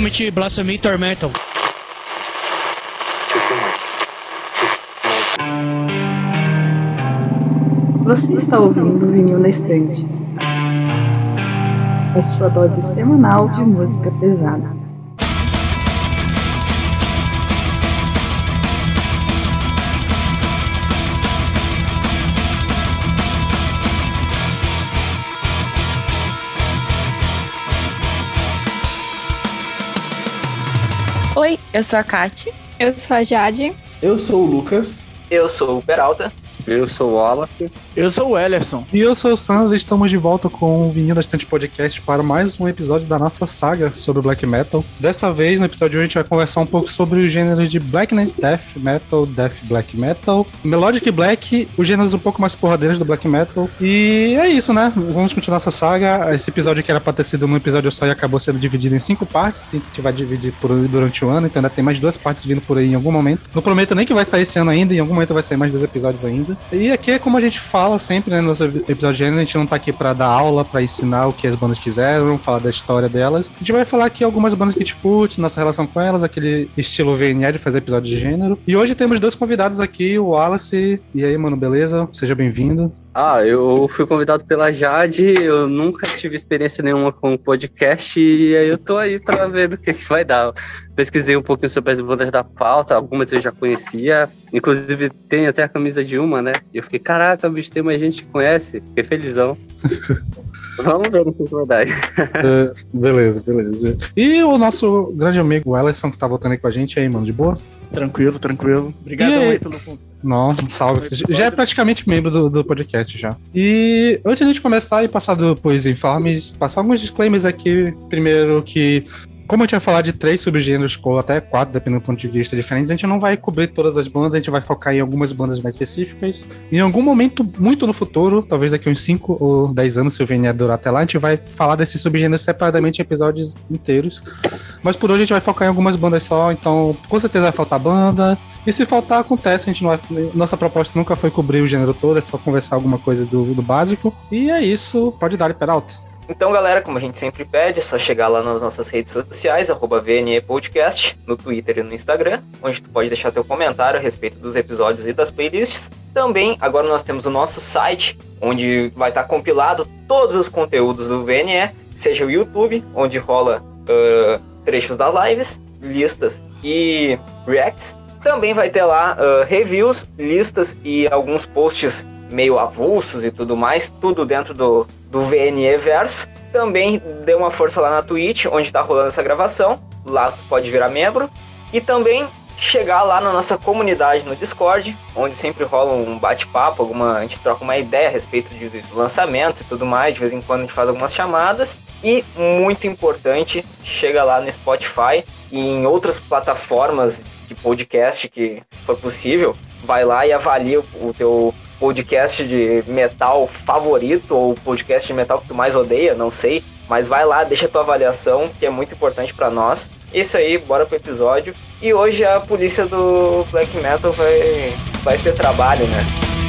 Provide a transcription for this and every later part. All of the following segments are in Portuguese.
Vomit, Blasphemy, Tormental. Você está ouvindo o Vinil na Estante. A sua dose semanal de música pesada. Eu sou a Kati. Eu sou a Jade. Eu sou o Lucas. Eu sou o Peralta. Eu sou o Wallace. Eu sou o Ellerson. E eu sou o Sandro e estamos de volta com o Vinil da Estante Podcast para mais um episódio da nossa saga sobre Black Metal. Dessa vez, no episódio de hoje, a gente vai conversar um pouco sobre os gêneros de Blackness Death Metal, Death Black Metal, Melodic Black, os gêneros um pouco mais porradeiros do Black Metal. E é isso, né? Vamos continuar essa saga. Esse episódio que era para ter sido um episódio só e acabou sendo dividido em cinco partes, assim, que a gente vai dividir por, durante o ano, então ainda tem mais duas partes vindo por aí em algum momento. Não prometo nem que vai sair esse ano ainda, em algum momento vai sair mais dois episódios ainda. E aqui é como a gente fala sempre, né, nos episódios de gênero, a gente não tá aqui para dar aula, para ensinar o que as bandas fizeram, falar da história delas. A gente vai falar aqui algumas bandas que a gente curte, nossa relação com elas, aquele estilo VNL de fazer episódios de gênero. E hoje temos dois convidados aqui, o Wallace. E aí, mano, beleza? Seja bem-vindo. Ah, eu fui convidado pela Jade, eu nunca tive experiência nenhuma com podcast e aí eu tô aí pra ver do que, que vai dar. Pesquisei um pouquinho sobre as bandas da pauta, algumas eu já conhecia, inclusive tem até a camisa de uma, né? E eu fiquei, caraca, bicho, tem mais gente que conhece, fiquei felizão. Vamos ver o que vai dar. É, beleza, beleza. E o nosso grande amigo Ellison, que tá voltando aí com a gente aí, mano, de boa? Tranquilo, tranquilo. Obrigado aí pelo Nossa, salve. Já é praticamente membro do, do podcast já. E antes de a gente começar e passar do Poesia Informes, passar alguns disclaimers aqui. Primeiro que como a gente vai falar de três subgêneros, ou até quatro, dependendo do ponto de vista diferentes, a gente não vai cobrir todas as bandas, a gente vai focar em algumas bandas mais específicas. Em algum momento, muito no futuro, talvez daqui uns 5 ou 10 anos, se o VNE durar até lá, a gente vai falar desses subgêneros separadamente em episódios inteiros. Mas por hoje a gente vai focar em algumas bandas só, então com certeza vai faltar banda. E se faltar, acontece, a gente não vai, Nossa proposta nunca foi cobrir o gênero todo, é só conversar alguma coisa do, do básico. E é isso, pode dar, Peralta. Então, galera, como a gente sempre pede, é só chegar lá nas nossas redes sociais, arroba VNE Podcast, no Twitter e no Instagram, onde tu pode deixar teu comentário a respeito dos episódios e das playlists. Também, agora nós temos o nosso site, onde vai estar compilado todos os conteúdos do VNE, seja o YouTube, onde rola uh, trechos das lives, listas e reacts. Também vai ter lá uh, reviews, listas e alguns posts meio avulsos e tudo mais, tudo dentro do, do VNE Verso. Também dê uma força lá na Twitch, onde está rolando essa gravação. Lá tu pode virar membro. E também chegar lá na nossa comunidade no Discord, onde sempre rola um bate-papo, alguma, a gente troca uma ideia a respeito de, lançamentos e tudo mais. De vez em quando a gente faz algumas chamadas. E muito importante, chega lá no Spotify e em outras plataformas de podcast que for possível, vai lá e avalia o teu podcast de metal favorito ou podcast de metal que tu mais odeia, não sei. Mas vai lá, deixa tua avaliação, que é muito importante para nós. Isso aí, bora pro episódio. E hoje a polícia do Black Metal vai, vai ter trabalho, né?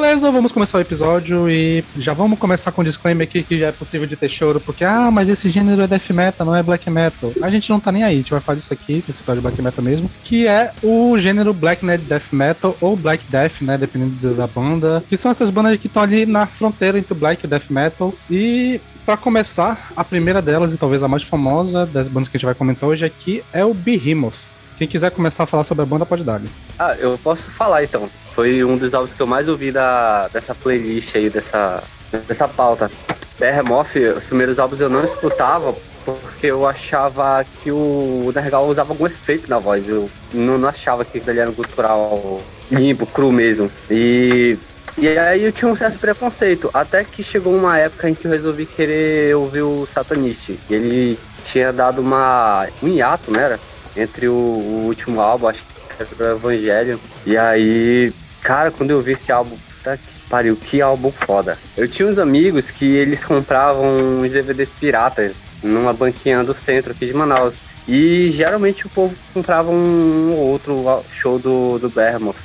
Beleza, vamos começar o episódio e já vamos começar com um disclaimer aqui que já é possível de ter choro, porque, ah, mas esse gênero é death metal, não é black metal. A gente não tá nem aí, a gente vai falar disso aqui, esse episódio de black metal mesmo, que é o gênero black death metal ou black death, né, dependendo da banda, que são essas bandas que estão ali na fronteira entre o black e o death metal. E para começar, a primeira delas e talvez a mais famosa das bandas que a gente vai comentar hoje aqui é o Behemoth. Quem quiser começar a falar sobre a banda, pode dar. Ah, eu posso falar então. Foi um dos álbuns que eu mais ouvi da, dessa playlist aí, dessa, dessa pauta. Behemoth, os primeiros álbuns eu não escutava porque eu achava que o Nergal usava algum efeito na voz. Eu não, não achava que ele era um cultural limpo, cru mesmo. E, e aí eu tinha um certo preconceito. Até que chegou uma época em que eu resolvi querer ouvir o Satanist. Ele tinha dado uma, um hiato, né? Entre o, o último álbum, acho que era o Evangelho. E aí Cara, quando eu vi esse álbum, puta que pariu, que álbum foda. Eu tinha uns amigos que eles compravam uns DVDs piratas numa banquinha do centro aqui de Manaus. E geralmente o povo comprava um ou outro show do, do Behemoth.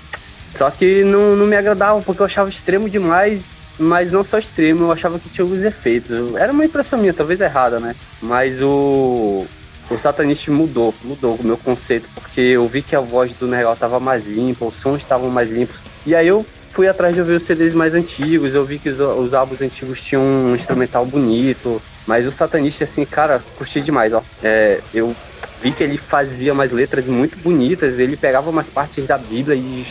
Só que não, não me agradava, porque eu achava extremo demais, mas não só extremo, eu achava que tinha alguns efeitos. Era uma impressão minha, talvez errada, né? Mas o, o Satanist mudou, mudou o meu conceito, porque eu vi que a voz do Nergal estava mais limpa, os sons estavam mais limpos. E aí eu fui atrás de ouvir os CDs mais antigos, eu vi que os, os álbuns antigos tinham um instrumental bonito, mas o Satanista, assim, cara, curti demais, ó. É, eu vi que ele fazia mais letras muito bonitas, ele pegava mais partes da Bíblia e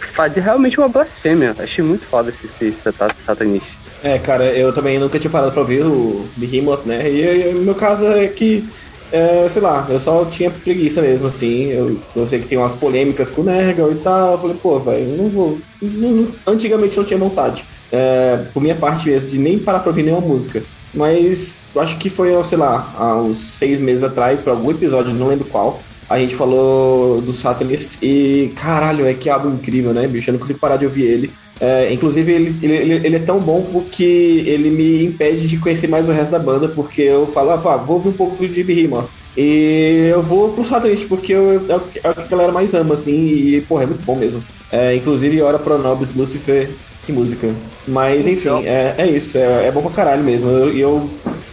fazia realmente uma blasfêmia. Achei muito foda esse, esse, satanista. É, cara, eu também nunca tinha parado pra ver o Behemoth, né? E o meu caso é que, é, sei lá, eu só tinha preguiça mesmo, assim. Eu, eu sei que tem umas polêmicas com o Nergal e tal. Eu falei, pô, velho, não vou. Antigamente não tinha vontade. É, por minha parte mesmo, de nem parar pra ouvir nenhuma música. Mas eu acho que foi, sei lá, há uns seis meses atrás, para algum episódio, não lembro qual, a gente falou do Satanist e caralho, é que álbum incrível, né, bicho? Eu não consigo parar de ouvir ele. É, inclusive, ele, ele, ele, é tão bom porque ele me impede de conhecer mais o resto da banda, porque eu falo, ah, vou ouvir um pouco do Jimmy Rima. E eu vou pro Satanist, porque eu, é, o, é o que a galera mais ama, assim, e, porra, é muito bom mesmo. É, inclusive, Hora Pronobis Lucifer, que música. Mas, enfim, é, é isso, é, é bom pra caralho mesmo. E eu, eu,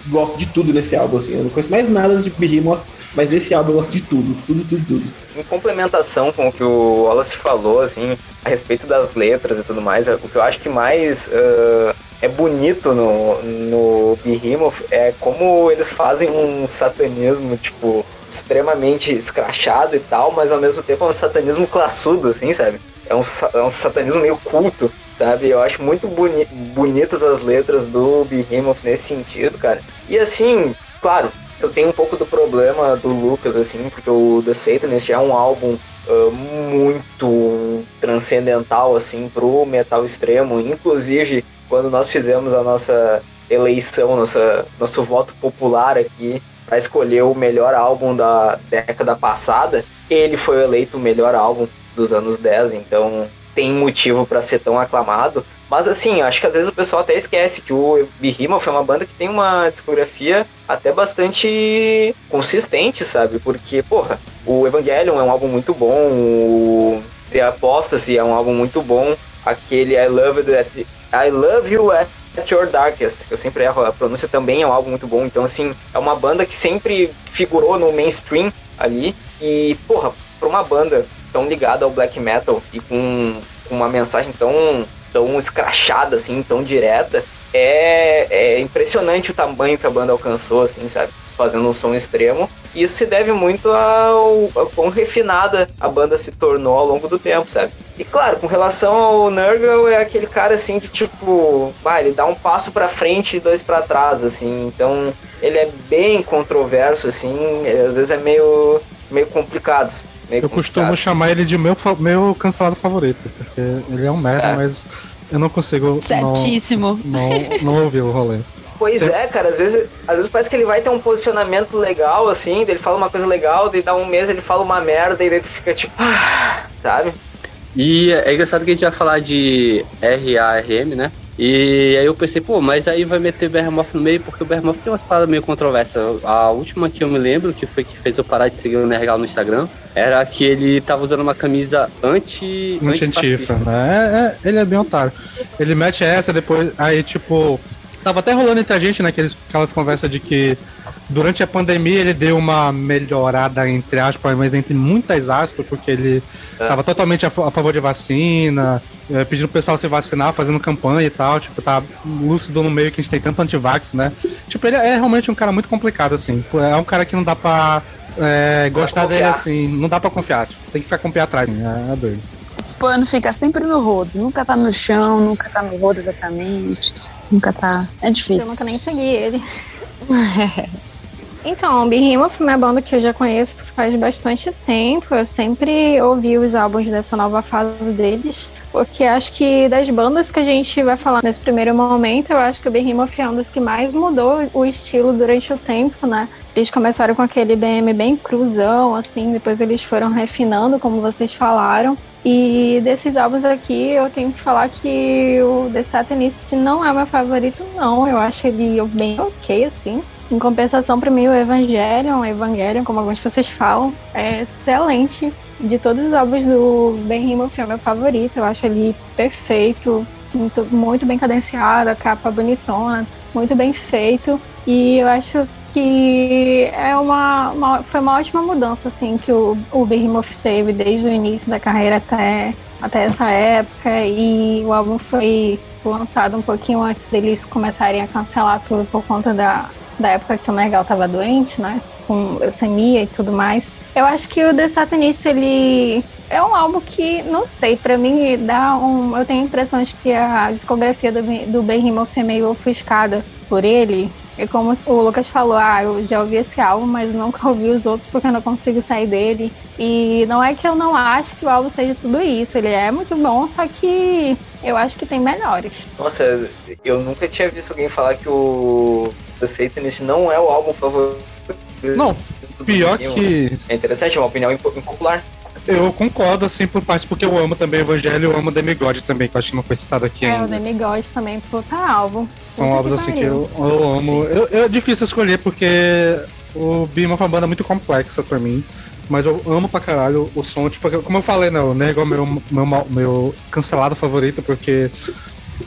gosto de tudo nesse álbum, assim. Eu não conheço mais nada de Behemoth, mas nesse álbum eu gosto de tudo, tudo, tudo, tudo. Em complementação com o que o Wallace falou, assim, a respeito das letras e tudo mais, o que eu acho que mais uh, é bonito no, no Behemoth é como eles fazem um satanismo, tipo, extremamente escrachado e tal, mas ao mesmo tempo é um satanismo classudo, assim, sabe? É um, é um satanismo meio culto sabe? Eu acho muito boni bonitas as letras do Behemoth nesse sentido, cara. E assim, claro, eu tenho um pouco do problema do Lucas, assim, porque o The Satanist é um álbum uh, muito transcendental, assim, pro metal extremo. Inclusive, quando nós fizemos a nossa eleição, nossa, nosso voto popular aqui para escolher o melhor álbum da década passada, ele foi eleito o melhor álbum dos anos 10, então tem motivo para ser tão aclamado. Mas assim, acho que às vezes o pessoal até esquece que o Behemoth é uma banda que tem uma discografia até bastante consistente, sabe? Porque, porra, o Evangelion é um álbum muito bom, o The Apostasy é um álbum muito bom, aquele I Love, It I Love You at Your Darkest, eu sempre erro a pronúncia, também é um álbum muito bom. Então, assim, é uma banda que sempre figurou no mainstream ali. E, porra, pra uma banda tão ligada ao black metal e com, com uma mensagem tão, tão escrachada, assim, tão direta, é, é impressionante o tamanho que a banda alcançou, assim, sabe? Fazendo um som extremo. E isso se deve muito ao, ao quão refinada a banda se tornou ao longo do tempo, sabe? E claro, com relação ao Nurgle, é aquele cara assim que, tipo, vai, ele dá um passo pra frente e dois para trás, assim. Então, ele é bem controverso, assim, às vezes é meio, meio complicado. Eu costumo chamar ele de meu, meu cancelado favorito, porque ele é um merda, é. mas eu não consigo. Certíssimo. Não, não, não ouvir o rolê. Pois Você... é, cara, às vezes, às vezes parece que ele vai ter um posicionamento legal, assim, ele fala uma coisa legal, daí dá um mês ele fala uma merda, e daí tu fica tipo, ah, sabe? E é engraçado que a gente vai falar de RARM, né? E aí eu pensei, pô, mas aí vai meter Behemoth no meio, porque o Behemoth tem umas paradas meio controversas. A última que eu me lembro, que foi que fez eu parar de seguir o Nergal no Instagram, era que ele tava usando uma camisa anti... Anti-antifa. É, é, ele é bem otário. Ele mete essa, depois, aí tipo... Tava até rolando entre a gente, né, aqueles, aquelas conversas de que Durante a pandemia ele deu uma melhorada, entre aspas, mas entre muitas aspas, porque ele estava é. totalmente a, a, favor de vacina, é, pedindo pro pessoal se vacinar, fazendo campanha e tal, tipo, tá lúcido no meio que a gente tem tanto antivax, né? Tipo, ele é realmente um cara muito complicado, assim. É um cara que não dá pra é, gostar dele assim, não dá pra confiar, tipo, tem que ficar com o pé atrás, é, é doido. O pano fica sempre no rodo, nunca tá no chão, nunca tá no rodo exatamente, nunca tá. É difícil. Eu nunca nem segui ele. Então, o Behemoth é uma banda que eu já conheço faz bastante tempo. Eu sempre ouvi os álbuns dessa nova fase deles. Porque acho que das bandas que a gente vai falar nesse primeiro momento, eu acho que o Behemoth é um dos que mais mudou o estilo durante o tempo, né? Eles começaram com aquele BM bem cruzão, assim, depois eles foram refinando, como vocês falaram. E desses álbuns aqui, eu tenho que falar que o The Satanist não é meu favorito, não. Eu acho ele bem ok, assim. Em compensação, para mim, o Evangelion, Evangelion, como algumas pessoas falam, é excelente. De todos os álbuns do Ben Rimo, é o meu favorito. Eu acho ele perfeito, muito, muito bem cadenciado, a capa bonitona, muito bem feito. E eu acho que é uma, uma, foi uma ótima mudança assim que o, o Behemoth teve desde o início da carreira até, até essa época e o álbum foi lançado um pouquinho antes deles começarem a cancelar tudo por conta da, da época que o Nergal estava doente, né? Com leucemia e tudo mais. Eu acho que o The Satanist, ele é um álbum que, não sei, para mim dá um. Eu tenho a impressão de que a discografia do, do Behemoth é meio ofuscada por ele. É como o Lucas falou, ah, eu já ouvi esse álbum, mas nunca ouvi os outros porque eu não consigo sair dele. E não é que eu não acho que o álbum seja tudo isso, ele é muito bom, só que eu acho que tem melhores. Nossa, eu nunca tinha visto alguém falar que o The Satanist não é o álbum favorito. Não, pior que. É interessante, é uma opinião impopular. Eu concordo, assim, por parte, porque eu amo também o Evangelho, eu amo Demigod também, que eu acho que não foi citado aqui é, ainda. o Demigod também, puta álbum. São álbuns assim que eu, eu amo. Eu, é difícil escolher, porque o Bima é uma banda muito complexa pra mim. Mas eu amo pra caralho o som. Tipo, como eu falei, né? O Nego é o meu, meu, meu cancelado favorito, porque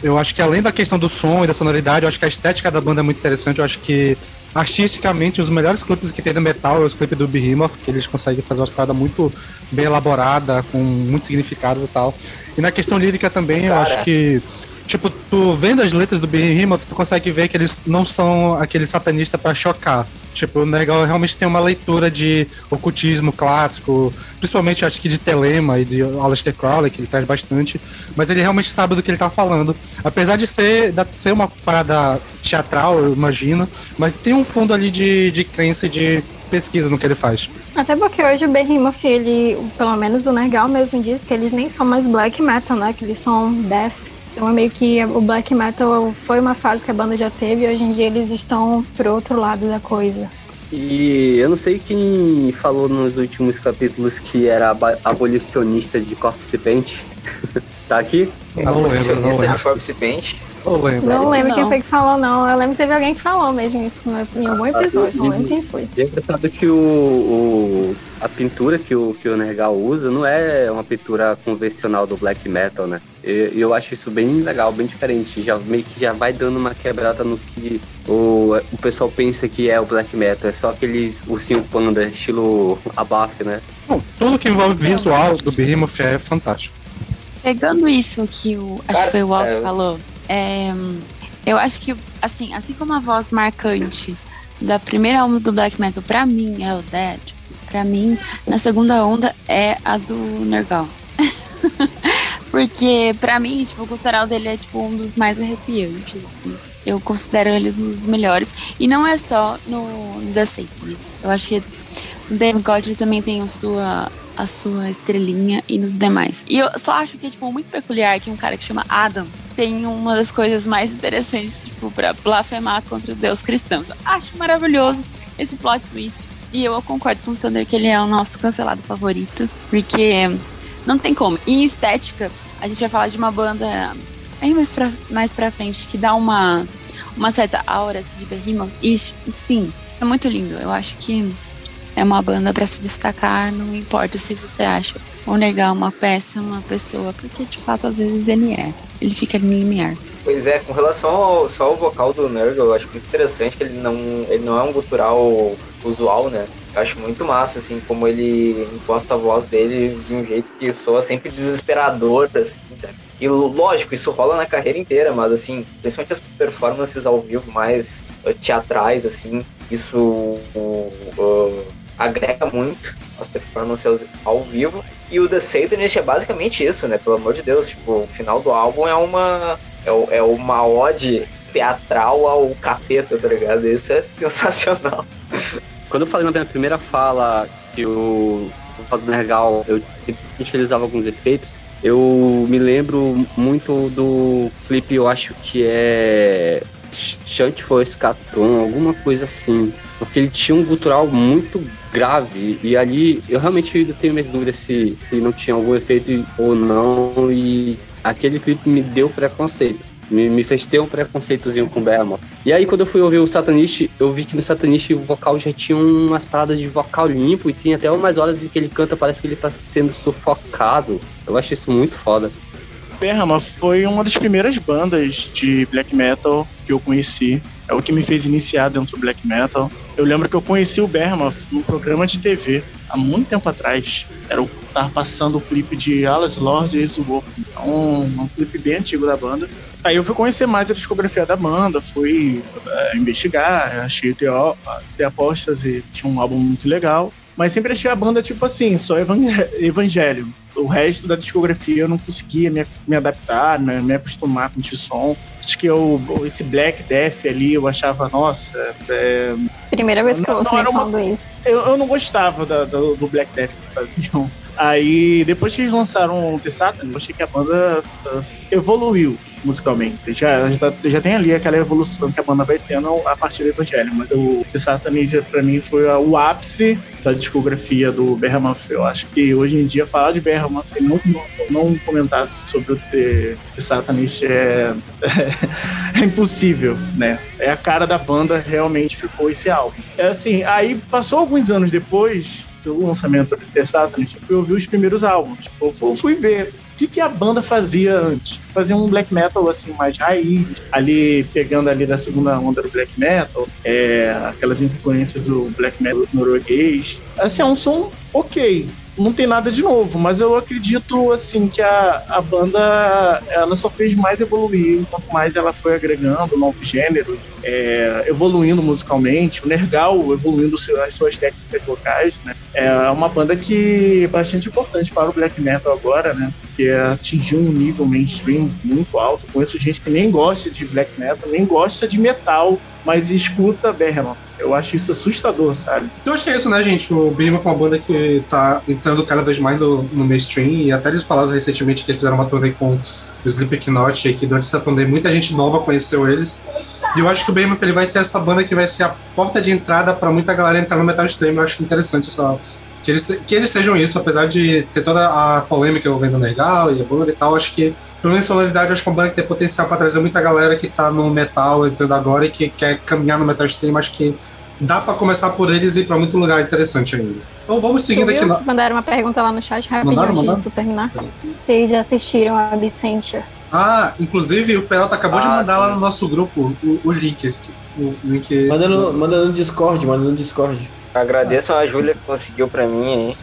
eu acho que além da questão do som e da sonoridade, eu acho que a estética da banda é muito interessante. Eu acho que artisticamente os melhores clipes que tem no metal é os clipes do Behemoth, que eles conseguem fazer uma parada muito bem elaborada, com muitos significados e tal. E na questão lírica também, Cara. eu acho que tipo, tu vendo as letras do Behemoth, tu consegue ver que eles não são aquele satanista para chocar. Tipo, o Nergal realmente tem uma leitura de ocultismo clássico, principalmente acho que de Telema e de Aleister Crowley, que ele traz bastante, mas ele realmente sabe do que ele tá falando. Apesar de ser, de ser uma parada teatral, eu imagino, mas tem um fundo ali de, de crença e de pesquisa no que ele faz. Até porque hoje o Behemoth, ele, pelo menos o Nergal mesmo diz que eles nem são mais black metal, né? Que eles são death então é meio que o black metal foi uma fase que a banda já teve e hoje em dia eles estão pro outro lado da coisa. E eu não sei quem falou nos últimos capítulos que era abolicionista de Corpse Paint. tá aqui? Não lembro, não lembro. de Corpse Paint. Não lembro. Não lembro quem foi que falou, não. Eu lembro que teve alguém que falou mesmo isso em algum episódio, não lembro quem foi. E é engraçado que o, o, a pintura que o, que o Nergal usa não é uma pintura convencional do black metal, né? E eu acho isso bem legal, bem diferente. Já meio que já vai dando uma quebrada no que o, o pessoal pensa que é o black metal. É só aqueles ursinho panda, estilo abaf, né? Bom, tudo que envolve visual do Behemoth é fantástico. Pegando isso que o. Acho que foi o Walt é... falou é, eu acho que, assim, assim como a voz marcante da primeira onda do black metal pra mim é o Dead, pra mim, na segunda onda é a do Nergal. Porque, pra mim, tipo, o cultural dele é, tipo, um dos mais arrepiantes, assim. Eu considero ele um dos melhores. E não é só no, The Satanist. Eu acho que o David God também tem a sua, a sua estrelinha e nos demais. E eu só acho que é, tipo, muito peculiar que um cara que chama Adam tem uma das coisas mais interessantes, tipo, pra blasfemar contra o Deus cristão. Então, acho maravilhoso esse plot twist. E eu concordo com o Sander que ele é o nosso cancelado favorito, porque não tem como. E estética, a gente vai falar de uma banda aí mais pra, mais pra frente que dá uma, uma certa aura assim, de Behemoth. E sim, é muito lindo. Eu acho que é uma banda para se destacar, não importa se você acha ou negar uma péssima pessoa, porque de fato às vezes ele é. Ele fica limiar. Pois é, com relação ao, só ao vocal do Nurgle, eu acho muito interessante que ele não, ele não é um gutural usual, né? Eu acho muito massa, assim, como ele imposta a voz dele de um jeito que soa sempre desesperador, assim, E lógico, isso rola na carreira inteira, mas assim, principalmente as performances ao vivo mais uh, teatrais, assim, isso uh, agrega muito as performances ao vivo. E o The Satanist é basicamente isso, né? Pelo amor de Deus, tipo, o final do álbum é uma é, é uma ode teatral ao capeta, tá ligado? Isso é sensacional. Quando eu falei na minha primeira fala que o do Nergal, eu que ele usava alguns efeitos, Eu me lembro muito do clipe, eu acho que é Chant for Escaton, alguma coisa assim. Porque ele tinha um gutural muito grave. E ali eu realmente ainda tenho minhas dúvidas se, se não tinha algum efeito ou não. E aquele clipe me deu preconceito. Me, me fez ter um preconceitozinho com Behemoth. E aí, quando eu fui ouvir o Satanist, eu vi que no Satanist o vocal já tinha umas paradas de vocal limpo e tem até umas horas em que ele canta, parece que ele tá sendo sufocado. Eu acho isso muito foda. Behemoth foi uma das primeiras bandas de black metal que eu conheci. É o que me fez iniciar dentro do black metal. Eu lembro que eu conheci o Behemoth num programa de TV há muito tempo atrás. Era o tava passando o clipe de Alice Lord e Wolf. Um, um clipe bem antigo da banda. Aí eu fui conhecer mais a discografia da banda, fui é, investigar, achei Teó, apostas e tinha um álbum muito legal. Mas sempre achei a banda tipo assim, só evangelho. O resto da discografia eu não conseguia me, me adaptar, né, me acostumar com esse som. Acho que eu, esse Black Death ali, eu achava, nossa. É... Primeira vez que eu ouço falando isso. Eu, eu não gostava da, do, do Black Death que faziam. Aí, depois que eles lançaram o The Satan, eu achei que a banda uh, evoluiu musicalmente. Já, já, já, tem ali aquela evolução que a banda vai tendo a partir do Evangelho, mas o The Satanism pra mim foi o ápice da discografia do Behemoth. Eu acho que hoje em dia falar de e não, não, não comentar sobre o The Satanist é, é, é, impossível, né? É a cara da banda, realmente ficou esse álbum. É assim, aí passou alguns anos depois, do lançamento do The Satanist, eu fui ouvir os primeiros álbuns. Eu fui ver o que, que a banda fazia antes. Fazia um black metal assim mais raiz, ali pegando ali da segunda onda do black metal, é, aquelas influências do black metal norueguês. Assim, é um som ok, não tem nada de novo, mas eu acredito assim que a, a banda ela só fez mais evoluir, quanto mais ela foi agregando novos gêneros, é, evoluindo musicalmente, o Nergal evoluindo as suas técnicas vocais, né? É uma banda que é bastante importante para o black metal agora, né? Que atingiu um nível mainstream muito alto. Conheço gente que nem gosta de black metal, nem gosta de metal, mas escuta Behemoth. Eu acho isso assustador, sabe? Então acho que é isso, né, gente? O Behemoth é uma banda que tá entrando cada vez mais no, no mainstream e até eles falaram recentemente que eles fizeram uma turnê com o Slipknot e que durante essa turnê muita gente nova conheceu eles. E eu acho que o Behemoth ele vai ser essa banda que vai ser a porta de entrada para muita galera entrar no metal extremo. Eu acho interessante essa, que eles, que eles sejam isso, apesar de ter toda a polêmica envolvendo o Legal e a banda e tal, acho que, pelo menos sonoridade, acho que é uma banda que tem potencial para trazer muita galera que tá no metal entrando agora e que quer caminhar no metal extremo, acho que dá para começar por eles e ir para muito lugar interessante ainda. Então vamos seguindo aqui. Na... Mandaram uma pergunta lá no chat rapidinho mandaram, mandaram? antes de terminar. Vocês já assistiram a Vicentia? Ah, inclusive o Pelota acabou ah, de mandar sim. lá no nosso grupo o, o link. O link. Manda no, manda no Discord, manda no Discord. Agradeço a Júlia que conseguiu pra mim aí.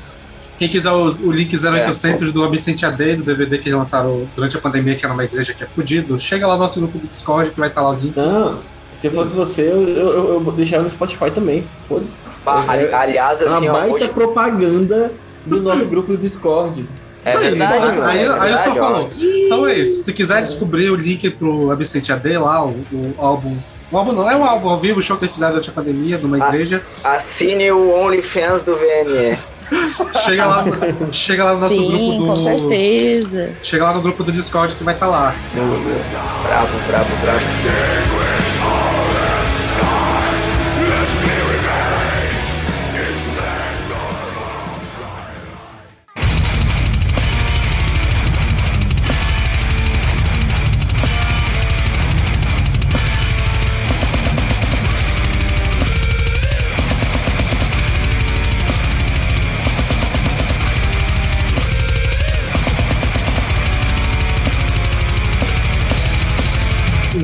Quem quiser os, o link 0800 é. do Absente AD, do DVD que eles lançaram durante a pandemia, que é numa igreja que é fudido, chega lá no nosso grupo do Discord que vai estar lá o link. Não, se fosse você, eu, eu, eu deixava no Spotify também. Foda-se. Aliás, assim, uma baita hoje... propaganda do nosso grupo do Discord. É verdade, aí, mano, aí, é aí eu só falo. Então é isso. Se quiser descobrir o link pro Absente AD lá, o, o álbum um álbum não, é um álbum ao vivo, o show que eles fizeram durante a pandemia, numa igreja. Assine o OnlyFans do VNE. chega, lá, chega lá no nosso Sim, grupo do. Com certeza. Chega lá no grupo do Discord que vai estar tá lá. Bravo, bravo, bravo.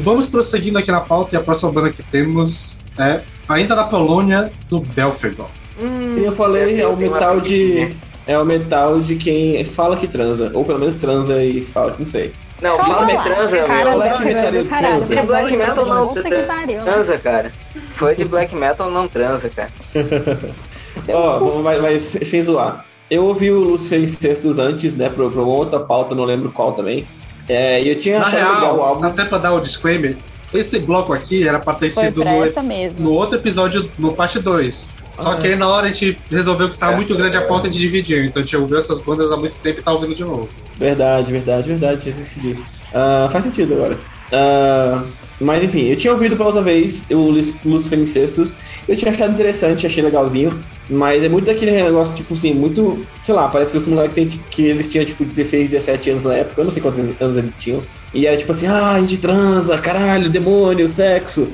Vamos prosseguindo aqui na pauta e a próxima banda que temos é ainda da Polônia, do Belfegor. Hum, eu falei, é o metal de. É o metal de quem fala que transa, ou pelo menos transa e fala que não sei. Não, fala que transa, meu. Black metal transa. Black metal não transa, cara. Foi de black metal não transa, cara. Ó, oh, mas, mas sem zoar. Eu ouvi o Lucifer Incestos antes, né, pra, pra uma outra pauta, não lembro qual também. É, e eu tinha Na real, o álbum. Até pra dar o disclaimer, esse bloco aqui era pra ter Foi sido no, no, outro episódio, no parte 2. Só que aí na hora a gente resolveu que tava muito grande a pauta de dividir. Então a gente ouviu essas bandas há muito tempo e tá ouvindo de novo. Verdade, verdade, verdade. Esqueci disso. Ah, faz sentido agora. Ah, mas enfim, eu tinha ouvido pela outra vez o Lucifer Incestos. Eu tinha achado interessante, achei legalzinho. Mas é muito daquele negócio, tipo assim, muito. Sei lá, parece que os moleques que eles tinham tipo 16, 17 anos na época. Eu não sei quantos anos eles tinham. E era tipo assim, ah, a gente transa, caralho, demônio, sexo.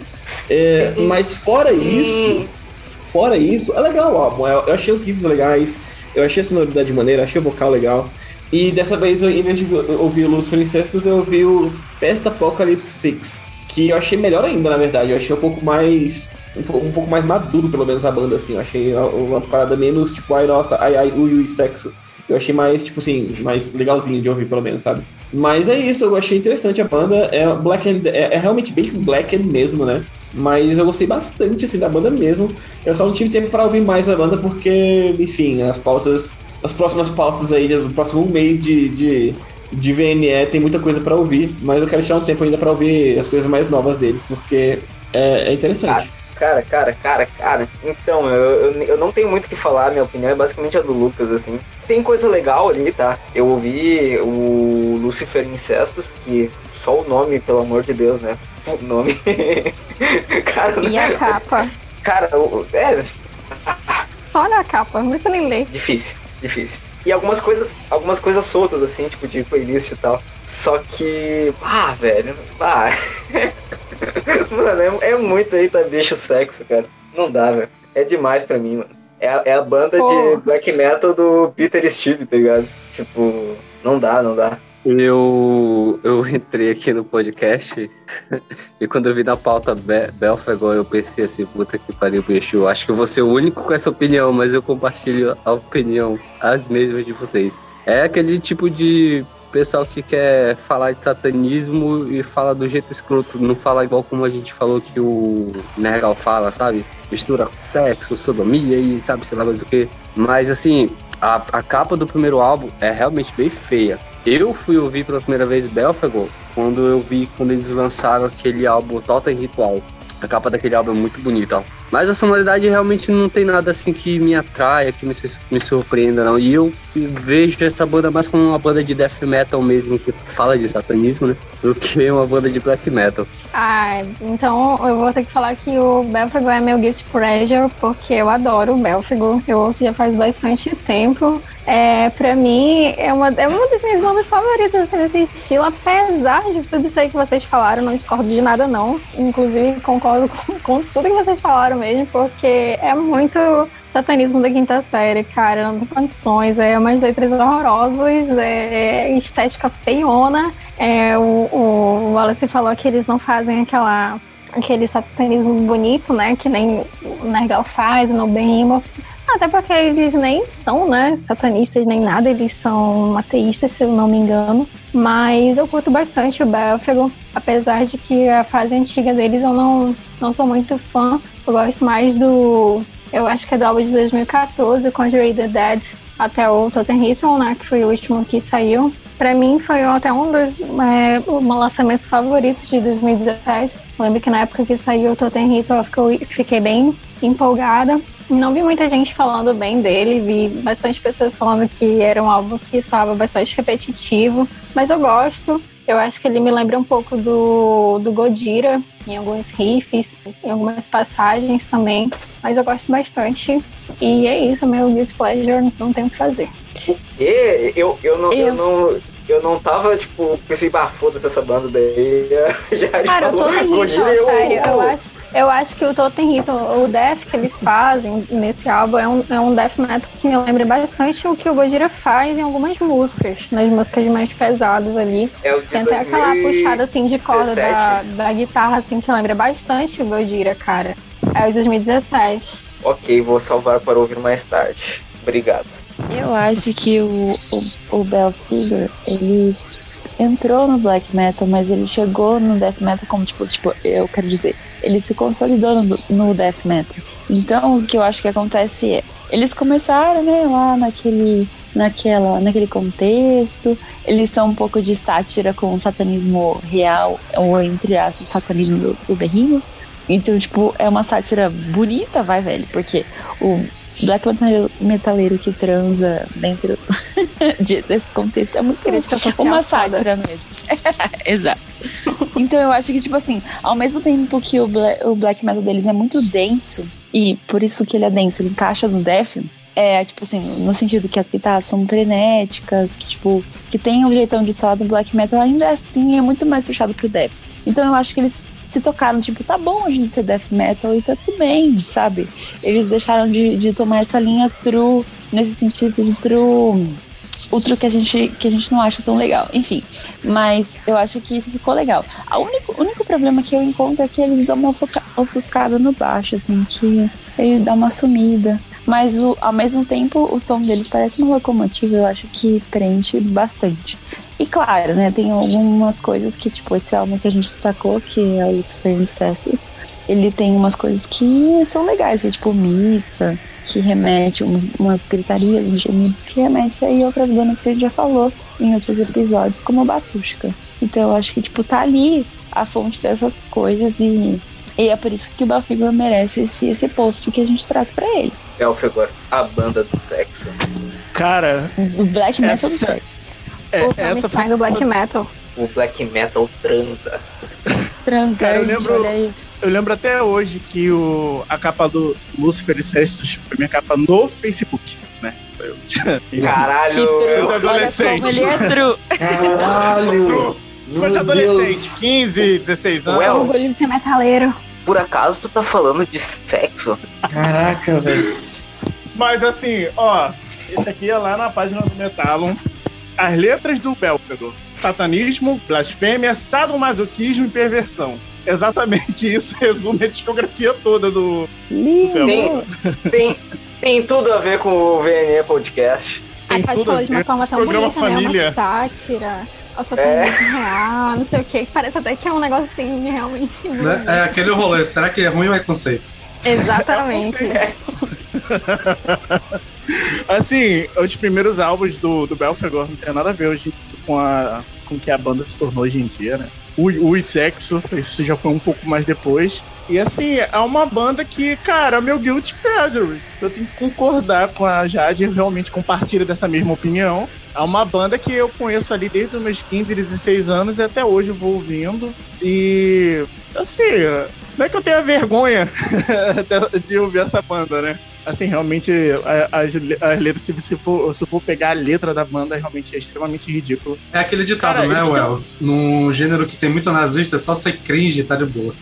É, mas fora isso. Fora isso, é legal. Eu, eu achei os riffs legais, eu achei a sonoridade maneira, achei o vocal legal. E dessa vez, eu, em vez de ouvir o Lucifer Incestos, eu ouvi o Pest Apocalypse 6. Que eu achei melhor ainda, na verdade. Eu achei um pouco mais. Um, um pouco mais maduro, pelo menos, a banda, assim. Eu achei uma, uma parada menos, tipo, ai, nossa, ai, ai, ui, ui, sexo. Eu achei mais, tipo assim, mais legalzinho de ouvir, pelo menos, sabe? Mas é isso, eu achei interessante a banda. É Black and, é, é realmente bem Black and mesmo, né? Mas eu gostei bastante, assim, da banda mesmo. Eu só não tive tempo para ouvir mais a banda porque, enfim, as pautas, as próximas pautas aí, do próximo mês de, de, de VNE tem muita coisa para ouvir, mas eu quero tirar um tempo ainda para ouvir as coisas mais novas deles, porque é, é interessante. Cara, cara, cara, cara. Então, eu, eu, eu não tenho muito o que falar, minha opinião é basicamente a do Lucas, assim. Tem coisa legal ali, tá? Eu ouvi o Lucifer Incestos, que só o nome, pelo amor de Deus, né? O nome. cara, E a capa? cara, o- é olha a capa, não precisa nem ler. difícil, difícil. E algumas coisas, algumas coisas soltas, assim, tipo de playlist e tal. Só que. Ah, velho. Ah. mano, é, é muito eita bicho sexo, cara. Não dá, velho. É demais pra mim, mano. É a, é a banda Pô. de black metal do Peter Steele, tá ligado? Tipo, não dá, não dá. Eu, eu entrei aqui no podcast e quando eu vi na pauta Be Belfagor, eu pensei assim, puta que pariu, bicho. Eu acho que eu vou ser o único com essa opinião, mas eu compartilho a opinião, as mesmas de vocês. É aquele tipo de pessoal que quer falar de satanismo e fala do jeito escroto, não fala igual como a gente falou que o Nergal fala, sabe? Mistura sexo, sodomia e sabe, sei lá mais o que. Mas assim, a, a capa do primeiro álbum é realmente bem feia. Eu fui ouvir pela primeira vez Belfagor quando eu vi quando eles lançaram aquele álbum Totem Ritual. A capa daquele álbum é muito bonita, ó. Mas a sonoridade realmente não tem nada assim que me atraia, que me, me surpreenda, não. E eu vejo essa banda mais como uma banda de death metal mesmo, que fala de satanismo, né? Do que uma banda de black metal. Ah, então eu vou ter que falar que o Belfagor é meu guilty pleasure, porque eu adoro o Belfagor. Eu ouço já faz bastante tempo. É, pra mim, é uma, é uma das minhas bandas favoritas assim, desse estilo, apesar de tudo isso aí que vocês falaram, não discordo de nada não. Inclusive, concordo com, com tudo que vocês falaram mesmo, porque é muito satanismo da quinta série, cara, não tem condições, é umas letras horrorosas, é, é estética feiona. É, o, o Wallace falou que eles não fazem aquela, aquele satanismo bonito, né? Que nem o Nergal faz no Behemoth. Até porque eles nem são, né, satanistas nem nada, eles são ateístas, se eu não me engano. Mas eu curto bastante o Belfagor, apesar de que a fase antiga deles eu não, não sou muito fã. Eu gosto mais do. Eu acho que é do álbum de 2014, Conjuring the Dead, até o Totem Ritual, né, que foi o último que saiu. Pra mim foi até um dos é, um lançamentos favoritos de 2017. Eu lembro que na época que saiu o Totem Ritual eu fiquei bem empolgada. Não vi muita gente falando bem dele, vi bastante pessoas falando que era um álbum que estava bastante repetitivo, mas eu gosto. Eu acho que ele me lembra um pouco do, do Godira, em alguns riffs, em algumas passagens também, mas eu gosto bastante. E é isso, meu guilty pleasure, não tem o que fazer. E eu, eu, não, eu... Eu- não. Eu não tava, tipo, pensei, bah, foda-se essa banda daí. Já Cara, o falou Totem Ritual, Godira, eu- sério, eu acho, eu acho que o Totem Ritual, o death que eles fazem nesse álbum é um, é um death metal que me lembra bastante o que o Gojira faz em algumas músicas, nas músicas mais pesadas ali. É o de Tem até aquela 2000 puxada assim de corda da, 17. da guitarra assim que lembra bastante o Gojira, cara. É os 2017. Ok, vou salvar para ouvir mais tarde. Obrigado. Eu acho que o, o, o Belfigor, ele entrou no black metal, mas ele chegou no death metal como, tipo, tipo eu quero dizer, ele se consolidou no, no death metal. Então, o que eu acho que acontece é, eles começaram, né, lá naquele, naquela, naquele contexto, eles são um pouco de sátira com o satanismo real, ou entre aspas, o satanismo do, do Behemoth. Então, tipo, é uma sátira bonita, vai, velho, porque o black metal- metaleiro que transa dentro de- desse contexto é muito Crítica uma sátira mesmo. Exato. Então eu acho que, tipo assim, ao mesmo tempo que o, bla- o black metal deles é muito denso, e por isso que ele é denso, ele encaixa no death, é, tipo assim, no sentido que as guitarras são frenéticas, que, tipo, que tem um jeitão de só do black metal, ainda assim é muito mais puxado pro death. Então eu acho que eles se tocaram, tipo, tá bom a gente ser death metal e tá tudo bem, sabe? Eles deixaram de, de tomar essa linha true, nesse sentido de true o truque que a gente que a gente não acha tão legal. Enfim, mas eu acho que isso ficou legal. A único, o único problema que eu encontro é que eles dão uma ofuscada no baixo, assim, que ele dá uma sumida. Mas o, ao mesmo tempo, o som deles parece uma locomotiva, eu acho que preenche bastante. E claro, né, tem algumas coisas que, tipo, esse álbum que a gente destacou, que é o Lucifer ele tem umas coisas que são legais, que é tipo missa, que remete umas, umas gritarias, uns gemidos, que remete aí outras bandas que a gente já falou em outros episódios, como a Batushka. Então eu acho que, tipo, tá ali a fonte dessas coisas e, e é por isso que o Balfigor merece esse, esse posto que a gente traz pra ele. Belfegor, a banda do sexo. Cara, Do black metal do Essa- sexo. é, o essa Frankenstein do black metal. O black metal transa. Transante, Cara, eu lembro- olha aí. Eu lembro até hoje que o, a capa do Lucifer e foi minha capa no Facebook, né? Eu- Caralho! Que eu- Olha adolescente. como ele é true. Caralho! Coisa de Meu adolescente, Deus. 15, 16 anos. Ué, Orgulho de ser metaleiro. Por acaso tu tá falando de sexo? Caraca, velho. Mas assim, ó, esse aqui é lá na página do Metalon. As letras do Belfegor. Satanismo, blasfêmia, sadomasoquismo e perversão. Exatamente isso resume a discografia toda do, do. Tem, tem, tem tudo a ver com o VNE Podcast. Tem Aí faz tudo a falou de uma forma tão bonita, né? Uma sátira. Ao satanismo real, não sei o que. Parece até que é um negócio assim, realmente. Né? É aquele rolê. Será que é ruim ou é conceito? Exatamente. Assim, os primeiros álbuns do, do Belfegor não tem nada a ver hoje com, a, com o que a banda se tornou hoje em dia, né? O, o Sexo, isso já foi um pouco mais depois. E assim, é uma banda que, cara, meu guilty pleasure. Eu tenho que concordar com a Jade, eu realmente compartilho dessa mesma opinião. É uma banda que eu conheço ali desde os meus 15, 16 anos e até hoje eu vou ouvindo. E, assim, não é que eu tenha vergonha de- ouvir essa banda, né? Assim, realmente, as, as letras, se você for, se for pegar a letra da banda, realmente é extremamente ridículo. É aquele ditado, Cara, né, Well? Num gênero que tem muito nazista, é só ser cringe e tá de boa.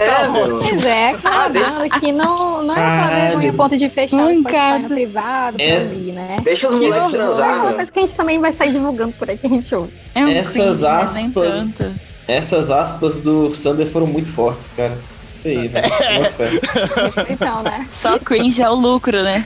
É, meu. Pois é, aquela Ah, banda que não, não é vergonha a ponto de fechar Mancada. no privado pra É. ouvir, né? Deixa os Que moleques transar, É uma coisa que a gente também vai sair divulgando por aí que a gente ouve. É um Essas mas nem aspas- tanto. Essas aspas do Sander foram muito fortes, cara. Isso aí, velho. Fé. Então, né? Só cringe é o lucro, né?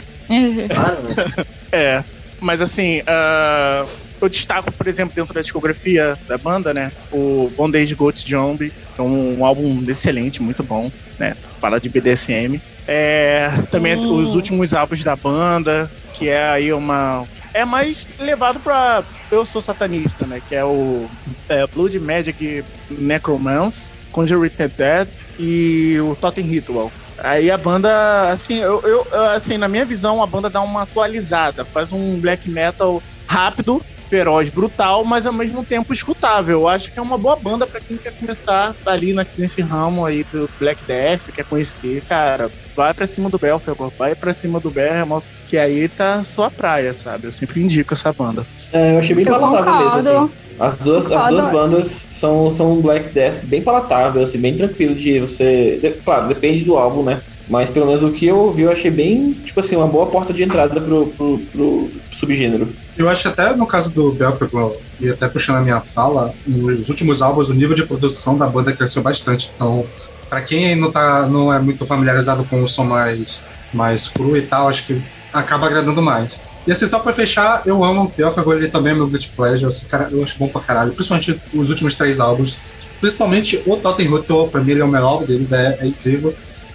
Claro, né? É, mas assim, ah, eu destaco, por exemplo, dentro da discografia da banda, né? O Bondage Goat Zombie, que é um álbum excelente, muito bom, né? Fala de BDSM. É, também Hum. os últimos álbuns da banda, que é aí uma. É mais levado pra. Eu sou satanista, né? Que é o é, Blood Magic Necromance, Conjuring the Dead e o Totem Ritual. Aí a banda, assim, eu- eu, assim, na minha visão, a banda dá uma atualizada, faz um black metal rápido, feroz, brutal, mas ao mesmo tempo escutável. Eu acho que é uma boa banda pra quem quer começar ali na- nesse ramo aí do Black Death, quer conhecer, cara, vai pra cima do Belfegor, vai pra cima do Behemoth, que aí tá sua praia, sabe? Eu sempre indico essa banda. É, eu achei bem Eu palatável mesmo, assim. As duas, as duas bandas são, são um Black Death bem palatável, assim, bem tranquilo de você. de- claro, depende do álbum, né? Mas pelo menos o que eu ouvi, eu achei bem, tipo assim, uma boa porta de entrada pro, pro, pro subgênero. Eu acho até no caso do Belfegor, e até puxando a minha fala, nos últimos álbuns o nível de produção da banda cresceu bastante. Então, pra quem não, tá, não é muito familiarizado com o som mais, mais cru e tal, acho que acaba agradando mais. E assim, só pra fechar, eu amo o Belfegor, ele também é meu guilty pleasure, assim, cara, eu acho bom pra caralho. Principalmente os últimos três álbuns. Principalmente o Totem Ritual, pra mim ele é o melhor deles, é, é incrível.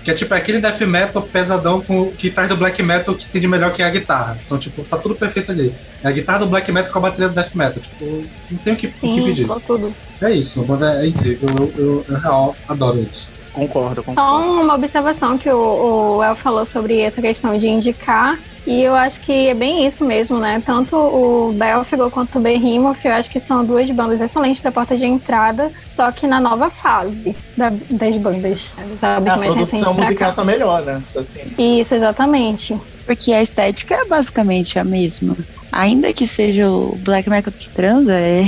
Que é tipo aquele death metal pesadão com, que traz do black metal que tem de melhor que é a guitarra. Então, tipo, tá tudo perfeito ali. É a guitarra do black metal com a bateria do death metal. Tipo, não tem o que, o que Sim, pedir. falou tudo. É isso, a banda é incrível. Eu, eu, eu, real adoro eles. Concordo, Só concordo. uma observação que o, o El falou sobre essa questão de indicar, e eu acho que é bem isso mesmo, né? Tanto o Belfegor quanto o Behemoth, eu acho que são duas bandas excelentes para porta de entrada, só que na nova fase da- das bandas. Dos álbuns A mais produção musical cá. tá melhor, né? Assim, Isso, exatamente. Porque a estética é basicamente a mesma. Ainda que seja o black metal que transa, é,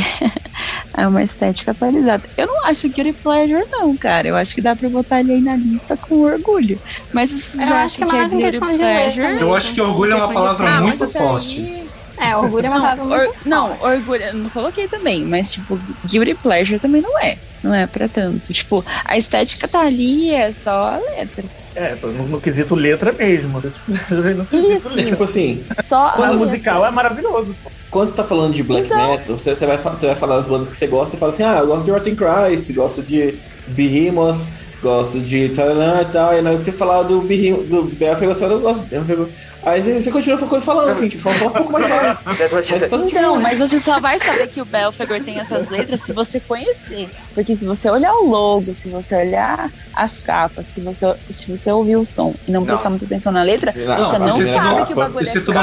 é uma estética atualizada. Eu não acho Guilty Pleasure, não, cara. Eu acho que dá pra botar ele aí na lista com orgulho. Mas vocês Eu que acham é que é Guilty Pleasure? mesmo. Eu acho que orgulho é uma palavra Ah, muito forte. aí- É, orgulho é uma Não, palavra muito or- não, orgulho, eu não coloquei também, mas tipo, Guilty Pleasure também não é. Não é pra tanto. Tipo, a estética tá ali, é só a letra. É, no, no quesito letra mesmo. Quesito Isso. letra. Tipo assim, Só a Quando letra. musical é maravilhoso. pô. quando você tá falando de black Então. metal, você, você vai, você vai falar das bandas que você gosta e fala assim, ah, eu gosto de Rotten Christ, gosto de Behemoth, gosto de Taranã e tal, e na hora que você falar do Behemoth, do Belfegor, você fala, eu gosto de Belfegor. Aí você, você continua falando assim, tipo, fala só um pouco mais claro. Mas tá Então, mas você só vai saber que o Belfegor tem essas letras se você conhecer. Porque se você olhar o logo, se você olhar as capas, se você, se você ouvir o som e não, Não. prestar muita atenção na letra, Não, você não sabe não- que o bagulho é tu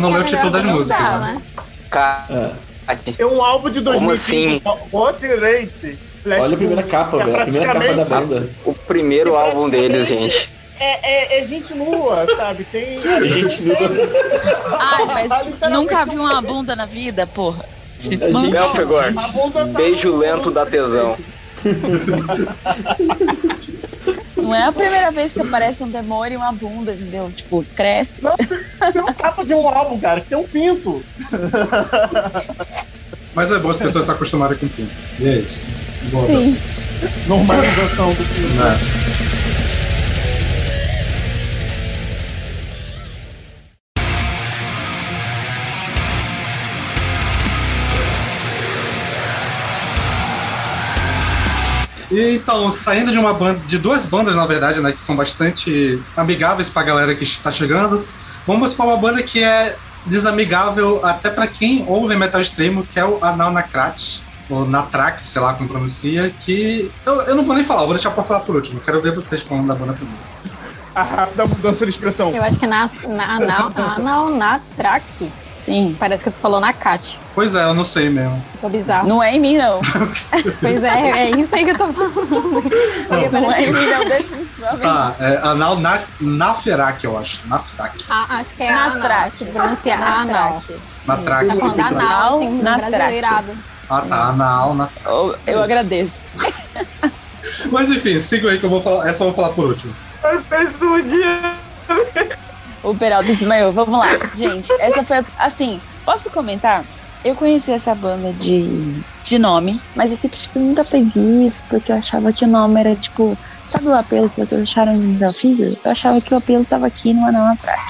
não leu o título das músicas, dá, né? Cara, É um álbum de Como 2005. What Rate? Olha a primeira capa, é velho, a primeira capa da banda. o primeiro álbum deles, gente. É, é, é gente nua, sabe? Tem. Gente nua. Ai, mas Literalmente nunca vi uma bunda na vida, porra. Se A gente- A bunda tá beijo no- lento da tesão. Não é a primeira vez que aparece um demônio e uma bunda, entendeu? Tipo, cresce. Não, tem uma capa de um álbum, cara, que tem um pinto. Mas é bom as pessoas se acostumarem com tudo. E é isso. Boa, Sim. Normalização do filme. né? E então, saindo de uma banda, de duas bandas, na verdade, né, que são bastante amigáveis pra galera que está chegando, vamos para uma banda que é desamigável até pra quem ouve metal extremo, que é o Anal Nakrat, ou Natrak, sei lá como pronuncia, que eu, eu não vou nem falar, eu vou deixar pra falar por último. Quero ver vocês falando da banda primeiro. A rápida mudança de expressão. Eu acho que na, na, na, na, na track, Sim. parece que tu falou na Cat. Pois é, eu não sei mesmo. Ficou bizarro. Não é em mim, não. Pois é, é isso aí que eu tô falando. Porque Não é em mim, não, definitivamente. Tá, é Anal Na, Naferak, eu acho. Naferak. Ah, acho que é Na anal, track. que pronuncia anal. Natrak. Tá falando anal, Na brasileirado. Ah, tá, Anal, na... Eu, eu agradeço. Mas enfim, siga aí que eu vou falar. Essa eu vou falar por último. Péssimo dia. O Peralta desmaiou. Vamos lá. Gente, essa foi. a- Assim, posso comentar? Eu conheci essa banda de, de nome, mas eu sempre tipo, nunca peguei isso, porque eu achava que o nome era tipo. Sabe o apelo que vocês acharam em Figure? Eu achava que o apelo estava aqui no anão atrás.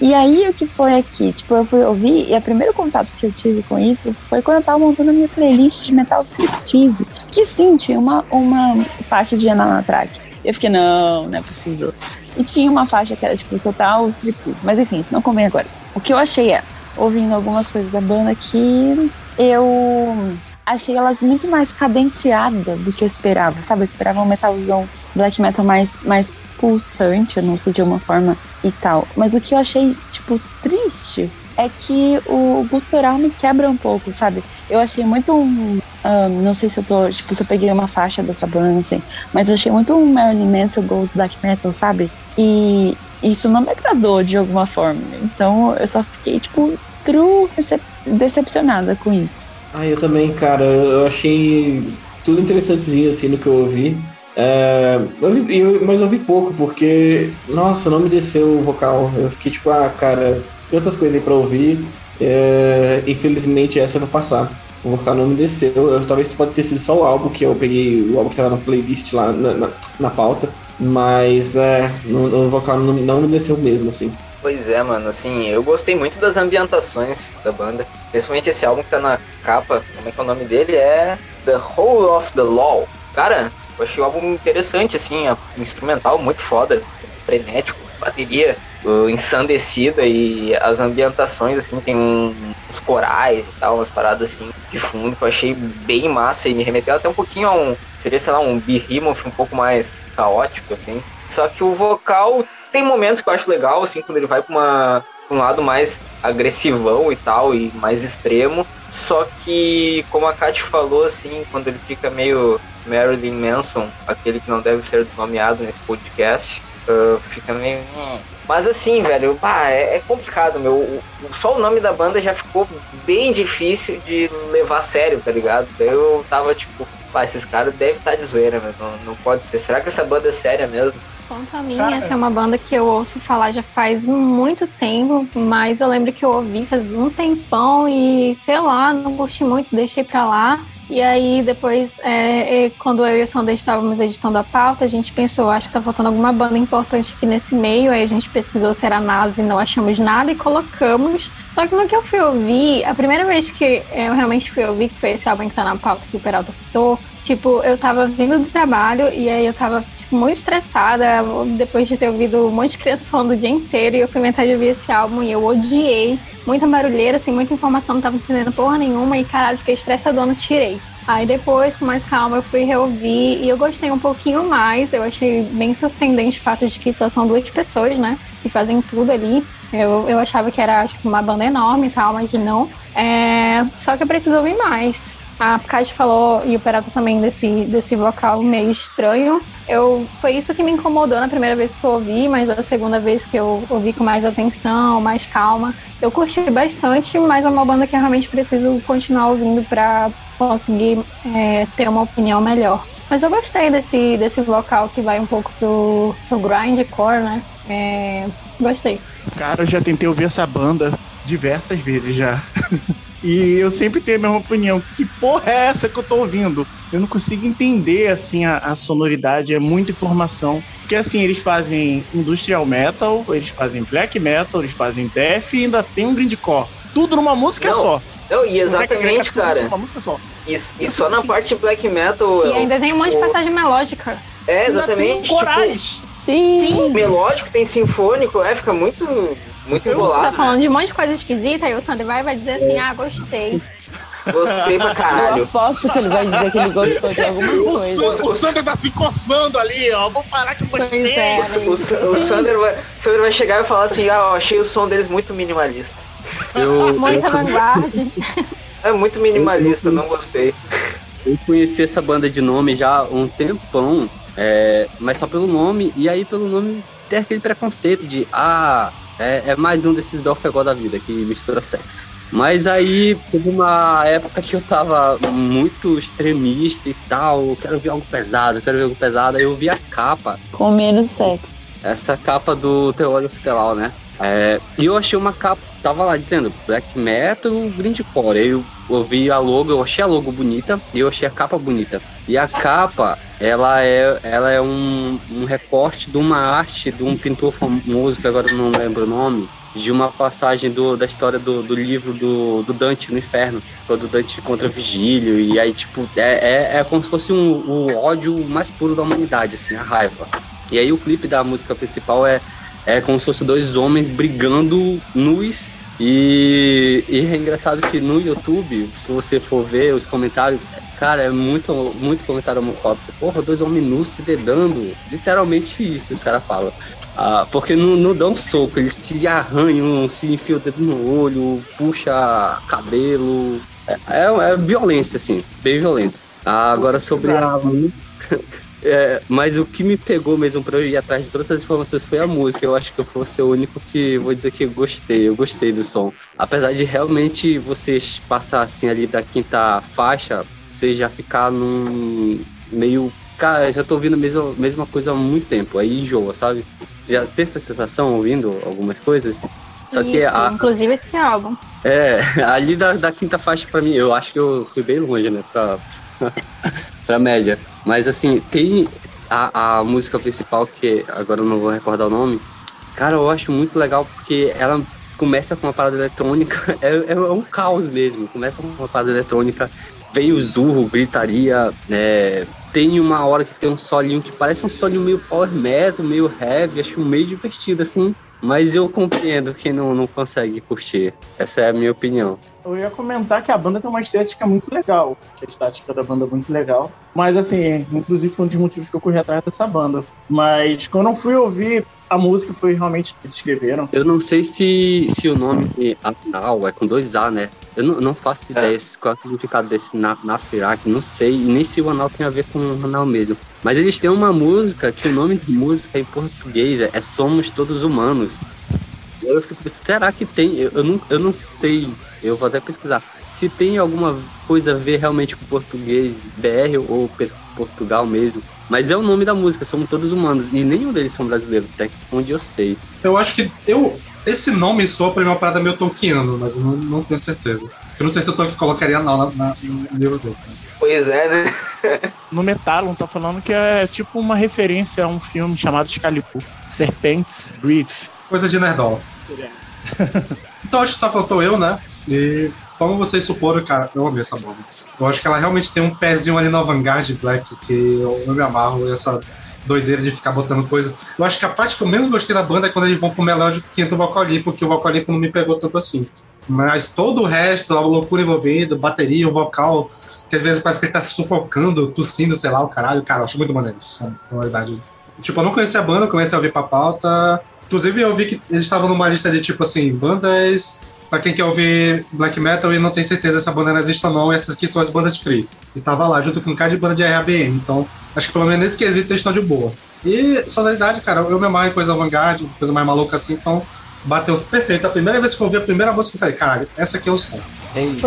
E aí o que foi aqui? Tipo, eu fui ouvir e o primeiro contato que eu tive com isso foi quando eu tava montando a minha playlist de metal striptease. Que sim, tinha uma, uma faixa de anão atrás. Eu fiquei, não, não é possível. E tinha uma faixa que era, tipo, total striptease. Mas enfim, isso não convém agora. O que eu achei é, ouvindo algumas coisas da banda que eu achei elas muito mais cadenciadas do que eu esperava, sabe? Eu esperava um metalzão, black metal mais, mais pulsante, sei de alguma forma e tal. Mas o que eu achei, tipo, triste é que o gutural me quebra um pouco, sabe? Eu achei muito um. ah, não sei se eu tô. Tipo, se eu peguei uma faixa dessa banda, não sei. Mas eu achei muito um Marilyn Manson Ghost Black Metal, sabe? E isso não me agradou de alguma forma. Então eu só fiquei, tipo, true decep decepcionada com isso. Ah, eu também, cara. Eu achei tudo interessantezinho assim no que eu ouvi. É, eu vi- eu- mas eu ouvi pouco, porque, nossa, não me desceu o vocal. Eu fiquei tipo, ah, cara, tem outras coisas aí pra ouvir. É, infelizmente essa eu vou passar. O vocal não me desceu. Eu- talvez pode ter sido só o álbum que eu peguei, o álbum que tava na playlist lá na, na, na pauta. Mas é, no, o vocal não, não me desceu mesmo, assim. Pois é, mano, assim, eu gostei muito das ambientações da banda. Principalmente esse álbum que tá na capa, como é que é o nome dele? É The Whole of the Law. Cara, eu achei o álbum interessante, assim, a- o instrumental muito foda, frenético. bateria uh, ensandecida e as ambientações, assim, tem um, uns corais e tal, umas paradas assim de fundo que eu achei bem massa e me remeteu até um pouquinho a um, seria, sei lá, um Behemoth um pouco mais caótico, assim. Só que o vocal tem momentos que eu acho legal, assim, quando ele vai pra, uma, um lado mais agressivão e tal, e mais extremo. Só que, como a Kat falou, assim, quando ele fica meio Marilyn Manson, aquele que não deve ser nomeado nesse podcast, uh, fica meio. hum. Mas assim, velho, pá, é, é complicado, meu. Só o nome da banda já ficou bem difícil de levar a sério, tá ligado? Eu tava tipo, pá, esses caras devem estar de zoeira, meu. Não, não pode ser. Será que essa banda é séria mesmo? Quanto a mim, Cara. essa é uma banda que eu ouço falar já faz muito tempo, mas eu lembro que eu ouvi faz um tempão e, sei lá, não curti muito, deixei pra lá. E aí depois, é, é, quando eu e o Sander estávamos editando a pauta, a gente pensou, acho que tá faltando alguma banda importante aqui nesse meio, aí a gente pesquisou se era NASA e não achamos nada e colocamos. Só que no que eu fui ouvir, a primeira vez que eu realmente fui ouvir, que foi esse álbum que tá na pauta que o Peralta citou, tipo, eu tava vindo do trabalho e aí eu tava tipo, muito estressada depois de ter ouvido um monte de criança falando o dia inteiro e eu fui inventar de ouvir esse álbum e eu odiei. Muita barulheira, assim, muita informação, não tava entendendo porra nenhuma e caralho, fiquei estressadona, tirei. Aí depois, com mais calma, eu fui reouvir e eu gostei um pouquinho mais. Eu achei bem surpreendente o fato de que só são duas pessoas, né? Que fazem tudo ali. Eu, eu achava que era tipo, uma banda enorme e tal, mas não. É, só que eu preciso ouvir mais. A Kat falou, e o Peralta também, desse, desse vocal meio estranho. Eu, foi isso que me incomodou na primeira vez que eu ouvi, mas da segunda vez que eu ouvi com mais atenção, mais calma, eu curti bastante, mas é uma banda que eu realmente preciso continuar ouvindo pra conseguir é, ter uma opinião melhor. Mas eu gostei desse, desse vocal que vai um pouco pro, pro grindcore, né? É, gostei. Cara, eu já tentei ouvir essa banda diversas vezes já. e eu sempre tenho a mesma opinião. Que porra é essa que eu tô ouvindo? Eu não consigo entender, assim, a, a sonoridade. É muita informação. Porque, assim, eles fazem industrial metal, eles fazem black metal, eles fazem death e ainda tem um grindcore. Tudo numa música Não, só. Não, e agregar exatamente, tudo cara. Numa música só. Isso, e só na parte black metal. E ainda tem um monte de passagem melódica. É, Ainda exatamente. tem tipo, corais. Sim. melódico, tem sinfônico, é, fica muito, muito Tá embolado. né? falando de um monte de coisa esquisita, aí o Sander vai e vai dizer assim, ah, gostei. Gostei pra Eu caralho. aposto que ele vai dizer que ele gostou de alguma O, coisa. San- o Sander tá se coçando ali, ó. Vou parar que eu gostei. é. O, o, o Sander vai, o Sander vai chegar e falar assim: ah, eu achei o som deles muito minimalista. Eu, Muita eu, vanguarda. É muito minimalista, não gostei. eu conheci essa banda de nome já há um tempão, é, mas só pelo nome, e aí pelo nome tem aquele preconceito de, ah, é, é mais um desses belfegó da vida que mistura sexo. Mas aí teve uma época que eu tava muito extremista e tal, quero ver algo pesado, quero ver algo pesado, aí eu vi a capa, Com menos sexo. essa capa do Teório Fitelau, né? É, e eu achei uma capa, tava lá dizendo Black Metal Grindcore. Aí eu ouvi a logo, eu achei a logo bonita e eu achei a capa bonita. E a capa, ela é, ela é um, um recorte de uma arte de um pintor famoso, que agora não lembro o nome, de uma passagem do, da história do, do livro do, do Dante no Inferno, quando Dante contra Vigílio, e aí, tipo, é, é, é como se fosse um, o ódio mais puro da humanidade, assim, a raiva. E aí o clipe da música principal é, é como se fossem dois homens brigando nus. E, e é engraçado que no YouTube, se você for ver os comentários, cara, é muito, muito comentário homofóbico. Porra, dois homens nus se dedando. Literalmente isso, os caras falam. Ah, porque não, não dão soco, eles se arranham, se enfiam o dedo no olho, puxa cabelo. É, é, é violência, assim, bem violento. Ah, agora sobre a. É, mas o que me pegou mesmo pra eu ir atrás de todas essas informações foi a música. Eu acho que eu vou ser o único que vou dizer que eu gostei. Eu gostei do som. Apesar de realmente vocês passar assim ali da quinta faixa, você já ficar num meio. Cara, já tô ouvindo a mesma, mesma coisa há muito tempo. Aí enjoa, sabe? Já tem essa sensação ouvindo algumas coisas? Só que Isso, a, inclusive esse álbum. é, ali da, da quinta faixa pra mim, eu acho que eu fui bem longe, né? Pra, pra média. Mas assim, tem a, a música principal, que agora eu não vou recordar o nome. Cara, eu acho muito legal porque ela começa com uma parada eletrônica, é, é um caos mesmo. Começa com uma parada eletrônica, vem o zurro, gritaria, é, tem uma hora que tem um solinho que parece um solinho meio power metal, meio heavy, acho meio divertido assim. Mas eu compreendo quem não, não consegue curtir. Essa é a minha opinião. Eu ia comentar que a banda tem uma estética muito legal. A estética da banda é muito legal. Mas, assim, inclusive foi um dos motivos que eu corri atrás dessa banda. Mas quando eu fui ouvir a música, foi realmente eles escreveram. Eu não sei se, se o nome Anal é com dois A, né? Eu não, não faço ideia é. qual é o significado desse na, Nafirak, não sei, nem se o Anal tem a ver com o Anal mesmo. Mas eles têm uma música que o nome de música em português é Somos Todos Humanos. Eu fico será que tem? Eu, eu, não, eu não sei, eu vou até pesquisar. Se tem alguma coisa a ver realmente com português BR ou Portugal mesmo. Mas é o nome da música, somos todos humanos. E nenhum deles são brasileiros, até onde eu sei. Eu acho que. Eu, esse nome soa pra mim uma parada meio Tolkiano, mas eu não, não tenho certeza. Eu não sei se o Tolkien colocaria não na, na, no livro dele. Pois é, né? no Metalon tá falando que é tipo uma referência a um filme chamado Excalibur. Serpentes Breathe. Coisa de nerdola. então acho que só faltou eu, né? E como vocês suporam, cara, eu amei essa banda. Eu acho que ela realmente tem um pezinho ali no Vanguard Black, que eu não me amarro, essa doideira de ficar botando coisa. Eu acho que a parte que eu menos gostei da banda é quando eles vão pro melódico que entra o vocal ali, porque o vocal ali não me pegou tanto assim. Mas todo o resto, a loucura envolvida, bateria, o vocal, que às vezes parece que ele tá sufocando, tossindo, sei lá, o caralho. Cara, eu acho muito maneiro essa sonoridade. Tipo, eu não conhecia a banda, comecei a ouvir pra pauta. Inclusive, eu vi que eles estavam numa lista de tipo assim, bandas Pra quem quer ouvir black metal e não tem certeza se a banda existe ou não, essas aqui são as bandas free. E tava lá, junto com um cara de banda de RABM. Então, acho que pelo menos nesse quesito eles estão de boa. E sonoridade, cara, eu me amarro em coisa avant coisa mais maluca assim, então bateu perfeito. A primeira vez que eu ouvi a primeira música, eu falei, caralho, essa aqui é o som. É isso.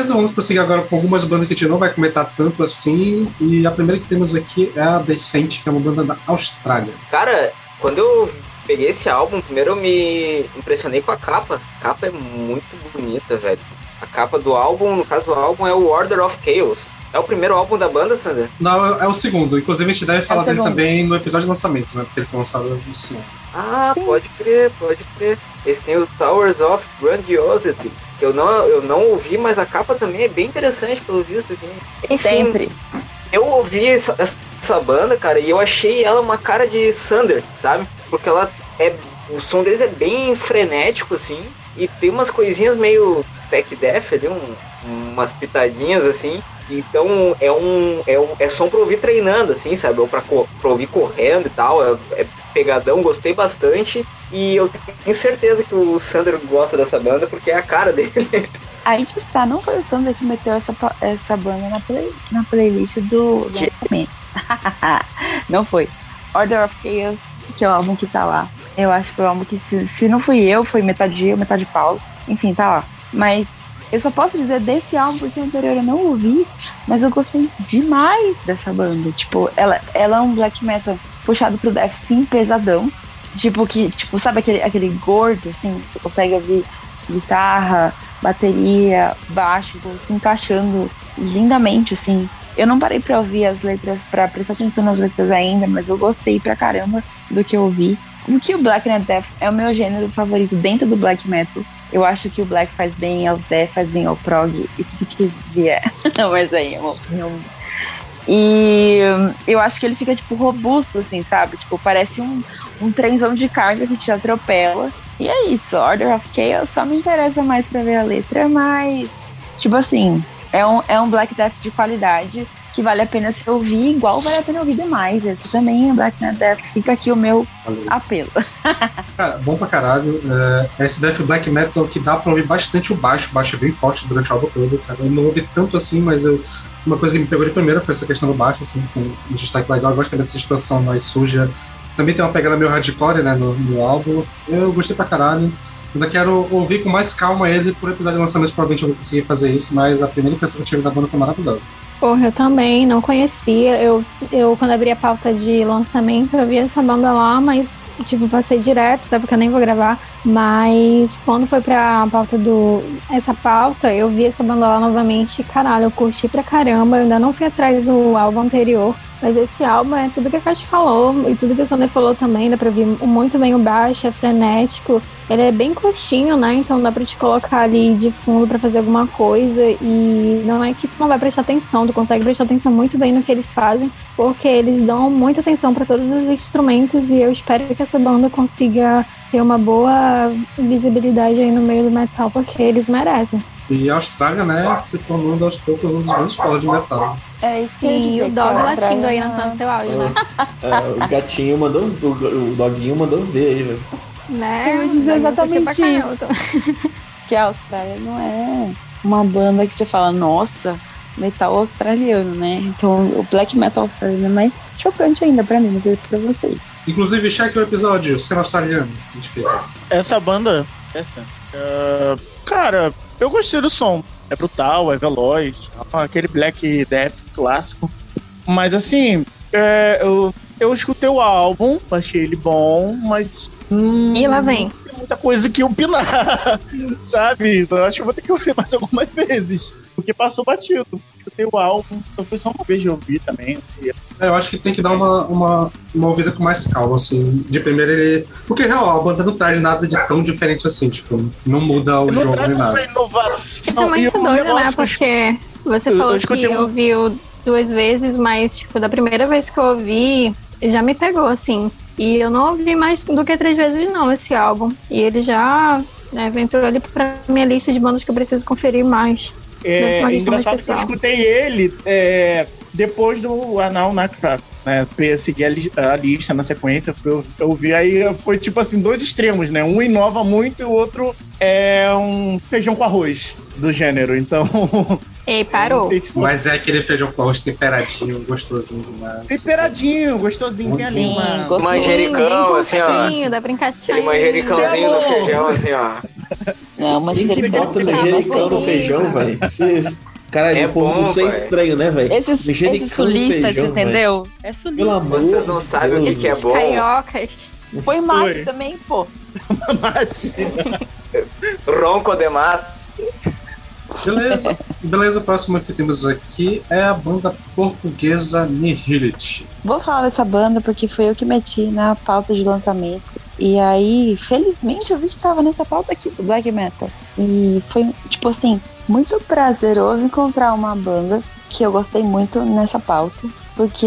Beleza, vamos prosseguir agora com algumas bandas que a gente não vai comentar tanto assim. E a primeira que temos aqui é a Decente, que é uma banda da Austrália. Cara, quando eu peguei esse álbum, primeiro eu me impressionei com a capa. A capa é muito bonita, velho. A capa do álbum, no caso do álbum, é o Order of Chaos. É o primeiro álbum da banda, Sander? Não, é o segundo. Inclusive, a gente deve falar é dele também no episódio de lançamento, né? Porque ele foi lançado ano. Ah, Sim. pode crer, pode crer. Eles têm o Towers of Grandiosity. Eu não, eu não ouvi, mas a capa também é bem interessante, pelo visto. Enfim, Sempre. Eu ouvi essa, essa banda, cara, e eu achei ela uma cara de Sander, sabe? Porque ela é. O som deles é bem frenético, assim, e tem umas coisinhas meio tech death ali, um, umas pitadinhas assim. Então é um, é um é som pra ouvir treinando, assim, sabe? Ou pra, pra ouvir correndo e tal. É, é pegadão, gostei bastante. E eu tenho certeza que o Sandro gosta dessa banda porque é a cara dele. Aí que está, não foi o Sandro que meteu essa, essa banda na, play, na playlist do lançamento. não foi. Order of Chaos, que é o álbum que tá lá. Eu acho que foi o álbum que, se, se não fui eu, foi metade eu, metade Paulo. Enfim, tá lá. Mas eu só posso dizer desse álbum porque o anterior eu não ouvi, mas eu gostei demais dessa banda. Tipo, ela, ela é um black metal puxado pro death sim, pesadão. Tipo, que, tipo, sabe aquele, aquele gordo, assim, você consegue ouvir guitarra, bateria, baixo, tipo, se encaixando lindamente, assim. Eu não parei pra ouvir as letras, pra prestar atenção nas letras ainda, mas eu gostei pra caramba do que eu ouvi. Como que o Black Net Death é o meu gênero favorito dentro do Black Metal. Eu acho que o Black faz bem ao Death, faz bem ao Prog e tudo que vier. mas aí uma opinião e eu acho que ele fica, tipo, robusto, assim, sabe? Tipo, parece um, um trenzão de carga que te atropela. E é isso, Order of Chaos só me interessa mais pra ver a letra, mas, tipo assim, é um, é um Black Death de qualidade que vale a pena se ouvir, igual vale a pena ouvir demais. Esse também é Black Death. Fica aqui o meu Valeu. apelo. Cara, bom pra caralho. É, esse Death Black Metal que dá pra ouvir bastante o baixo. O baixo é bem forte durante o álbum todo, cara. Eu não ouvi tanto assim, mas eu, uma coisa que me pegou de primeira foi essa questão do baixo, assim, com um destaque legal. Eu gosto dessa situação mais suja. Também tem uma pegada meio hardcore, né, no, no álbum. Eu gostei pra caralho. Ainda quero ouvir com mais calma ele por episódio de lançamento, provavelmente eu vou conseguir fazer isso, mas a primeira impressão que eu tive da banda foi maravilhosa. Porra, eu também não conhecia. Eu, eu quando abri a pauta de lançamento, eu vi essa banda lá, mas tipo, passei direto, até porque eu nem vou gravar. Mas quando foi pra pauta do. Essa pauta, eu vi essa banda lá novamente. Caralho, eu curti pra caramba. Eu ainda não fui atrás do álbum anterior. Mas esse álbum é tudo que a Kátia falou. E tudo que o Sander falou também. Dá pra ouvir muito bem o baixo, é frenético. Ele é bem curtinho, né? Então dá pra te colocar ali de fundo pra fazer alguma coisa. E não é que tu não vai prestar atenção, tu consegue prestar atenção muito bem no que eles fazem, porque eles dão muita atenção pra todos os instrumentos. E eu espero que essa banda consiga ter uma boa visibilidade aí no meio do metal, porque eles merecem. E a Austrália, né, se tornando aos poucos um dos grandes polos de metal. É isso que eu ia E dizer. o dog latindo aí na é- no teu áudio, né? É, o gatinho mandou. O, o doguinho mandou ver aí, velho. né? Eu ia dizer exatamente canhoto. que a Austrália não é uma banda que você fala, nossa, metal australiano, né? Então o black metal australiano é mais chocante ainda pra mim, não sei pra vocês. Inclusive, cheque o episódio, sendo australiano. A gente fez aqui. Essa banda, essa, ah, cara, eu gostei do som. É brutal, é veloz, aquele black death clássico. Mas assim, é, eu, eu escutei o álbum, achei ele bom, mas. Hum, E lá vem. Tem muita coisa que opinar, sabe? Eu acho que eu vou ter que ouvir mais algumas vezes. Porque passou batido. Escutei o álbum, eu fui só uma vez de ouvir também. Assim, É, Eu acho que tem que dar uma, uma, uma ouvida com mais calma, assim. De primeira ele. Porque, real, a banda não traz nada de tão diferente assim, tipo, não muda o não jogo nem nada. inovação. Isso é muito doido, né? eu Porque você eu- falou eu que um- ouviu duas vezes, mas, tipo, da primeira vez que eu ouvi, já me pegou, assim. E eu não ouvi mais do que três vezes, não, esse álbum. E ele já né, entrou ali pra minha lista de bandas que eu preciso conferir mais. É mais engraçado que eu escutei ele é, depois do Anal Nakra, né? Pra seguir a, li- a lista na sequência, eu, eu vi aí, foi tipo assim, dois extremos, né? Um inova muito e o outro é um feijão com arroz do gênero. Então, Ei, parou. se foi Mas é aquele feijão com arroz temperadinho, gostosinho demais. temperadinho, gostosinho, tem ali uma... gostoso. Manjericão, assim, ó. dá pra encaixar. Aquele manjericãozinho no Belo! feijão, assim, ó. Não, mas manjericão bota manjericão no feijão, velho? Cara, É bom, do sul é estranho, né, velho? Esses, esses sulistas, feijão, entendeu? É Pelo sulista. amor Vocês não de sabem o que, que é Deus. bom. Cariocas. Põe mate também, pô. mate. Ronco de mato. Beleza. Beleza, o próximo que temos aqui é a banda portuguesa Nihility. Vou falar dessa banda porque foi eu que meti na pauta de lançamento. E aí, felizmente, eu vi que tava nessa pauta aqui do Black Metal. E foi, tipo assim, muito prazeroso encontrar uma banda que eu gostei muito nessa pauta. Porque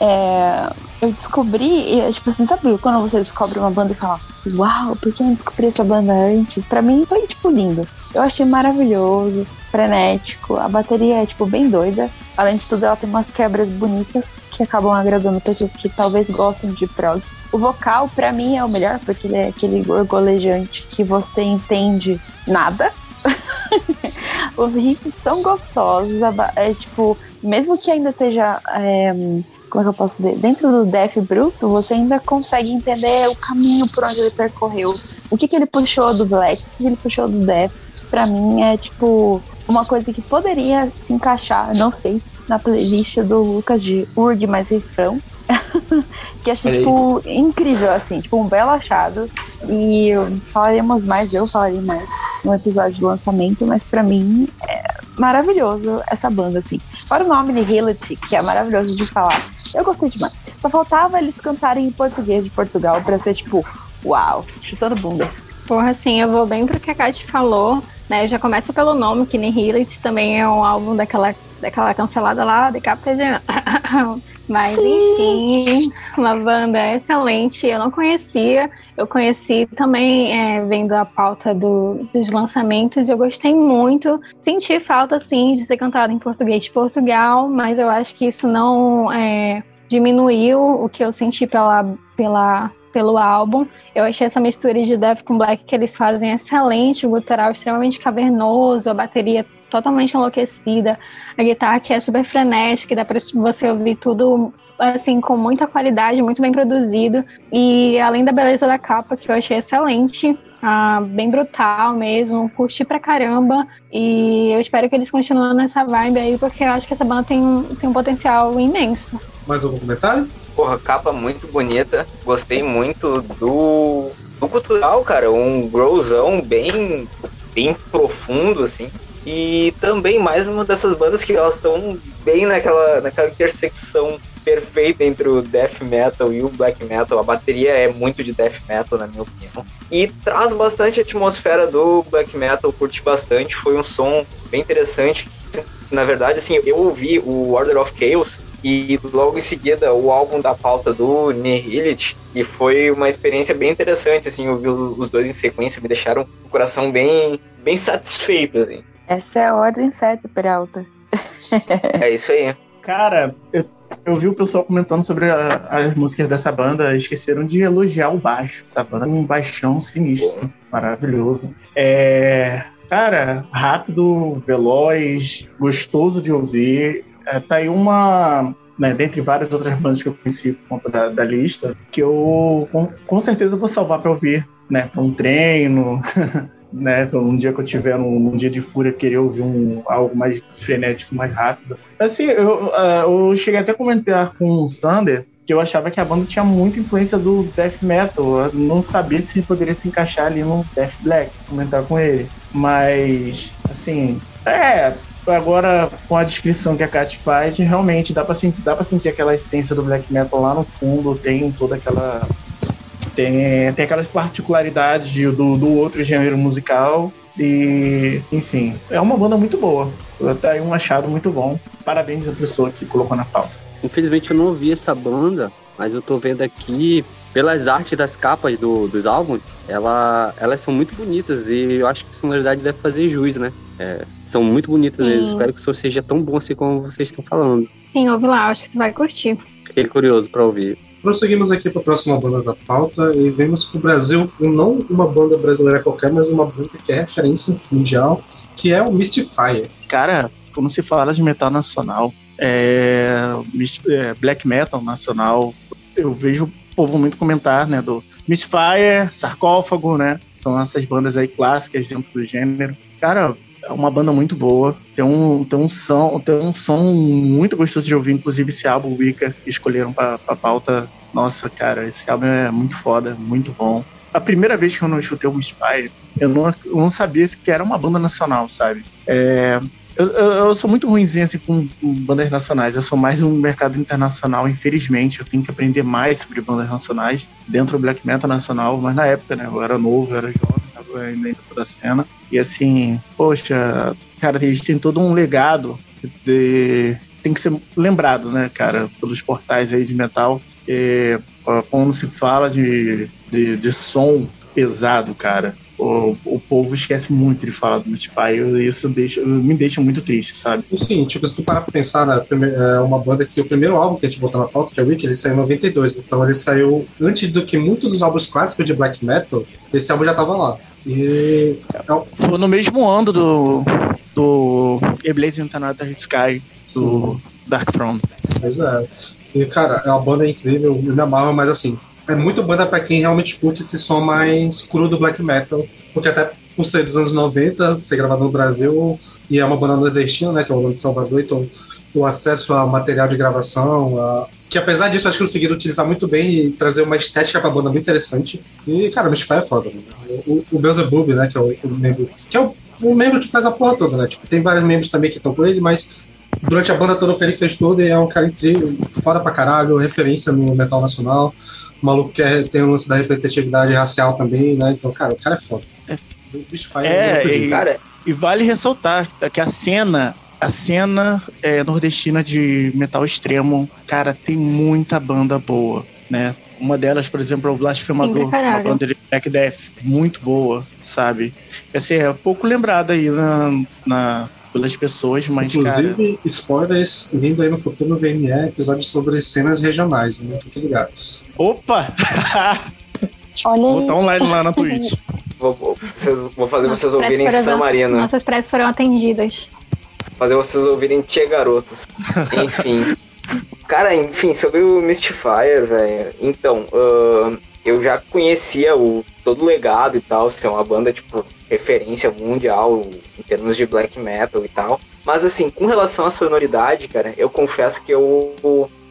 é, eu descobri, tipo assim, sabe quando você descobre uma banda e fala, uau, por que eu não descobri essa banda antes? Pra mim foi, tipo, lindo. Eu achei maravilhoso, frenético, a bateria é, tipo, bem doida. Além de tudo, ela tem umas quebras bonitas que acabam agradando pessoas que talvez gostem de prog. O vocal, pra mim, é o melhor, porque ele é aquele gorgolejante que você entende nada. Os riffs são gostosos, é tipo, mesmo que ainda seja. é, como é que eu posso dizer? Dentro do Death Bruto, você ainda consegue entender o caminho por onde ele percorreu. O que, que ele puxou do Black, o que, que ele puxou do Death. Pra mim é tipo uma coisa que poderia se encaixar, não sei, na playlist do Lucas de Urg mais refrão. que achei, tipo, incrível, assim, tipo, um belo achado. E falaremos mais, eu falarei mais no episódio de lançamento, mas pra mim é maravilhoso essa banda, assim. Fora o nome Nihility, que é maravilhoso de falar. Eu gostei demais. Só faltava eles cantarem em português de Portugal pra ser tipo, uau, chutando bundas. Porra, assim, eu vou bem pro que a Kate falou, né? Já começa pelo nome, que Nihility também é um álbum daquela, daquela cancelada lá, de Captain. Mas, Sim. enfim, uma banda excelente. Eu não conhecia. Eu conheci também é, vendo a pauta do, dos lançamentos eu gostei muito. Senti falta, sim, de ser cantada em português de Portugal, mas eu acho que isso não é, diminuiu o que eu senti pela, pela, pelo álbum. Eu achei essa mistura de Death com Black que eles fazem excelente, o gutural extremamente cavernoso, a bateria totalmente enlouquecida, a guitarra que é super frenética, dá pra você ouvir tudo assim com muita qualidade, muito bem produzido. E além da beleza da capa, que eu achei excelente, ah, bem brutal mesmo, curti pra caramba. E eu espero que eles continuem nessa vibe aí, porque eu acho que essa banda tem, um- tem um potencial imenso. Mais algum comentário? Porra, capa muito bonita. Gostei muito do, do cultural, cara. Um growzão bem, bem profundo, assim. E também mais uma dessas bandas que elas estão bem naquela, naquela intersecção perfeita entre o death metal e o black metal. A bateria é muito de death metal, na minha opinião. E traz bastante a atmosfera do black metal, curti bastante. Foi um som bem interessante. Na verdade, assim, eu ouvi o Order of Chaos e logo em seguida o álbum da pauta do Nihilith e foi uma experiência bem interessante, assim, ouvir os dois em sequência me deixaram o coração bem, bem satisfeito, assim. Essa é a ordem certa, Peralta. É isso aí. Cara, eu, eu vi o pessoal comentando sobre a- as músicas dessa banda, esqueceram de elogiar o baixo. Essa banda um baixão sinistro, maravilhoso. É, cara, rápido, veloz, gostoso de ouvir. É, tá aí uma, né, dentre várias outras bandas que eu conheci por conta da, da lista, que eu com, com certeza vou salvar para ouvir, né, para um treino. Né, um dia que eu tiver num, num dia de fúria querer ouvir um, algo mais frenético, mais rápido. Assim, eu, ah, eu cheguei até a comentar com o Sander que eu achava que a banda tinha muita influência do death metal. Eu não sabia se poderia se encaixar ali no death black, comentar com ele. Mas, assim, é. Agora, com a descrição que a Kat faz, realmente dá pra, sentir, dá pra sentir aquela essência do black metal lá no fundo, tem toda aquela. Tem, tem aquelas particularidades do, do outro gênero musical. E, enfim, é uma banda muito boa. Tá aí um achado muito bom. Parabéns à pessoa que colocou na pauta. Infelizmente eu não ouvi essa banda, mas eu tô vendo aqui, pelas artes das capas do- dos álbuns, ela, elas são muito bonitas e eu acho que a sonoridade deve fazer jus, né? É, são muito bonitas mesmo. Sim. Espero que o som seja tão bom assim como vocês estão falando. Sim, ouve lá, acho que tu vai curtir. Fiquei curioso pra ouvir. Prosseguimos aqui para a próxima banda da pauta e vemos para o Brasil, não uma banda brasileira qualquer, mas uma banda que é referência mundial, que é o Mystifier. Cara, quando se fala de metal nacional, é, é, black metal nacional, eu vejo o povo muito comentar, né, do Misfire, Sarcófago, né, são essas bandas aí clássicas dentro do gênero. Cara, é uma banda muito boa, tem um, tem um, som, tem um som muito gostoso de ouvir, inclusive esse álbum Wicca que escolheram pra, pra pauta. Nossa, cara, esse álbum é muito foda, muito bom. A primeira vez que eu não escutei o Misfire, eu não, eu não sabia que era uma banda nacional, sabe? É, eu, eu, eu sou muito ruimzinho assim, com, com bandas nacionais. Eu sou mais um mercado internacional, infelizmente. Eu tenho que aprender mais sobre bandas nacionais dentro do black metal nacional. Mas na época, né? Eu era novo, eu era jovem, tava ainda toda a cena. E assim, poxa, cara, eles têm todo um legado de, tem que ser lembrado, né, cara, pelos portais aí de metal. É, quando se fala de, de, de som pesado, cara, o, o povo esquece muito de falar do e isso deixa, me deixa muito triste, sabe? Sim, tipo, se tu parar pra pensar, né, prime- é uma banda que o primeiro álbum que a gente botou na pauta, que é o Wiki, ele saiu em 92. Então ele saiu antes do que muitos dos álbuns clássicos de black metal, esse álbum já tava lá. E é um- Foi no mesmo ano do, do Eblaze into Another Sky, do Dark Throne. Pois é. E, cara, é uma banda incrível, eu me amarro, mas assim, é muito banda pra quem realmente curte esse som mais cru do black metal, porque até por ser dos anos 90, ser gravado no Brasil, e é uma banda nordestina, né, que é uma banda de Salvador, então o acesso a material de gravação, a- que apesar disso, acho que conseguiram utilizar muito bem e trazer uma estética pra banda muito interessante. E, cara, o Mystify é foda. mano. O, o Beelzebub, né, que é o, o membro, que é o, o membro que faz a porra toda, né, tipo, tem vários membros também que estão com ele, mas durante a banda toda o Felipe fez tudo e é um cara incrível, foda pra caralho, referência no metal nacional. O maluco que é- tem o lance da refletividade racial também, né? Então, cara, o cara é foda. O bicho faz É, fudido. e- Cara, E vale ressaltar que a cena, a cena é, nordestina de metal extremo, cara, tem muita banda boa, né? Uma delas, por exemplo, é o Blasfemador, uma banda de Black Death, muito boa, sabe? Assim, é pouco lembrada aí na, na- pelas pessoas, mas, cara, Inclusive, spoilers vindo aí no futuro no VME, episódio sobre cenas regionais, né? Fiquem ligados. opa! Olha Vou estar online lá na Twitch. vou, vou- fazer vocês ouvirem foram- Marino. Nossas preces foram atendidas. Fazer vocês ouvirem Tchê Garotos. Enfim. Cara, enfim, sobre o Mystifier, velho. Então, ahn, eu já conhecia o todo o legado e tal, ser uma banda, tipo, referência mundial em termos de black metal e tal. Mas assim, com relação à sonoridade, cara, eu confesso que eu,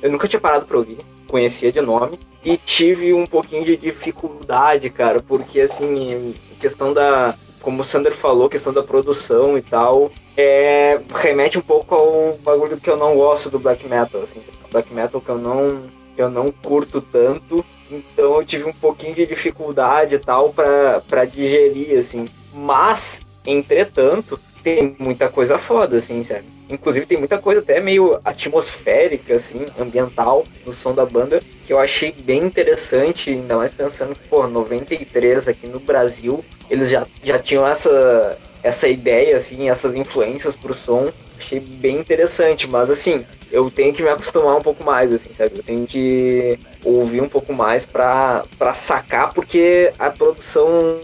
eu nunca tinha parado pra ouvir, conhecia de nome, e tive um pouquinho de dificuldade, cara, porque assim, questão da. Como o Sander falou, questão da produção e tal, é, remete um pouco ao bagulho que eu não gosto do black metal, assim, black metal que eu não, que eu não curto tanto, então eu tive um pouquinho de dificuldade e tal para digerir, assim. Mas, entretanto, tem muita coisa foda, assim, sabe? Inclusive tem muita coisa até meio atmosférica, assim, ambiental no som da banda, que eu achei bem interessante, ainda mais pensando que, pô, 93 aqui no Brasil, eles já, já tinham essa, essa ideia, assim, essas influências pro som. Achei bem interessante, mas assim, eu tenho que me acostumar um pouco mais, assim, sabe? Eu tenho que ouvir um pouco mais pra, pra sacar, porque a produção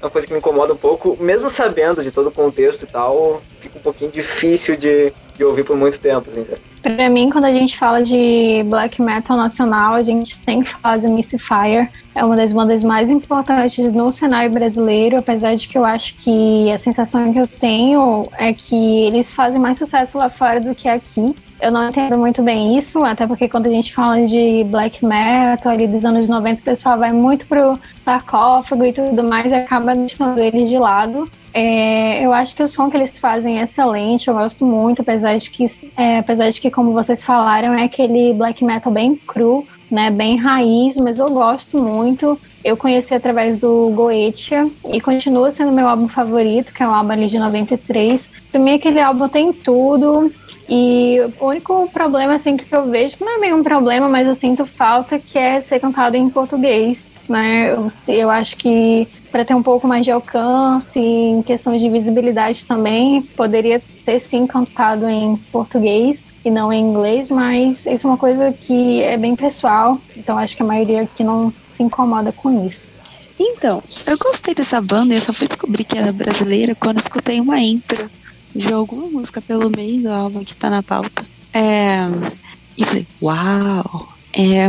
é uma coisa que me incomoda um pouco, mesmo sabendo de todo o contexto e tal, fica um pouquinho difícil de, de ouvir por muito tempo, assim, sabe? Pra mim, quando a gente fala de black metal nacional, a gente tem que falar de Fire. É uma das bandas mais importantes no cenário brasileiro, apesar de que eu acho que a sensação que eu tenho é que eles fazem mais sucesso lá fora do que aqui. Eu não entendo muito bem isso, até porque quando a gente fala de black metal ali dos anos 90, o pessoal vai muito pro sarcófago e tudo mais e acaba deixando eles de lado. É, eu acho que o som que eles fazem é excelente, eu gosto muito, apesar de que, é, apesar de que, como vocês falaram, é aquele black metal bem cru, né, bem raiz, mas eu gosto muito. Eu conheci através do Goetia e continua sendo meu álbum favorito, que é o álbum ali de 93. Pra mim, aquele álbum tem tudo. E o único problema assim que eu vejo, que não é bem um problema, mas eu sinto falta, que é ser cantado em português, né? Eu, eu acho que para ter um pouco mais de alcance, em questão de visibilidade também, poderia ter sim cantado em português e não em inglês, mas isso é uma coisa que é bem pessoal, então acho que a maioria aqui não se incomoda com isso. Então, eu gostei dessa banda e eu só fui descobrir que era brasileira quando escutei uma intro de alguma música pelo meio do álbum que tá na pauta. É, e falei, uau, é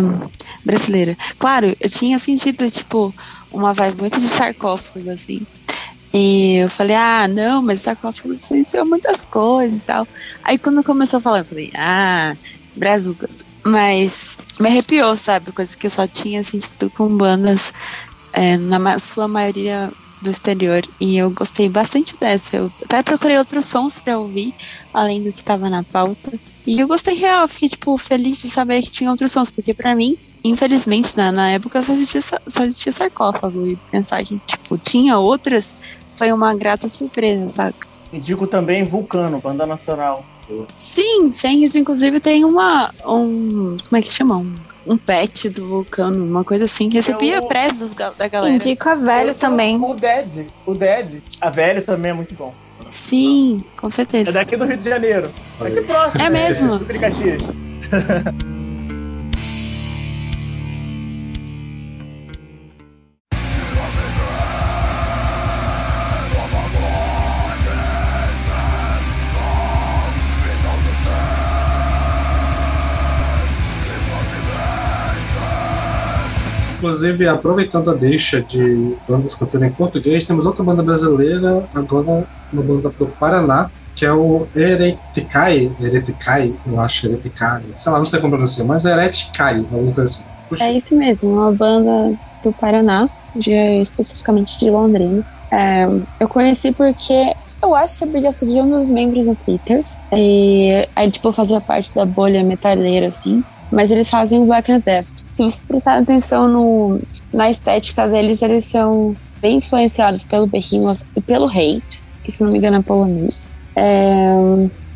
brasileira. Claro, eu tinha sentido, tipo, uma vibe muito de sarcófago, assim. E eu falei, ah, não, mas sarcófago influenciou muitas coisas e tal. Aí quando começou a falar, eu falei, ah, brazucas. Mas me arrepiou, sabe? Coisa que eu só tinha sentido com bandas, é, na sua maioria do exterior e eu gostei bastante dessa. Eu até procurei outros sons para ouvir, além do que tava na pauta. E eu gostei real, fiquei tipo feliz de saber que tinha outros sons, porque para mim, infelizmente, na, na época só existia, só existia sarcófago e pensar que tipo tinha outras foi uma grata surpresa, saca? Indico também Vulcano, banda nacional. Sim, Fênix inclusive tem uma um como é que chama? Um um pet do Vulcano, uma coisa assim. Recebia é o... prezos da galera. Indico a velho também. O Dead. O Dead. A velho também é muito bom. Sim, com certeza. É daqui do Rio de Janeiro. Aqui próximo. É mesmo. Inclusive, aproveitando a deixa de bandas cantando em português, temos outra banda brasileira, agora uma banda do Paraná, que é o Ereticai, Ereticai, eu acho, Ereticai, sei lá, não sei como pronunciar, mas é Ereticai, alguma coisa assim. Puxa. É isso mesmo, uma banda do Paraná, de, especificamente de Londrina. É, eu conheci porque eu acho que eu podia de um dos membros no Twitter. E aí, tipo, fazia parte da bolha metaleira, assim mas eles fazem Black and Death. Se vocês prestarem atenção no, na estética deles, eles são bem influenciados pelo Behemoth e pelo Hate, que se não me engano é polonês. É,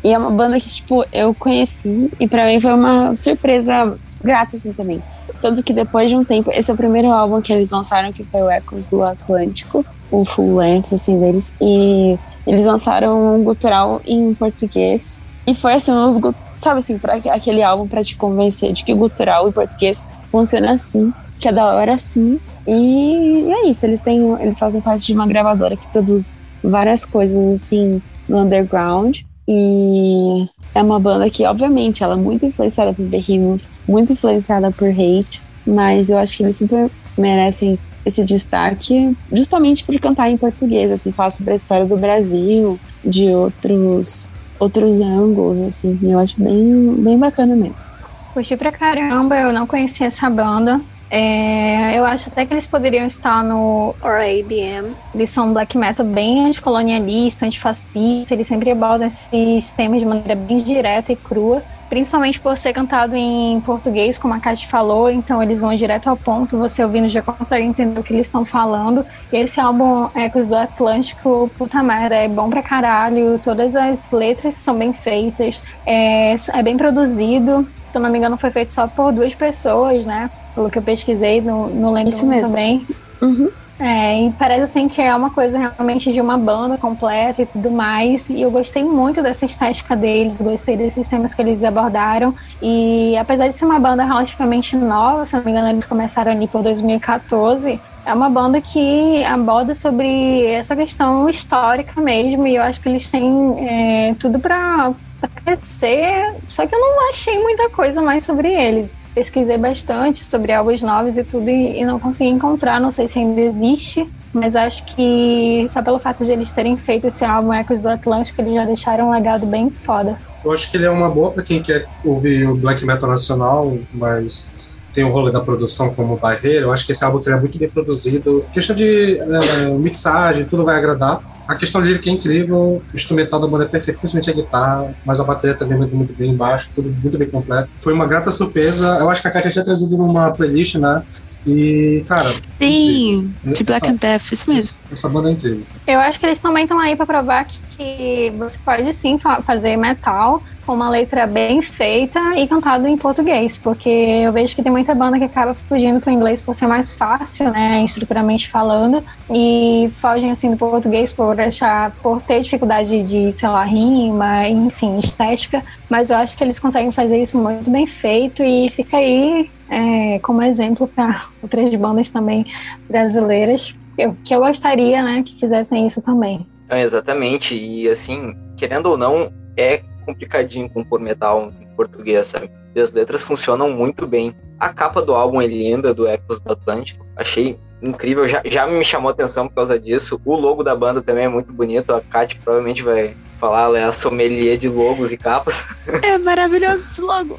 e é uma banda que, tipo, eu conheci e para mim foi uma surpresa grata, assim, também. Tanto que depois de um tempo, esse é o primeiro álbum que eles lançaram, que foi o Ecos do Atlântico, o full length, assim, deles. E eles lançaram um gutural em português. E foi, assim, uns sabe assim, para aquele álbum para te convencer de que gutural e português funciona assim, que é da hora assim. E é isso, eles têm, eles fazem parte de uma gravadora que produz várias coisas assim no underground e é uma banda que obviamente ela é muito influenciada por Behemoth, muito influenciada por Hate, mas eu acho que eles super merecem esse destaque justamente por cantar em português, assim, falar sobre a história do Brasil, de outros outros ângulos, assim, eu acho bem, bem bacana mesmo. Curti pra caramba, eu não conhecia essa banda. É, eu acho até que eles poderiam estar no RABM. Eles são black metal bem anticolonialista, antifascista, eles sempre abordam esses temas de maneira bem direta e crua principalmente por ser cantado em português, como a Kátia falou, então eles vão direto ao ponto, você ouvindo já consegue entender o que eles estão falando. E esse álbum Ecos do Atlântico, puta merda, é bom pra caralho, todas as letras são bem feitas, é, é bem produzido, se eu não me engano foi feito só por duas pessoas, né? Pelo que eu pesquisei, não, não lembro Isso mesmo. também. Uhum. É, e parece assim que é uma coisa realmente de uma banda completa e tudo mais. E eu gostei muito dessa estética deles, gostei desses temas que eles abordaram. E apesar de ser uma banda relativamente nova, se não me engano, eles começaram ali por 2014. É uma banda que aborda sobre essa questão histórica mesmo, e eu acho que eles têm é, tudo para crescer. Só que eu não achei muita coisa mais sobre eles pesquisei bastante sobre álbuns novos e tudo e, e, não consegui encontrar, não sei se ainda existe, mas acho que só pelo fato de eles terem feito esse álbum Ecos do Atlântico, eles já deixaram um legado bem foda. Eu acho que ele é uma boa para quem quer ouvir o black metal nacional, mas tem o rolê da produção como barreira. Eu acho que esse álbum é muito bem produzido. questão de é, mixagem, tudo vai agradar. A questão lírica é incrível, o instrumental da banda é perfeito, principalmente a guitarra, mas a bateria também muito, muito bem embaixo, tudo muito bem completo. Foi uma grata surpresa. Eu acho que a Katia tinha trazido numa playlist, né? E, cara. Sim, incrível. de Black essa, and Death, isso mesmo. Essa banda é incrível. Eu acho que eles também estão aí para provar que, que você pode sim fazer metal com uma letra bem feita e cantado em português, porque eu vejo que tem muita banda que acaba fugindo para o inglês por ser mais fácil, né, estruturalmente falando, e fogem assim do português por achar, por ter dificuldade de, sei lá, rima, enfim, estética, mas eu acho que eles conseguem fazer isso muito bem feito e fica aí é, como exemplo para outras bandas também brasileiras, eu, que eu gostaria, né, que fizessem isso também. É, exatamente, e assim, querendo ou não, é complicadinho compor metal em português, sabe? E as letras funcionam muito bem. A capa do álbum é linda, do Ecos do Atlântico. Achei incrível, já, já me chamou a atenção por causa disso. O logo da banda também é muito bonito. A Kat provavelmente vai falar, ela é a sommelier de logos e capas. É maravilhoso esse logo.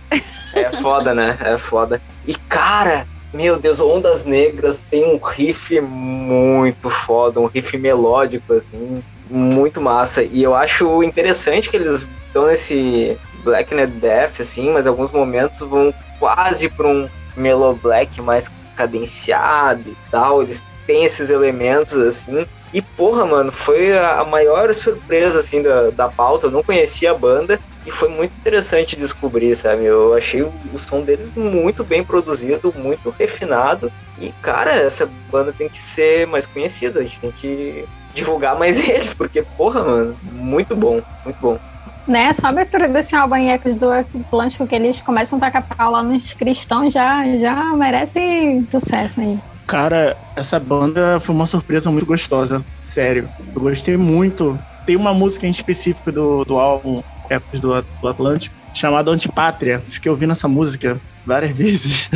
É foda, né? É foda. E cara, meu Deus, Ondas Negras tem um riff muito foda, um riff melódico, assim, muito massa. E eu acho interessante que eles estão nesse Black Net Death, assim, mas alguns momentos vão quase para um Mellow Black mais cadenciado e tal. Eles têm esses elementos, assim. E, porra, mano, foi a, maior surpresa, assim, da, da pauta. Eu não conhecia a banda e foi muito interessante descobrir, sabe? Eu achei o, o som deles muito bem produzido, muito refinado. E, cara, essa banda tem que ser mais conhecida. A gente tem que divulgar mais eles, porque, porra, mano, muito bom, muito bom né? Só a abertura desse álbum em Ecos do Atlântico que eles começam a tacar pau lá nos cristãos já, já merece sucesso aí. Cara, essa banda foi uma surpresa muito gostosa, sério. Eu gostei muito. Tem uma música em específico do, do álbum Ecos do, do Atlântico chamada Antipátria. Fiquei ouvindo essa música várias vezes.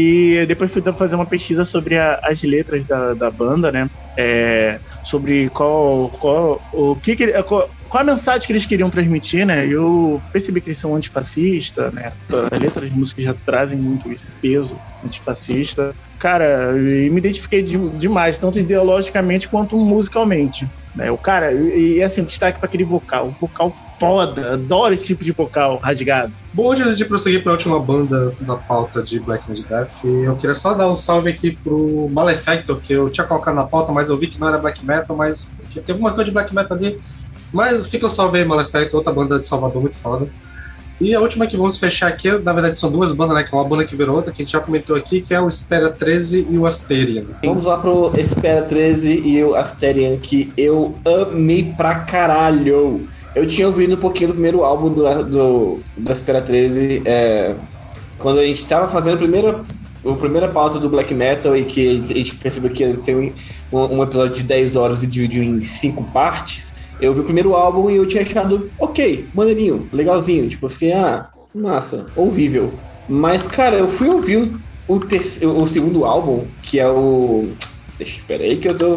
E depois fui fazer uma pesquisa sobre a, as letras da, da banda, né? É, sobre qual, qual o que, que qual, qual a mensagem que eles queriam transmitir, né? Eu percebi que eles são antifascistas, né? As letras de música já trazem muito esse peso antifascista. Cara, me identifiquei de, demais, tanto ideologicamente quanto musicalmente. Né? O cara, e assim, destaque para aquele vocal. Vocal foda, adoro esse tipo de vocal rasgado. Bom, antes de prosseguir para a última banda da pauta de Black Metal Death, eu queria só dar um salve aqui pro Malefactor, que eu tinha colocado na pauta, mas eu vi que não era Black Metal, mas tem alguma coisa de Black Metal ali mas fica o salve aí, Malefactor, outra banda de Salvador muito foda. E a última que vamos fechar aqui, na verdade são duas bandas, né? Que é uma banda que virou outra, que a gente já comentou aqui, que é o Espera 13 e o Asterian. Vamos lá pro Espera 13 e o Asterian, que eu amei pra caralho. Eu tinha ouvido um pouquinho do primeiro álbum do, do, do Espera 13, é, quando a gente tava fazendo a primeira, a primeira pauta do Black Metal e que a gente percebeu que ia ser um, um episódio de 10 horas e dividiu em 5 partes. Eu vi o primeiro álbum e eu tinha achado ok, maneirinho, legalzinho. Tipo, eu fiquei, ah, massa, ouvível. Mas, cara, eu fui ouvir o, terceiro, o segundo álbum, que é o. Deixa, espera aí que eu tô.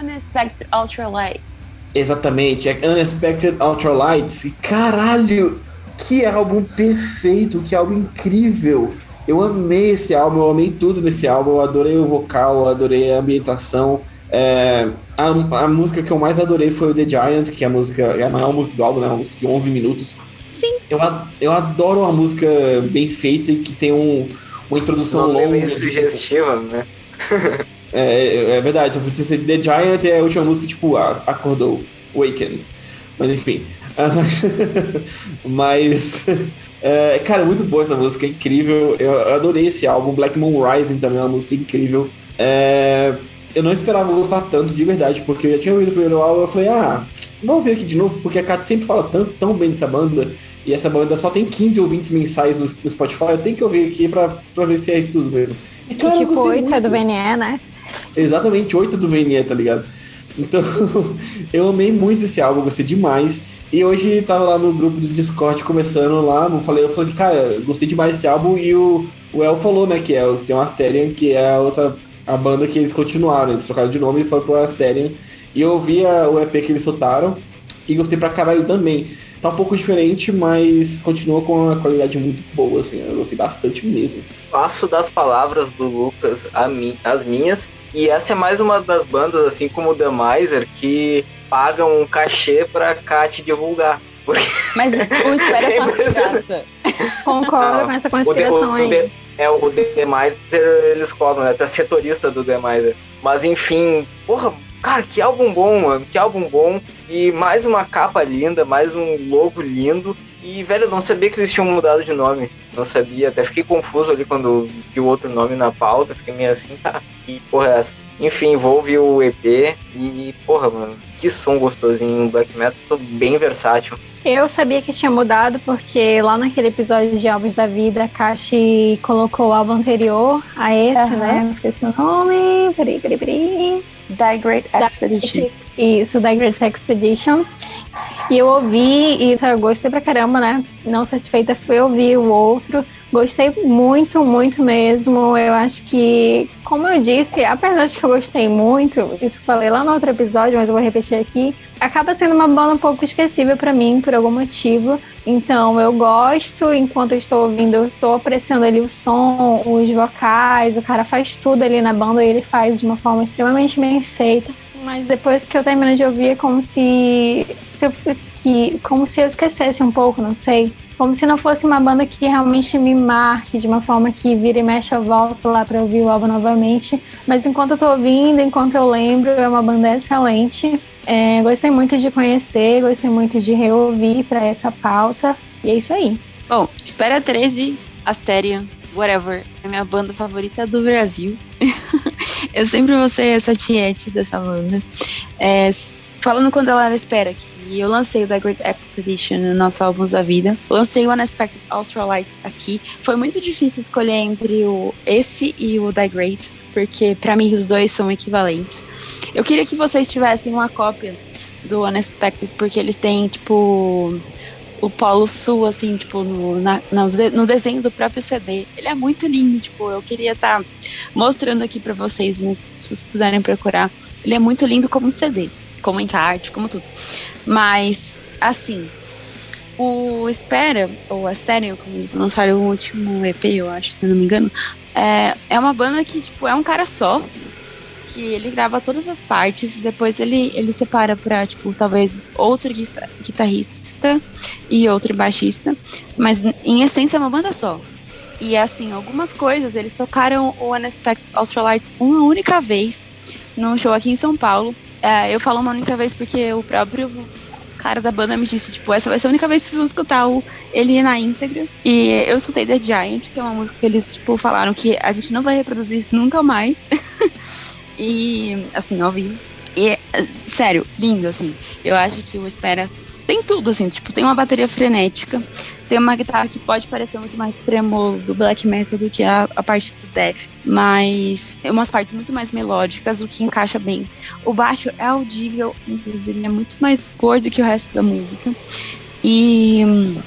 Unexpected Ultralights. Exatamente, é Unexpected Ultralights. E caralho, que álbum perfeito, que álbum incrível. Eu amei esse álbum, eu amei tudo nesse álbum. Eu adorei o vocal, eu adorei a ambientação. É, a, a, música que eu mais adorei foi o The Giant, que é a música, é a maior música do álbum, né? Uma música de 11 minutos. Sim. Eu, eu adoro uma música bem feita e que tem um, uma introdução Não é longa. meio sugestiva, né? é, é verdade, só podia ser The Giant é a última música, tipo, acordou, Wakened. Mas enfim. Mas. É, cara, muito boa essa música, é incrível. Eu adorei esse álbum. Black Moon Rising também é uma música incrível. É, eu não esperava gostar tanto de verdade, porque eu já tinha ouvido o primeiro álbum. Eu falei, ah, vou ouvir aqui de novo, porque a Kat sempre fala tanto, tão bem dessa banda. E essa banda só tem 15 ouvintes mensais no, no Spotify. Eu tenho que ouvir aqui pra, pra ver se é isso tudo mesmo. E, cara, tipo, 8 é do VNE, né? Exatamente, 8 é do VNE, tá ligado? Então, eu amei muito esse álbum, gostei demais. E hoje tava lá no grupo do Discord começando lá, eu falei, eu falei, cara, gostei demais desse álbum e o, o El falou, né, que é, tem o Asterion, que é a outra a banda que eles continuaram, eles trocaram de nome e foram pro Asterion. E eu ouvi o EP que eles soltaram e gostei pra caralho também. Tá um pouco diferente, mas continua com uma qualidade muito boa, assim, eu gostei bastante mesmo. Passo das palavras do Lucas a as minhas, e essa é mais uma das bandas, assim como o The Miser, que pagam um cachê pra Kat divulgar. Porque... Mas o Espera é fácil graça. Concordo com essa conspiração o aí. The, é, o The Miser, eles cobram, né? Tá setorista do The Miser. Mas enfim, porra, cara, que álbum bom, mano. Que álbum bom. E mais uma capa linda, mais um logo lindo. E, velho, eu não sabia que eles tinham mudado de nome. Não sabia. Até fiquei confuso ali quando vi o outro nome na pauta. Fiquei meio assim, tá. Que porra é essa? Enfim, vou ouvir o EP. E, porra, mano, que som gostosinho. Black Metal bem versátil. Eu sabia que tinha mudado porque lá naquele episódio de Álbuns da Vida, a Kashi colocou o álbum anterior a esse, Aham. né? Não esqueci o nome. Peraí, peraí, peraí. Die Great Expedition. Isso, da Great Expedition. E eu ouvi e eu gostei pra caramba, né? Não satisfeita, fui ouvir o outro. Gostei muito, muito mesmo. Eu acho que, como eu disse, apesar de que eu gostei muito, isso falei lá no outro episódio, mas eu vou repetir aqui, acaba sendo uma banda um pouco esquecível pra mim, por algum motivo. Então, eu gosto, enquanto eu estou ouvindo, eu estou apreciando ali o som, os vocais, o cara faz tudo ali na banda e ele faz de uma forma extremamente bem feita. Mas depois que eu termino de ouvir, é como se, se eu que, como se eu esquecesse um pouco, não sei. Como se não fosse uma banda que realmente me marque de uma forma que vira e mexe, eu volto lá para ouvir o álbum novamente. Mas enquanto eu tô ouvindo, enquanto eu lembro, é uma banda excelente. É, gostei muito de conhecer, gostei muito de reouvir para essa pauta. E é isso aí. Bom, Espera 13, Asterion, whatever. É minha banda favorita do Brasil. eu sempre vou ser essa tiete dessa banda. É, falando quando ela era Espera, que eu lancei o The Great Expedition no nosso Álbuns da Vida. Lancei o Unexpected Ultralight aqui. Foi muito difícil escolher entre o esse e o The Great, porque pra mim os dois são equivalentes. Eu queria que vocês tivessem uma cópia do Unexpected, porque eles têm, tipo, o Polo Sul, assim, tipo, no, na- no, de- no desenho do próprio CD. Ele é muito lindo, tipo, eu queria estar mostrando aqui pra vocês, mas se vocês quiserem procurar, ele é muito lindo como CD, como encarte, como tudo. Mas, assim, o Espera, ou Asterion, como eles lançaram o último EP, eu acho, se não me engano, é, é uma banda que, tipo, é um cara só, que ele grava todas as partes, depois ele, ele separa pra, tipo, talvez outro guitarrista e outro baixista, mas em essência é uma banda só. E assim, algumas coisas, eles tocaram o Unexpected Ultralights uma única vez num show aqui em São Paulo. É, eu falo uma única vez porque o próprio cara da banda me disse, tipo, essa vai ser a única vez que vocês vão escutar o, ele na íntegra. E eu escutei The Giant, que é uma música que eles, tipo, falaram que a gente não vai reproduzir isso nunca mais. e, assim, ao vivo. E, é, sério, lindo, assim. Eu acho que o Espera tem tudo, assim, tipo, tem uma bateria frenética, tem uma guitarra que pode parecer muito mais tremolo do black metal do que a, a parte do death, mas é umas partes muito mais melódicas, o que encaixa bem. O baixo é audível, ele é muito mais gordo que o resto da música. E, hum,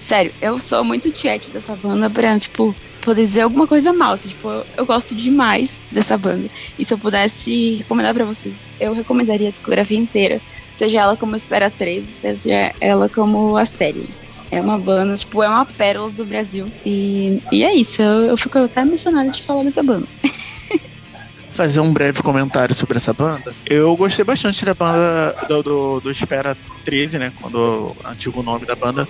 sério, eu sou muito tiete dessa banda pra, tipo, poder dizer alguma coisa mal. Assim, tipo, eu, eu gosto demais dessa banda. E se eu pudesse recomendar pra vocês, eu recomendaria a discografia inteira. Seja ela como Espera 13, seja ela como Astério. É uma banda, tipo, é uma pérola do Brasil. E, e é isso, eu, eu fico até emocionada de falar dessa banda. fazer um breve comentário sobre essa banda. Eu gostei bastante da banda do, do, do Espera 13, né? Quando o antigo nome da banda.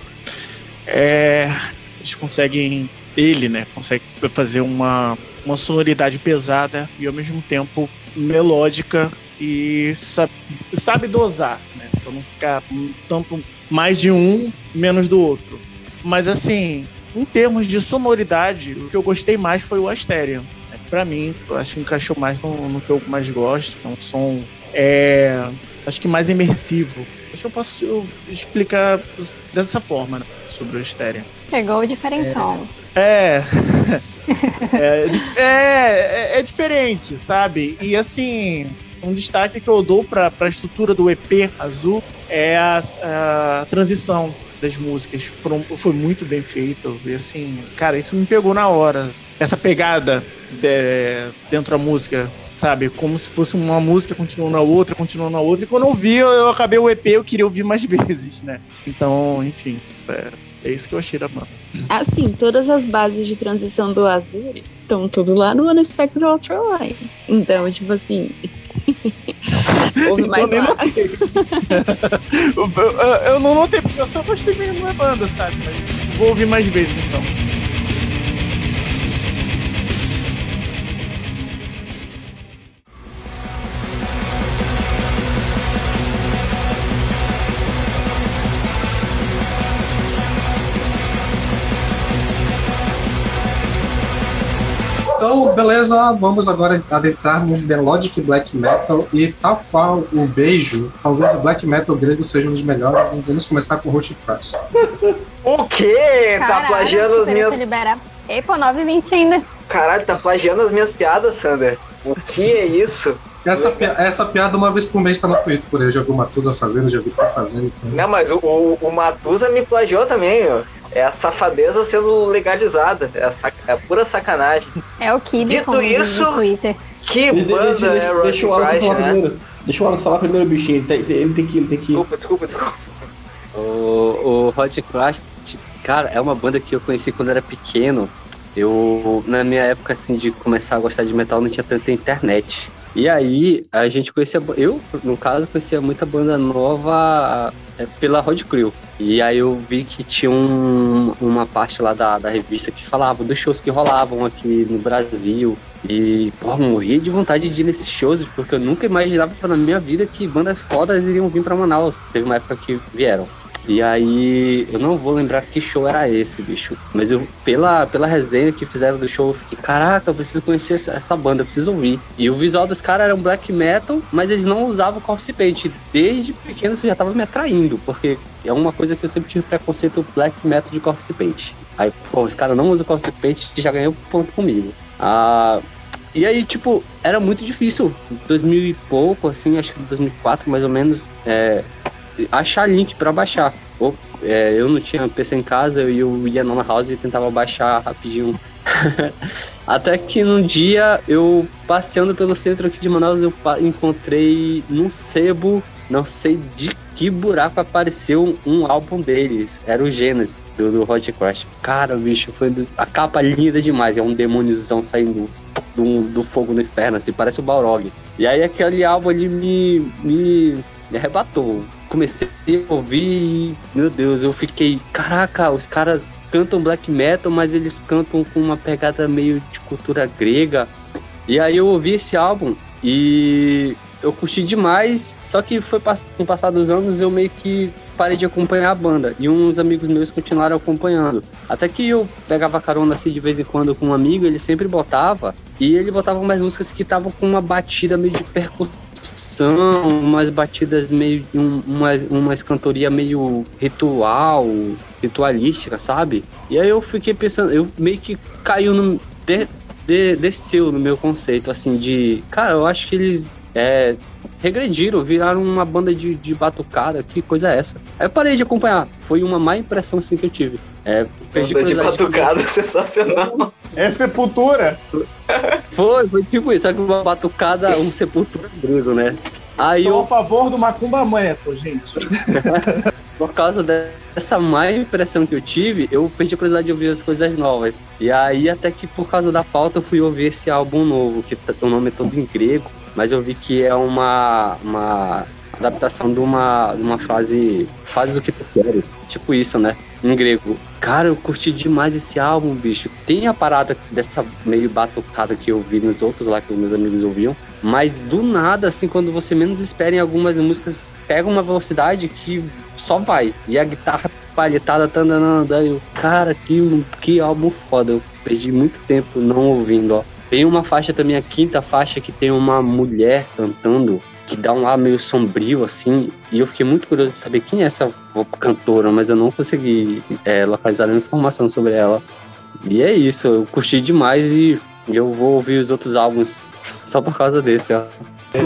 É, eles conseguem. Ele, né? Consegue fazer uma, uma sonoridade pesada e ao mesmo tempo melódica e sabe, sabe dosar, né? Pra não ficar tanto mais de um, menos do outro. Mas assim, em termos de sonoridade, o que eu gostei mais foi o Asterion para mim, eu acho que encaixou mais no, no, que eu mais gosto. É um som, é, acho que mais imersivo. Acho que eu posso explicar dessa forma né, sobre o Asterion. Pegou o diferentão. É. É, é, é, é, diferente, sabe? E assim, um destaque que eu dou para a estrutura do EP azul é a, a transição das músicas. Foi, foi muito bem feito. E assim, cara, isso me pegou na hora. Essa pegada de, dentro da música, sabe? Como se fosse uma música continuando a outra, continuando a outra. E quando eu vi, eu, eu acabei o EP, eu queria ouvir mais vezes, né? Então, enfim, é, é isso que eu achei da banda. Assim, todas as bases de transição do Azul estão tudo lá no Unexpected Ultralight. Então, tipo assim. Ouve mais eu lá. eu, eu não notei, porque eu só gostei mesmo da banda, sabe? Mas vou ouvir mais vezes então. Beleza, vamos agora adentrar no Melodic Black Metal e tal qual o beijo, talvez o Black Metal grego seja um dos melhores e vamos começar com Hot Cross. O quê? tá Caralho, plagiando as minhas. liberar. Ei, pô, 9h20 ainda. Caralho, tá plagiando as minhas piadas, Sander. O que é isso? Essa, pi- essa piada uma vez por mês tá no Twitter por aí, eu já vi o Matusa fazendo, já vi tu fazendo. Então... Não, mas o, o, o Matusa me plagiou também, ó. É a safadeza sendo legalizada. É a, sac- é a pura sacanagem. É o Kid Dito isso- no Twitter. Que Deixa, banda deixa, é deixa, Roger deixa o Alan falar né? primeiro. Deixa o Alan falar primeiro, bichinho. Ele tem, ele tem que ir, ele tem que ir. Desculpa, desculpa, desculpa. O, o Hot Crash, cara, é uma banda que eu conheci quando era pequeno. Eu, na minha época, assim, de começar a gostar de metal, não tinha tanta internet. E aí, a gente conhecia, eu, no caso, conhecia muita banda nova é, pela Rod Crew. E aí eu vi que tinha um- uma parte lá da, da revista que falava dos shows que rolavam aqui no Brasil. E, pô, morria de vontade de ir nesses shows, porque eu nunca imaginava na minha vida que bandas fodas iriam vir pra Manaus. Teve uma época que vieram. E aí, eu não vou lembrar que show era esse, bicho. Mas eu, pela, pela resenha que fizeram do show, eu fiquei, caraca, eu preciso conhecer essa, essa banda, eu preciso ouvir. E o visual dos caras era um black metal, mas eles não usavam corpse paint. Desde pequeno isso já tava me atraindo, porque é uma coisa que eu sempre tive preconceito black metal de corpse paint. Aí, pô, os caras não usam corpse paint já ganhou ponto comigo. Ah, e aí, tipo, era muito difícil. 2000 e pouco, assim, acho que 2004 mais ou menos, é, achar link pra baixar. Ou, é, eu não tinha PC em casa, eu ia na house e tentava baixar rapidinho. Até que num dia, eu passeando pelo centro aqui de Manaus, eu encontrei num sebo, não sei de que buraco apareceu um álbum deles. Era o Genesis, do, do Hot Crash. Cara, bicho, foi do- a capa linda demais. É um demôniozão saindo do, do fogo no inferno, assim, parece o Balrog. E aí aquele álbum ali me, me, me arrebatou. Comecei a ouvir e, meu Deus, eu fiquei, caraca, os caras cantam black metal, mas eles cantam com uma pegada meio de cultura grega. E aí eu ouvi esse álbum e eu curti demais, só que foi com o passar dos anos eu meio que parei de acompanhar a banda e uns amigos meus continuaram acompanhando. Até que eu pegava carona assim de vez em quando com um amigo, ele sempre botava e ele botava umas músicas que estavam com uma batida meio de percussão, umas batidas meio um, umas umas cantoria meio ritual, ritualística, sabe? E aí eu fiquei pensando, eu meio que caiu no de- de- desceu no meu conceito assim de, cara, eu acho que eles é, regrediram, viraram uma banda de, de batucada, que coisa é essa? Aí eu parei de acompanhar, foi uma má impressão assim que eu tive. É, perdi Banda de curiosidade batucada, sensacional. É sepultura. Foi, foi tipo isso, só que uma batucada, um sepultura grego, né? Aí Sou eu, a favor do Macumba Metal, gente. por causa dessa má impressão que eu tive, eu perdi a curiosidade de ouvir as coisas novas. E aí, até que por causa da pauta, eu fui ouvir esse álbum novo, que o nome é todo em grego, mas eu vi que é uma, uma adaptação de uma, uma frase, faz o que tu queres, tipo isso, né? Em grego. Cara, eu curti demais esse álbum, bicho. Tem a parada dessa meio batucada que eu vi nos outros lá que meus amigos ouviam, mas do nada, assim, quando você menos espera em algumas músicas, pega uma velocidade que só vai. E a guitarra palhetada andando, aí eu, cara, que, que álbum foda. Eu perdi muito tempo não ouvindo, ó. Tem uma faixa também, a quinta faixa, que tem uma mulher cantando, que dá um ar meio sombrio, assim. E eu fiquei muito curioso de saber quem é essa cantora, mas eu não consegui é, localizar nenhuma informação sobre ela. E é isso, eu curti demais e eu vou ouvir os outros álbuns só por causa desse, ó.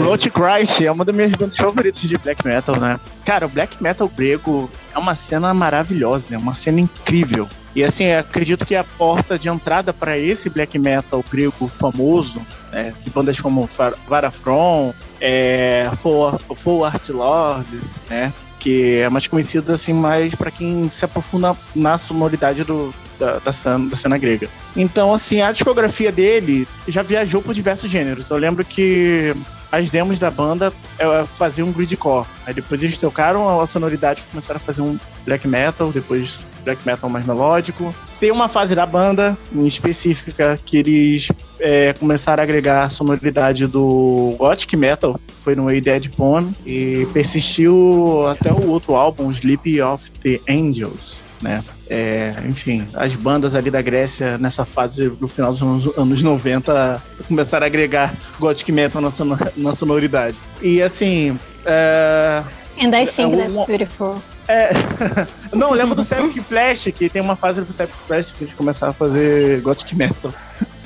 Road Christ é uma das minhas bandas favoritas de black metal, né? Cara, o black metal grego é uma cena maravilhosa, é uma cena incrível. E assim, acredito que a porta de entrada para esse black metal grego famoso, né, de bandas como Var- Varafron, é, Full, Art Lord, né, que é mais conhecido assim mais para quem se aprofunda na sonoridade do, da, da, cena, da cena grega. Então, assim, a discografia dele já viajou por diversos gêneros. Eu lembro que as demos da banda é, faziam um gridcore. Aí depois eles trocaram a sonoridade começaram a fazer um black metal, depois black metal mais melódico. Tem uma fase da banda em específica que eles é, começaram a agregar a sonoridade do gothic metal, foi no A Dead Bone, e persistiu até o outro álbum, Sleep of the Angels, né? É, enfim, as bandas ali da Grécia nessa fase no final dos anos, anos 90 começaram a agregar gothic metal na, na sonoridade. E assim, é, And I think É, that's uma- beautiful. é, não, lembro do Septic Flash, que tem uma fase do Septic Flash que eles começaram a fazer gothic metal.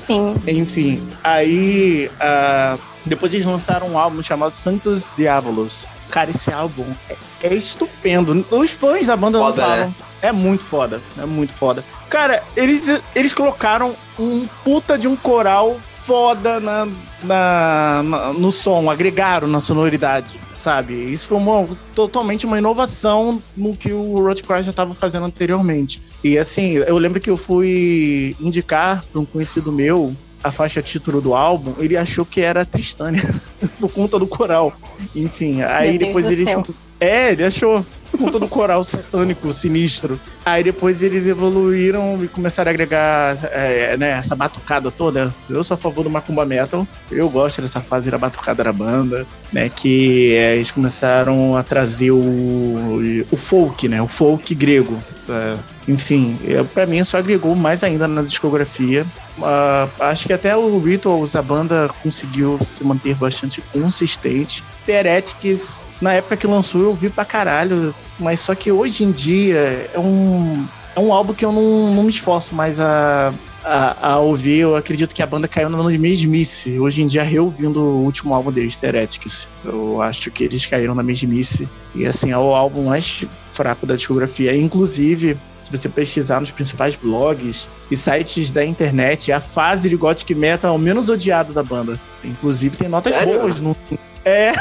Sim. Enfim, aí ah, depois eles lançaram um álbum chamado Santos Diabolos. Cara, esse álbum é, é estupendo. Os fãs da banda não Foda, falam. né? É muito foda, é muito foda. Cara, eles, eles colocaram um puta de um coral foda na, na, na- no som, agregaram na sonoridade, sabe? Isso foi uma, totalmente uma inovação no que o Roadcry já estava fazendo anteriormente. E assim, eu lembro que eu fui indicar para um conhecido meu a faixa título do álbum, ele achou que era Tristânia, por conta do coral. Enfim, aí depois eles. céu. É, ele achou. Por conta do coral satânico, sinistro. Aí depois eles evoluíram e começaram a agregar é, né, essa batucada toda. Eu sou a favor do Macumba Metal. Eu gosto dessa fase da batucada da banda, né? Que é, eles começaram a trazer o, o folk, né? O folk grego. É, enfim, é, pra mim só agregou mais ainda na discografia. Ah, acho que até o Rituals, a banda conseguiu se manter bastante consistente. Heretics, na época que lançou, eu vi pra caralho. Mas só que hoje em dia é um, é um álbum que eu não, não me esforço mais a, a, a ouvir. Eu acredito que a banda caiu na mesmice. Hoje em dia, reouvindo o último álbum deles, The Heretics. Eu acho que eles caíram na mesmice. E assim, é o álbum mais fraco da discografia. Inclusive, se você pesquisar nos principais blogs e sites da internet, a fase de Gothic Metal é o menos odiado da banda. Inclusive, tem notas Sério? boas. No... É.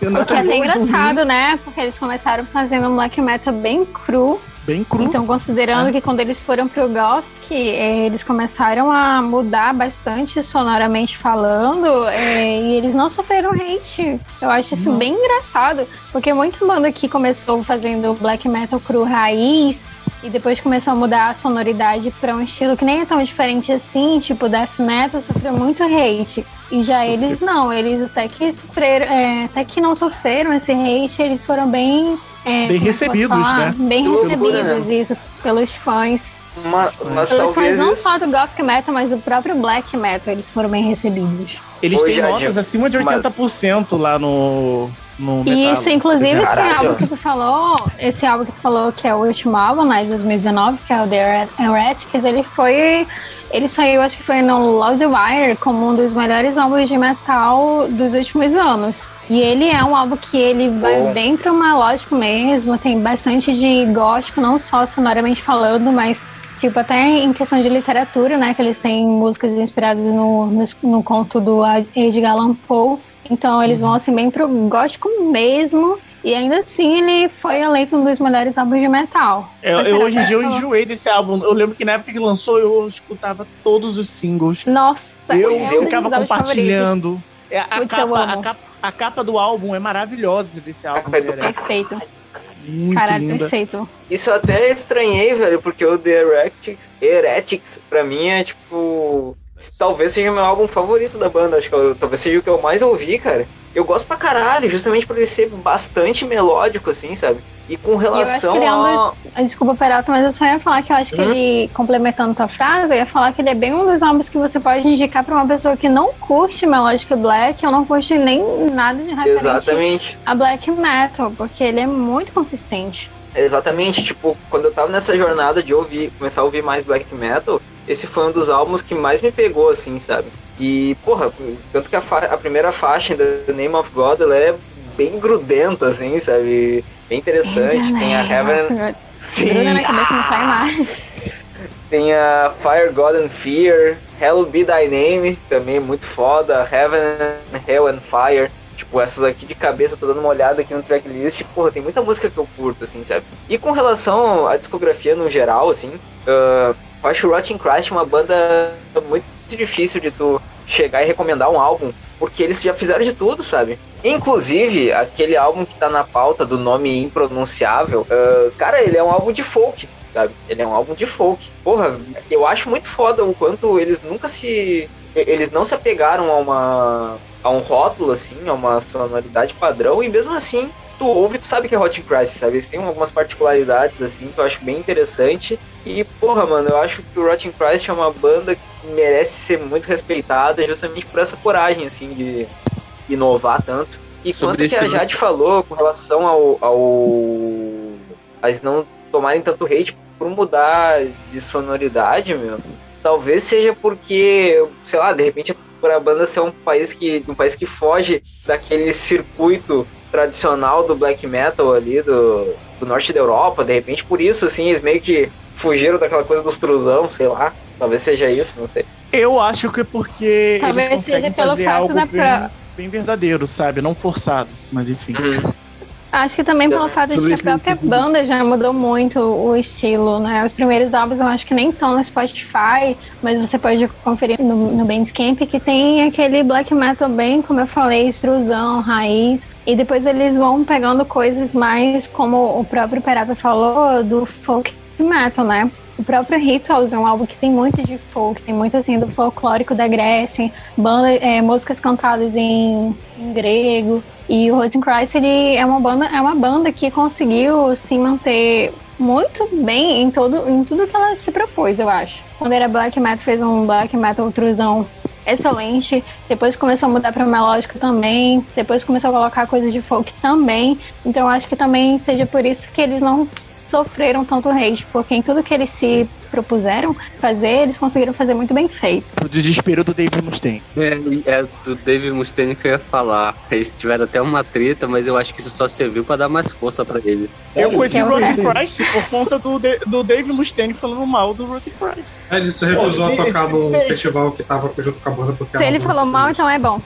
Tem O que é até engraçado, né? Porque eles começaram fazendo um black metal bem cru. Bem cru. Então, considerando Ah. que quando eles foram pro Gothic, eh, eles começaram a mudar bastante sonoramente falando, eh, e eles não sofreram hate. Eu acho isso Não. bem engraçado, porque muita banda que começou fazendo black metal cru raiz, e depois começou a mudar a sonoridade pra um estilo que nem é tão diferente assim, tipo death metal, sofreu muito hate. E já eles não, eles até que sofreram, eh, até que não sofreram esse hate, eles foram bem é, Bem é recebidos, né? Bem loucura, recebidos, né? isso, pelos fãs. Mas, mas Pelos fãs talvez não só do Gothic Metal, mas do próprio Black Metal, eles foram bem recebidos. Eles têm notas acima de mas- 80% lá no. No E Metal. isso, inclusive, esse Caralho. álbum que tu falou, esse álbum que tu falou, que é o último álbum, né, de 2019, que é o The Heretics, ele foi. Ele saiu, acho que foi no Lousy Wire, como um dos melhores álbuns de metal dos últimos anos. E ele é um álbum que ele vai Bom. bem pro melódico mesmo, tem bastante de gótico, não só sonoramente falando, mas tipo até em questão de literatura, né? Que eles têm músicas inspiradas no, no, no conto do Edgar Allan Poe. Então eles vão assim bem pro gótico mesmo. E ainda assim ele foi eleito um dos melhores álbuns de metal. Eu, eu- hoje em dia eu enjoei desse álbum. Eu lembro que na época que lançou eu escutava todos os singles. Nossa, Eu é um dos ficava compartilhando. É, a, Putz, eu capa, a, capa, a capa do álbum é maravilhosa desse álbum. é. Perfeito. Muito Caralho, linda. perfeito. Isso eu até estranhei, velho, porque o The Heretics, Heretics pra mim é tipo. Talvez seja o meu álbum favorito da banda. Acho que eu- talvez seja o que eu mais ouvi, cara. Eu gosto pra caralho, justamente por ele ser bastante melódico, assim, sabe? E com E eu acho relação que ele é um a. dos. Desculpa, Peralta, mas eu só ia falar que eu acho que Uhum. ele, complementando tua frase, eu ia falar que ele é bem um dos álbuns que você pode indicar pra uma pessoa que não curte Melodic Black ou não curte nem nada de referente Exatamente. a Black Metal, porque ele é muito consistente. Exatamente, tipo, quando eu tava nessa jornada de ouvir, começar a ouvir mais black metal, esse foi um dos álbuns que mais me pegou, assim, sabe? E, porra, tanto que a, a primeira faixa, The Name of God, ela é bem grudenta, assim, sabe? Bem interessante. Tem a Heaven. Sim, Gruda na cabeça não sai mais. tem a Fire, God and Fear, Hell Be Thy Name, também muito foda, Heaven, Hell and Fire. Tipo, essas aqui de cabeça, tô dando uma olhada aqui no tracklist, porra, tem muita música que eu curto, assim, sabe? E com relação à discografia no geral, assim, ah, eu acho o Rotting Christ uma banda muito difícil de tu chegar e recomendar um álbum, porque eles já fizeram de tudo, sabe? Inclusive, aquele álbum que tá na pauta do nome impronunciável, ah, cara, ele é um álbum de folk, sabe? Ele é um álbum de folk. Porra, eu acho muito foda o quanto eles nunca se. Eles não se apegaram a uma. A um rótulo, assim, a uma sonoridade padrão, e mesmo assim, tu ouve, tu sabe que é Hot Christ, sabe? Eles têm algumas particularidades, assim, que eu acho bem interessante. E, porra, mano, eu acho que o Rotting Christ é uma banda que merece ser muito respeitada justamente por essa coragem, assim, de inovar tanto. E Sobre quanto que a Jade falou com relação ao, ao. a eles não tomarem tanto hate por mudar de sonoridade, meu. Talvez seja porque, sei lá, de repente por a banda ser um país que um país que foge daquele circuito tradicional do black metal ali do, do norte da Europa, de repente por isso assim, eles meio que fugiram daquela coisa dos truzão, sei lá. Talvez seja isso, não sei. Eu acho que é porque Talvez eles conseguem seja pelo fazer fato algo da bem, pra- bem verdadeiro, sabe? Não forçado, mas enfim. Acho que também pelo fato de que a própria banda já mudou muito o estilo, né? Os primeiros álbuns eu acho que nem estão no Spotify, mas você pode conferir no, no Bandcamp que tem aquele black metal bem, como eu falei, extrusão, raiz. E depois eles vão pegando coisas mais, como o próprio Perato falou, do folk metal, né? O próprio Rituals é um álbum que tem muito de folk, tem muito assim do folclórico da Grécia, banda, é, músicas cantadas em, em grego. E o Rotten Christ ele é uma banda, é uma banda que conseguiu se manter muito bem em todo em tudo que ela se propôs, eu acho. Quando era black metal fez um black metal truzão excelente, depois começou a mudar para melódico também, depois começou a colocar coisas de folk também. Então eu acho que também seja por isso que eles não sofreram tanto hate, porque em tudo que eles se propuseram fazer, eles conseguiram fazer muito bem feito. O desespero do David Mustaine. É, é do Dave Mustaine que eu ia falar. Eles tiveram até uma treta, mas eu acho que isso só serviu pra dar mais força pra eles. Eu conheci é o o Sim. Christ por conta do, de- do Dave Mustaine falando mal do Rotten Christ. É, Ele se recusou Pô, a tocar no festival que tava junto com a banda porque Se ele falou mal, então é bom.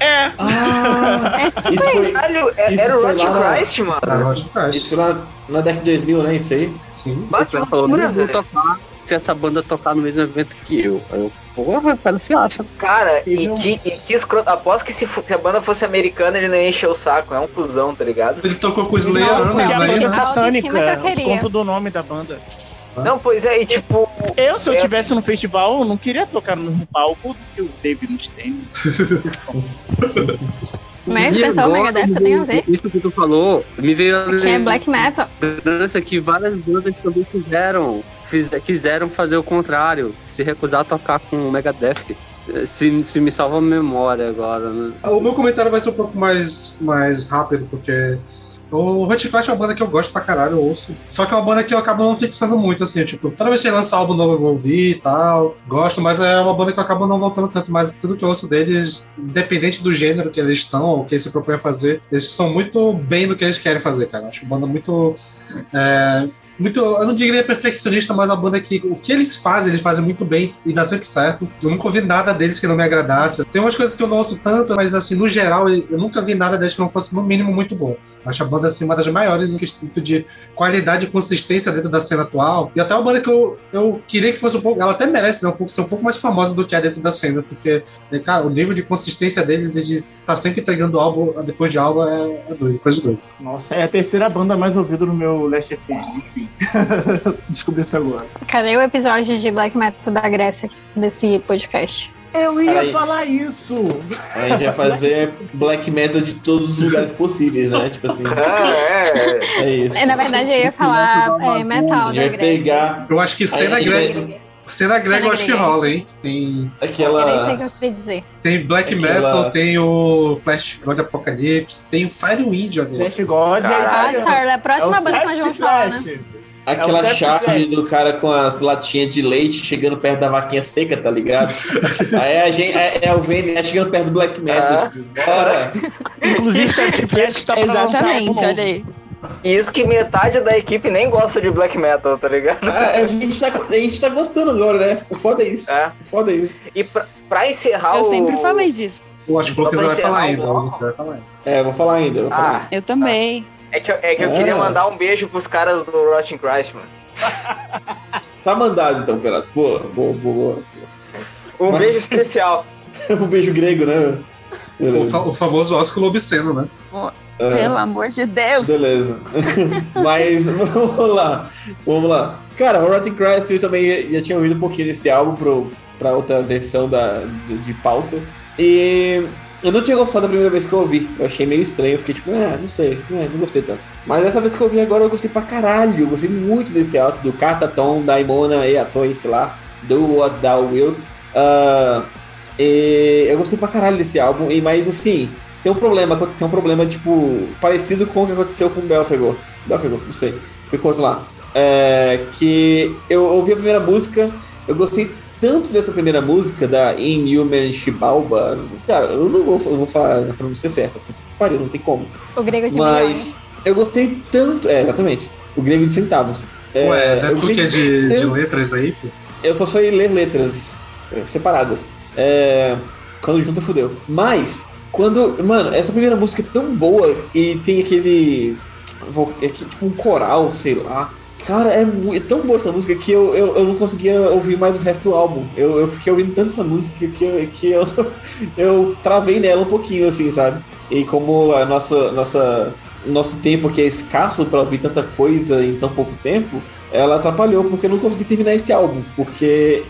É, Ah, É tipo isso foi, Caralho, é- Isso era o lá na- Christ, mano. Tá, Roger Christ. isso foi na, na Def 2000, né? Isso aí. Sim. Ele falou, loucura, velho. tocar se essa banda tocar no mesmo evento que eu. Aí eu, porra, o cara se acha. Cara, e não- que, e que escroto. Aposto que se, a banda fosse americana, ele não ia encher o saco. É um cuzão, tá ligado? Ele tocou com o Slayer Não, porque anos a porque aí, é né? a autoestima que eu satânica, queria. conta do nome da banda. Não, pois é, e tipo. Eu, se eu É. tivesse no festival, eu não queria tocar no palco do que o David Mustaine. Mas pensar o agora, Megadeth que tem a ver. Isso que tu falou, me veio a Que é black metal. lembrança que várias bandas também fizeram, fiz- quiseram fazer o contrário, se recusar a tocar com o Megadeth. Se, se me salva a memória agora, né? O meu comentário vai ser um pouco mais, mais rápido, porque O Hot Clash é uma banda que eu gosto pra caralho, eu ouço. Só que é uma banda que eu acabo não fixando muito, assim, tipo, toda vez que ele lança álbum novo eu vou ouvir e tal. Gosto, mas é uma banda que eu acabo não voltando tanto. Mas tudo que eu ouço deles, independente do gênero que eles estão ou que eles se propõem a fazer, eles são muito bem no que eles querem fazer, cara. Acho uma banda muito. é, muito, eu não diria perfeccionista, mas uma banda que o que eles fazem, eles fazem muito bem e dá sempre certo. Eu nunca ouvi nada deles que não me agradasse. Tem umas coisas que eu não ouço tanto, mas assim, no geral, eu nunca vi nada deles que não fosse no mínimo muito bom. Acho a banda assim uma das maiores em quesito de qualidade e consistência dentro da cena atual. E até uma banda que eu, eu queria que fosse um pouco, ela até merece né, um pouco, ser um pouco mais famosa do que é dentro da cena, porque, cara, o nível de consistência deles e de estar sempre entregando álbum depois de álbum é, é doido, coisa de doido. Nossa, é a terceira banda mais ouvida no meu Last FM, enfim. Descobri isso agora. Cadê o episódio de Black Metal da Grécia desse podcast? Eu ia Aí. falar isso. A gente vai fazer black metal de todos os lugares possíveis, né? Tipo assim, É, é. é isso. É, Na verdade, eu ia falar é, metal vai Grécia. pegar Eu acho que cena grega. Cena grega eu acho que rola, hein? Tem, Eu nem sei o aquela. que eu queria dizer. tem Black Aquela- Metal, tem o Flash God Apocalypse, tem o Firewind, olha. Flash God é Caralho. Ah, Italiano. Sarah, a próxima É o banda que nós vamos falar, né? Aquela É o charge do cara com as latinhas de leite chegando perto da vaquinha seca, tá ligado? Aí a gente é, é o Vene chegando perto do black metal. Ah. Bora! Inclusive, Certi Flash tá pra Exatamente, olha aí. E isso que metade da equipe nem gosta de black metal, tá ligado? Ah, a, gente tá, a gente tá gostando agora, né? O Foda é isso. É. O Foda é isso. E pra, pra encerrar Eu o. sempre falei disso. Eu acho que o Lucas vai falar ainda. falar. É, vou falar ainda. Vou falar Ah, Eu também. é que eu, é que eu Ah. queria mandar um beijo pros caras do Rotting Christ, mano. Tá mandado então, Piratas. Boa, boa, boa. Um Mas- beijo especial. um beijo grego, né? O, fa- o famoso ósculo obsceno, né? É. Pelo amor de Deus. Beleza. Mas vamos lá. Vamos lá. Cara, o Rotten Christ eu também já tinha ouvido um pouquinho desse álbum pro, pra outra versão da, de, de pauta. E eu não tinha gostado da primeira vez que eu ouvi. Eu achei meio estranho. Eu fiquei tipo, ah, não sei, é, não gostei tanto. Mas essa vez que eu ouvi agora eu gostei pra caralho. Eu gostei muito desse álbum, do Cataton, Daimona e Atoi, sei lá, do What Thou Wilt. Ah, e eu gostei pra caralho desse álbum. E mas assim, tem um problema, aconteceu um problema, tipo, parecido com o que aconteceu com o Belfegor. Belfegor, não sei. Foi quanto lá. É, que eu ouvi a primeira música, eu gostei tanto dessa primeira música, da Inhuman Shibalba. Cara, eu não vou, eu vou falar a pronúncia certa, puta que pariu, não tem como. O grego de milhões. Mas eu gostei tanto. É, exatamente. O grego de centavos. É, Ué, eu é tudo gostei que é de, de letras aí, pô. eu só sei ler letras é, separadas. É, quando junta, fudeu. Mas, quando. Mano, essa primeira música é tão boa e tem aquele. é tipo um coral, sei lá. Cara, é, é tão boa essa música que eu, eu, eu não conseguia ouvir mais o resto do álbum. Eu, eu fiquei ouvindo tanto essa música que, eu, que eu, eu travei nela um pouquinho, assim, sabe? E como a nossa, nossa, nosso tempo aqui é escasso para ouvir tanta coisa em tão pouco tempo, ela atrapalhou porque eu não consegui terminar esse álbum. Porque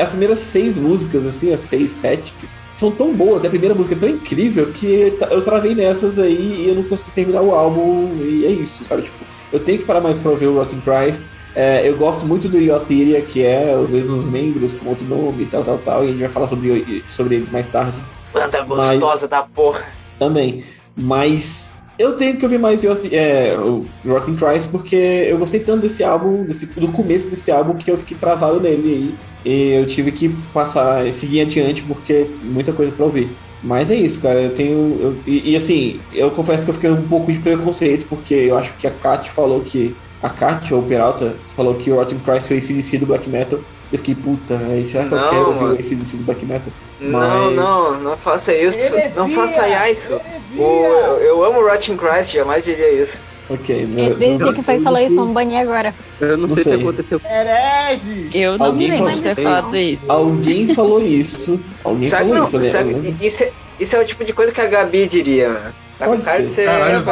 as primeiras seis músicas, assim, as seis, sete, são tão boas, a primeira música é tão incrível que ta- eu travei nessas aí e eu não consegui terminar o álbum e é isso, sabe? Tipo, eu tenho que parar mais pra ouvir o Rotten Christ. É, eu gosto muito do Iotheria, que é os mesmos membros com outro nome e tal, tal, tal, e a gente vai falar sobre, sobre eles mais tarde Banda Mas- gostosa da porra. também. Mas eu tenho que ouvir mais é, o Rotten Christ porque eu gostei tanto desse álbum, desse, do começo desse álbum, que eu fiquei travado nele aí. E eu tive que passar, seguir adiante porque muita coisa pra ouvir. Mas é isso, cara. Eu tenho. eu- e, e, assim, eu confesso que eu fiquei um pouco de preconceito, porque eu acho que a Kat falou que. A Kat, ou Peralta, falou que o Rotten Christ foi o ACDC do Black Metal. Eu fiquei, puta, aí será que eu Não, quero ouvir mano. o ACDC do Black Metal? Não, Mas- não, não faça isso. Heresia! Não faça isso. O, eu, eu amo Rotting Christ, jamais diria isso. Ok, meu- Ele disse que foi que falou isso, vamos banir agora. Eu não, Não sei, sei. se aconteceu. Herege! Eu não Alguém me lembro de falou- ter falado isso. Alguém falou isso. Alguém que falou não? isso, né? que- isso, é, isso é o tipo de coisa que a Gabi diria, mano. Tá com Pode cara de ser. ser Caralho,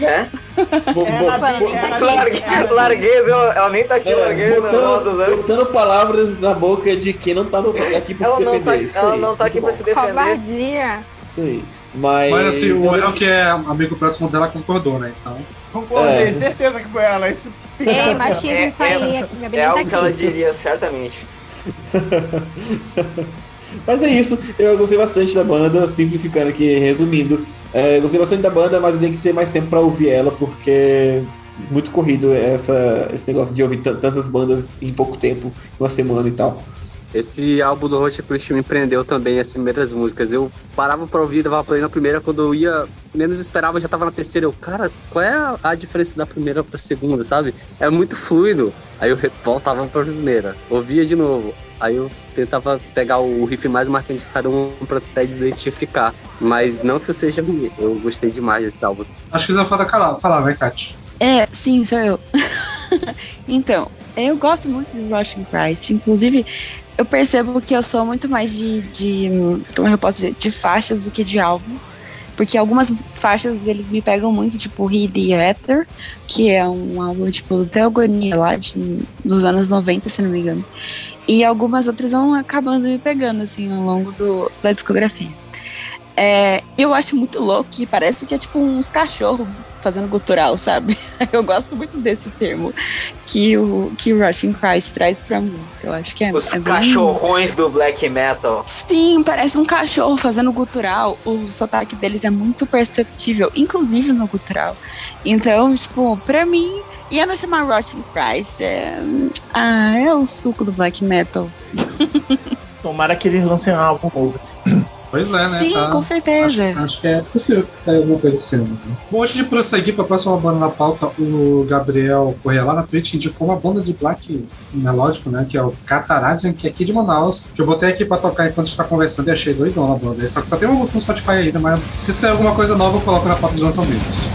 né? Bo- Ela- nem tá ela- aqui. Tá É, modo, botando, né? botando palavras na boca de quem não tá no, aqui pra Ela se não defender. tá, isso ela aí, não tá aqui pra muito se bom. defender. Covardia. Isso aí. Mas, Mas assim, o Léo, que é amigo próximo dela, concordou, né? Então. Concordei, É. certeza que foi ela. Isso Ei, machismo É- isso aí. Gabi É nem algo que tá ela diria, certamente. Mas é isso, eu gostei bastante da banda, simplificando aqui, resumindo. É, gostei bastante da banda, mas tenho que ter mais tempo pra ouvir ela, porque muito corrido essa, esse negócio de ouvir tantas bandas em pouco tempo, uma semana e tal. Esse álbum do Hot Priest me prendeu também, as primeiras músicas. Eu parava pra ouvir, dava play na primeira, quando eu ia, menos esperava, já tava na terceira. Eu, cara, qual é a diferença da primeira pra segunda, sabe? É muito fluido. Aí eu voltava pra primeira, ouvia de novo. Aí eu tentava pegar o riff mais marcante de cada um pra tentar identificar. Mas não que eu seja ruim, eu gostei demais desse álbum. Acho que você vai falar, falar vai, Kat? É, sim, sou eu. então, eu gosto muito de Rushing Christ. Inclusive, eu percebo que eu sou muito mais de, de como eu posso dizer, de faixas do que de álbuns. Porque algumas faixas eles me pegam muito, tipo He the Ether, que é um álbum tipo do Teogonia lá de, dos anos 90, se não me engano. E algumas outras vão acabando me pegando, assim, ao longo do, da discografia. É, eu acho muito louco que parece que é tipo uns cachorros fazendo gutural, sabe? Eu gosto muito desse termo que o, que o Rushing Christ traz pra música. Eu acho que é. Os é cachorrões bem... do black metal. Sim, parece um cachorro fazendo gutural. O sotaque deles é muito perceptível, inclusive no gutural. Então, tipo, pra mim, ia não chamar Rushing Christ. É... Ah, é o suco do black metal. Tomara que eles lancem um álbum novo. Pois é, né? Sim, tá, com certeza. Acho, acho, que é possível que tenha alguma coisa assim. Né? Bom, antes de prosseguir para a próxima banda na pauta, o Gabriel Correia lá na Twitch indicou uma banda de black melódico, né? Que é o Catarazian, que é aqui de Manaus, que eu botei aqui para tocar enquanto está conversando e achei doidão a banda. Só que só tem uma música no Spotify ainda, mas se sair alguma coisa nova, eu coloco na pauta de lançamentos.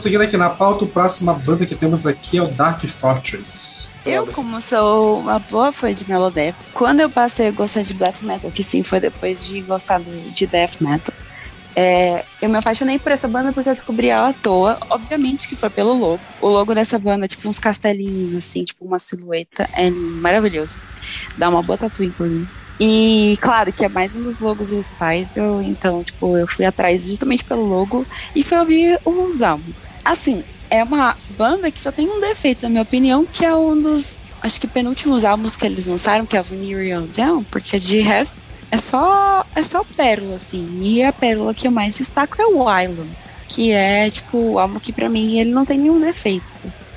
Seguindo aqui na pauta, a próxima banda que temos aqui é o Dark Fortress. Eu, como sou uma boa fã de Melodeath, quando eu passei a gostar de Black Metal, que sim, foi depois de gostar de Death Metal, é, eu me apaixonei por essa banda porque eu descobri ela à toa. Obviamente que foi pelo logo. O logo dessa banda é tipo uns castelinhos, assim, tipo uma silhueta. É maravilhoso. Dá uma boa tatu, inclusive. E claro que é mais um dos logos do Spice, então, tipo, eu fui atrás justamente pelo logo e fui ouvir os álbuns. Assim, é uma banda que só tem um defeito, na minha opinião, que é um dos, acho que penúltimos álbuns que eles lançaram, que é o Venereal Down, porque de resto é só é só pérola, assim. E a pérola que eu mais destaco é o Island, que é, tipo, o álbum que pra mim ele não tem nenhum defeito.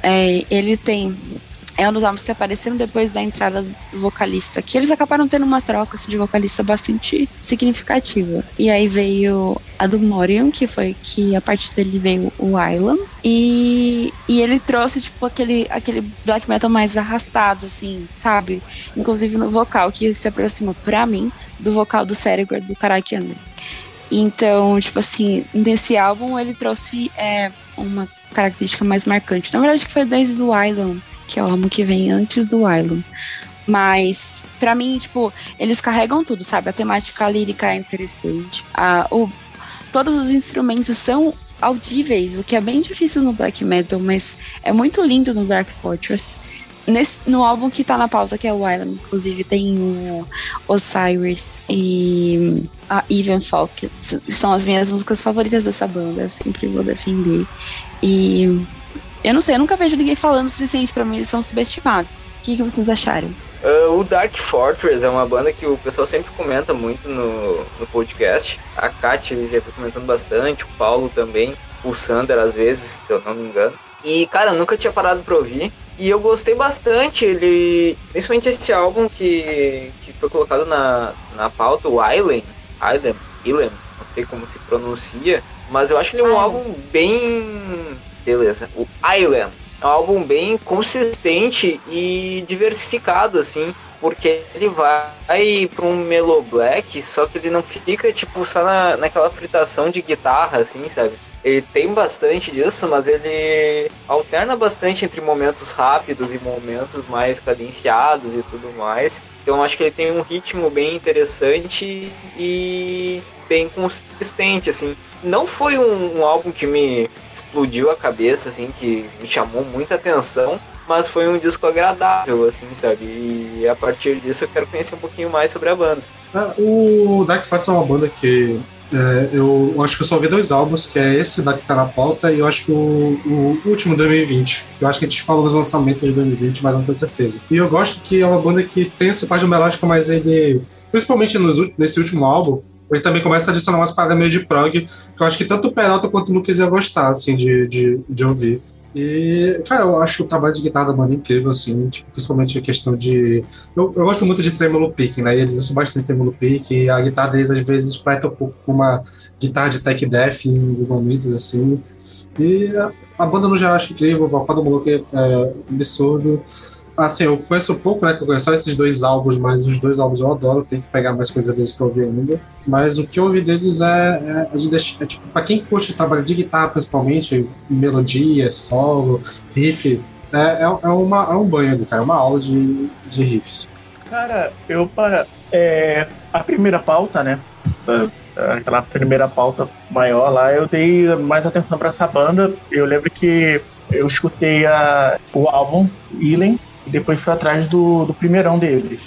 É, ele tem é um dos álbuns que apareceram depois da entrada do vocalista, que eles acabaram tendo uma troca assim, de vocalista bastante significativa. E aí veio a do Morion, que foi que a partir dele veio o Island. E, e ele trouxe, tipo, aquele, aquele black metal mais arrastado, assim, sabe? Inclusive no vocal, que se aproxima pra mim do vocal do cérebro do Karaki. Então, tipo assim, nesse álbum ele trouxe é, uma característica mais marcante. Na verdade, que foi desde o Island que é o álbum que vem antes do Island. Mas, para mim, tipo, eles carregam tudo, sabe? A temática lírica é interessante. A, o, todos os instrumentos são audíveis, o que é bem difícil no black metal, mas é muito lindo no Dark Fortress. Nesse, no álbum que tá na pauta, que é o Island, inclusive, tem o Osiris e a Even Falk. São as minhas músicas favoritas dessa banda, eu sempre vou defender. E eu não sei, eu nunca vejo ninguém falando o suficiente para mim, eles são subestimados. O que, que vocês acharam? Uh, o Dark Fortress é uma banda que o pessoal sempre comenta muito no, no podcast. A Kat já foi comentando bastante, o Paulo também, o Sander às vezes, se eu não me engano. E, cara, eu nunca tinha parado pra ouvir. E eu gostei bastante, ele. Principalmente esse álbum que, que foi colocado na, na pauta, o Island. Island, Island, não sei como se pronuncia. Mas eu acho ele um álbum bem Beleza. O Island é um álbum bem consistente e diversificado, assim, porque ele vai para um Melo Black, só que ele não fica, tipo, só na, naquela fritação de guitarra, assim, sabe? Ele tem bastante disso, mas ele alterna bastante entre momentos rápidos e momentos mais cadenciados e tudo mais. Então acho que ele tem um ritmo bem interessante e bem consistente, assim. Não foi um, um álbum que me explodiu a cabeça, assim, que me chamou muita atenção, mas foi um disco agradável, assim, sabe? E a partir disso eu quero conhecer um pouquinho mais sobre a banda. É, o Dark Force é uma banda que é, eu acho que eu só ouvi dois álbuns, que é esse da que tá na pauta, e eu acho que o, o último 2020. Que eu acho que a gente falou dos lançamentos de 2020, mas não tenho certeza. E eu gosto que é uma banda que tem essa parte melódica, mas ele, principalmente nos, nesse último álbum, ele também começa a adicionar umas paradas meio de prog, que eu acho que tanto o Peralta quanto o Lucas ia gostar, assim, de, de, de ouvir. E, cara, eu acho o trabalho de guitarra da banda incrível, assim, tipo, principalmente a questão de. Eu, eu gosto muito de tremolo picking, né? Eles usam bastante tremolo picking, e a guitarra deles às vezes freta um pouco com uma guitarra de tech death em momentos, assim. E a, a banda no geral acho incrível, o vocal do Moloch é, é absurdo. Assim, eu conheço pouco, né? Que eu conheço só esses dois álbuns, mas os dois álbuns eu adoro, tenho que pegar mais coisa deles pra ouvir ainda. Mas o que eu ouvi deles é, é, é, de deixar- é tipo, pra quem curte trabalho de guitarra, principalmente, melodia, solo, riff, é, é, é, uma, é um banho do cara, é uma aula de, de riffs. Cara, eu para é, a primeira pauta, né? a- Aquela primeira pauta maior lá, eu dei mais atenção pra essa banda. Eu lembro que eu escutei a, o álbum Healing e depois fui atrás do, do primeirão deles.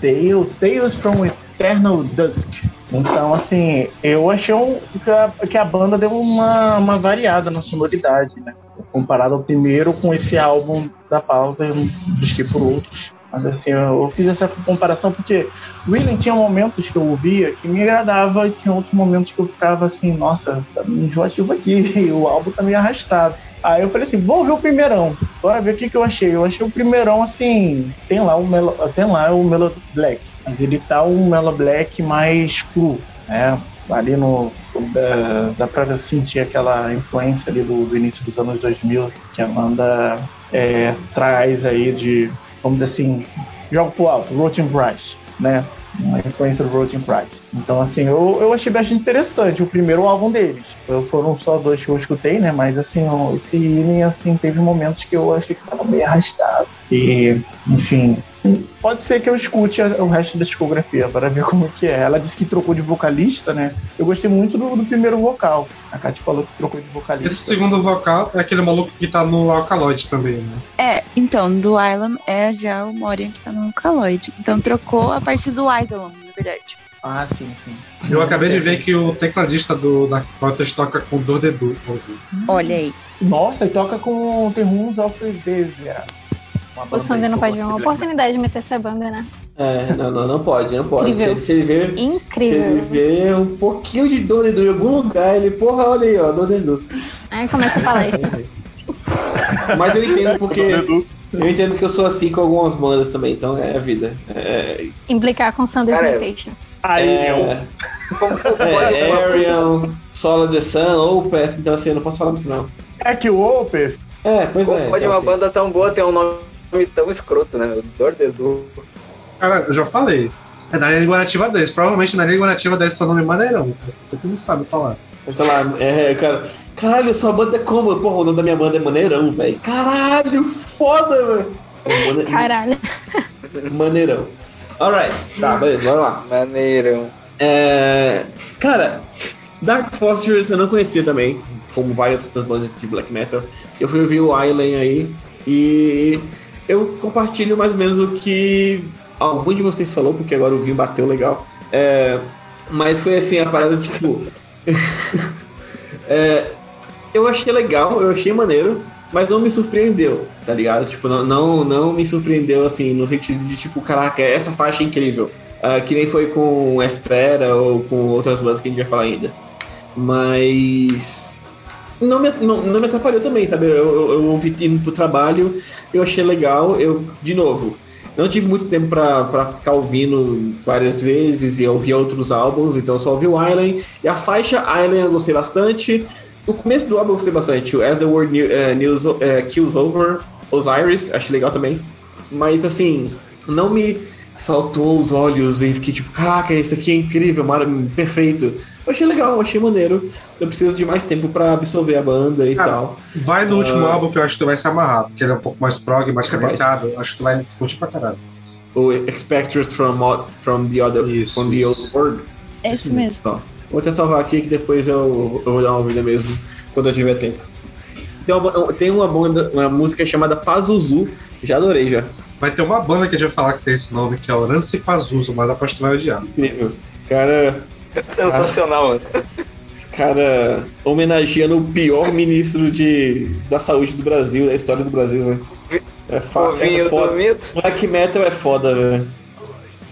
Tales, Tales from Eternal Dusk. Então, assim, eu achei um, que, a, que a banda deu uma, uma variada na sonoridade, né? Comparado ao primeiro com esse álbum da pauta, eu busquei por outros. Mas assim, eu, fiz essa comparação porque William tinha momentos que eu ouvia que me agradava e tinha outros momentos que eu ficava assim, nossa, tá enjoativo aqui, o álbum tá meio arrastado. Aí eu falei assim, vou ouvir o primeirão, bora ver o que, que eu achei. Eu achei o primeirão assim, tem lá o Melo, tem lá o Melo Black, mas ele tá um Melo Black mais cru, né? Ali no. Dá, dá pra sentir aquela influência ali do, do início dos anos 2000 que a banda é, traz aí de, vamos dizer assim, joga pro alto, Rotten Price, né? Uma influência do Rotten Price. Então, assim, eu, eu achei bastante interessante o primeiro álbum deles. Eu, foram só dois que eu escutei, né? Mas, assim, esse Healing, assim, teve momentos que eu achei que tava meio arrastado. E, enfim, pode ser que eu escute o resto da discografia para ver como que é. Ela disse que trocou de vocalista, né? Eu gostei muito do, do primeiro vocal. A Kátia falou que trocou de vocalista. Esse segundo vocal é aquele maluco que tá no Alkaloid também, né? É, então, do Island é já o Morian que tá no Alkaloid. Então trocou a partir do Idolon, na verdade. Ah, sim, sim. Eu acabei de ver que o tecladista do Dark Fortress toca com dor de du. ouvi. Olha aí. Nossa, e toca com The Runes of Desvia. O Sandy não pode ver uma oportunidade de meter essa banda, né? É, não, não, não pode, não pode. Se, Incrível. se ele ver. Se ele Incrível. ver um pouquinho de dor em algum lugar, ele, porra, olha aí, ó, dor de Edu. Aí começa a palestra. Mas eu entendo porque. Eu entendo que eu sou assim com algumas bandas também, então é a vida. É, Implicar com Sanders Cara, Invitation. Aí, é, é Ariel, Solar the Sun, Opeth, então assim, eu não posso falar muito não. é que o Oper É, pois como é. pode então, uma assim, banda tão boa ter um nome tão escroto, né? Dor de Edu. Cara, eu já falei. É da língua nativa deles. Provavelmente na língua nativa deles seu nome é maneirão. Todo mundo sabe falar. Sei lá, é, cara. Caralho, sua banda é como? Porra, o nome da minha banda é Maneirão, velho. Caralho, foda, velho. É Mane- Caralho. Maneirão. Alright, tá, beleza, bora lá. Maneirão. É, cara, Dark Fortress eu não conhecia também, como várias outras bandas de black metal. Eu fui ouvir o Island aí e eu compartilho mais ou menos o que algum de vocês falou, porque agora o vinho bateu legal. É, mas foi assim, a parada tipo. é, eu achei legal, eu achei maneiro, mas não me surpreendeu, tá ligado? Tipo, não, não, não me surpreendeu assim, no sentido de tipo, caraca, essa faixa é incrível. Ah, que nem foi com Espera ou com outras bandas que a gente vai falar ainda. Mas. Não me, não, não me atrapalhou também, sabe? Eu, eu, eu ouvi indo pro trabalho, eu achei legal. Eu, de novo, não tive muito tempo pra ficar ouvindo várias vezes e ouvir outros álbuns, então eu só ouvi o Island. E a faixa Island eu gostei bastante. O começo do álbum eu gostei bastante. O As the World New- eh, News, eh, Kills Over, Osiris, achei legal também. Mas assim, não me saltou os olhos e fiquei tipo, caraca, isso aqui é incrível, mar... perfeito. Eu achei legal, eu achei maneiro. Eu preciso de mais tempo pra absorver a banda e Cara, tal. Vai no último Ah. álbum que eu acho que tu vai se amarrar, porque ele é um pouco mais prog, mais Vai. cabeçado. Acho que tu vai curtir pra caralho. O Expectors from, from the Other Isso, from the isso. Old World. É isso mesmo. Ó, vou até salvar aqui que depois eu, eu vou dar uma ouvida mesmo quando eu tiver tempo. Tem uma, tem uma banda, uma música chamada Pazuzu, já adorei já. Vai ter uma banda que a gente vai falar que tem esse nome, que é o Lance Pazuzu, mas aposto que vai odiar. Incrível. Cara, Sensacional, mano. esse cara homenageando o pior ministro de, da saúde do Brasil, da história do Brasil, velho. É, fa- é foda. Black metal é foda, velho.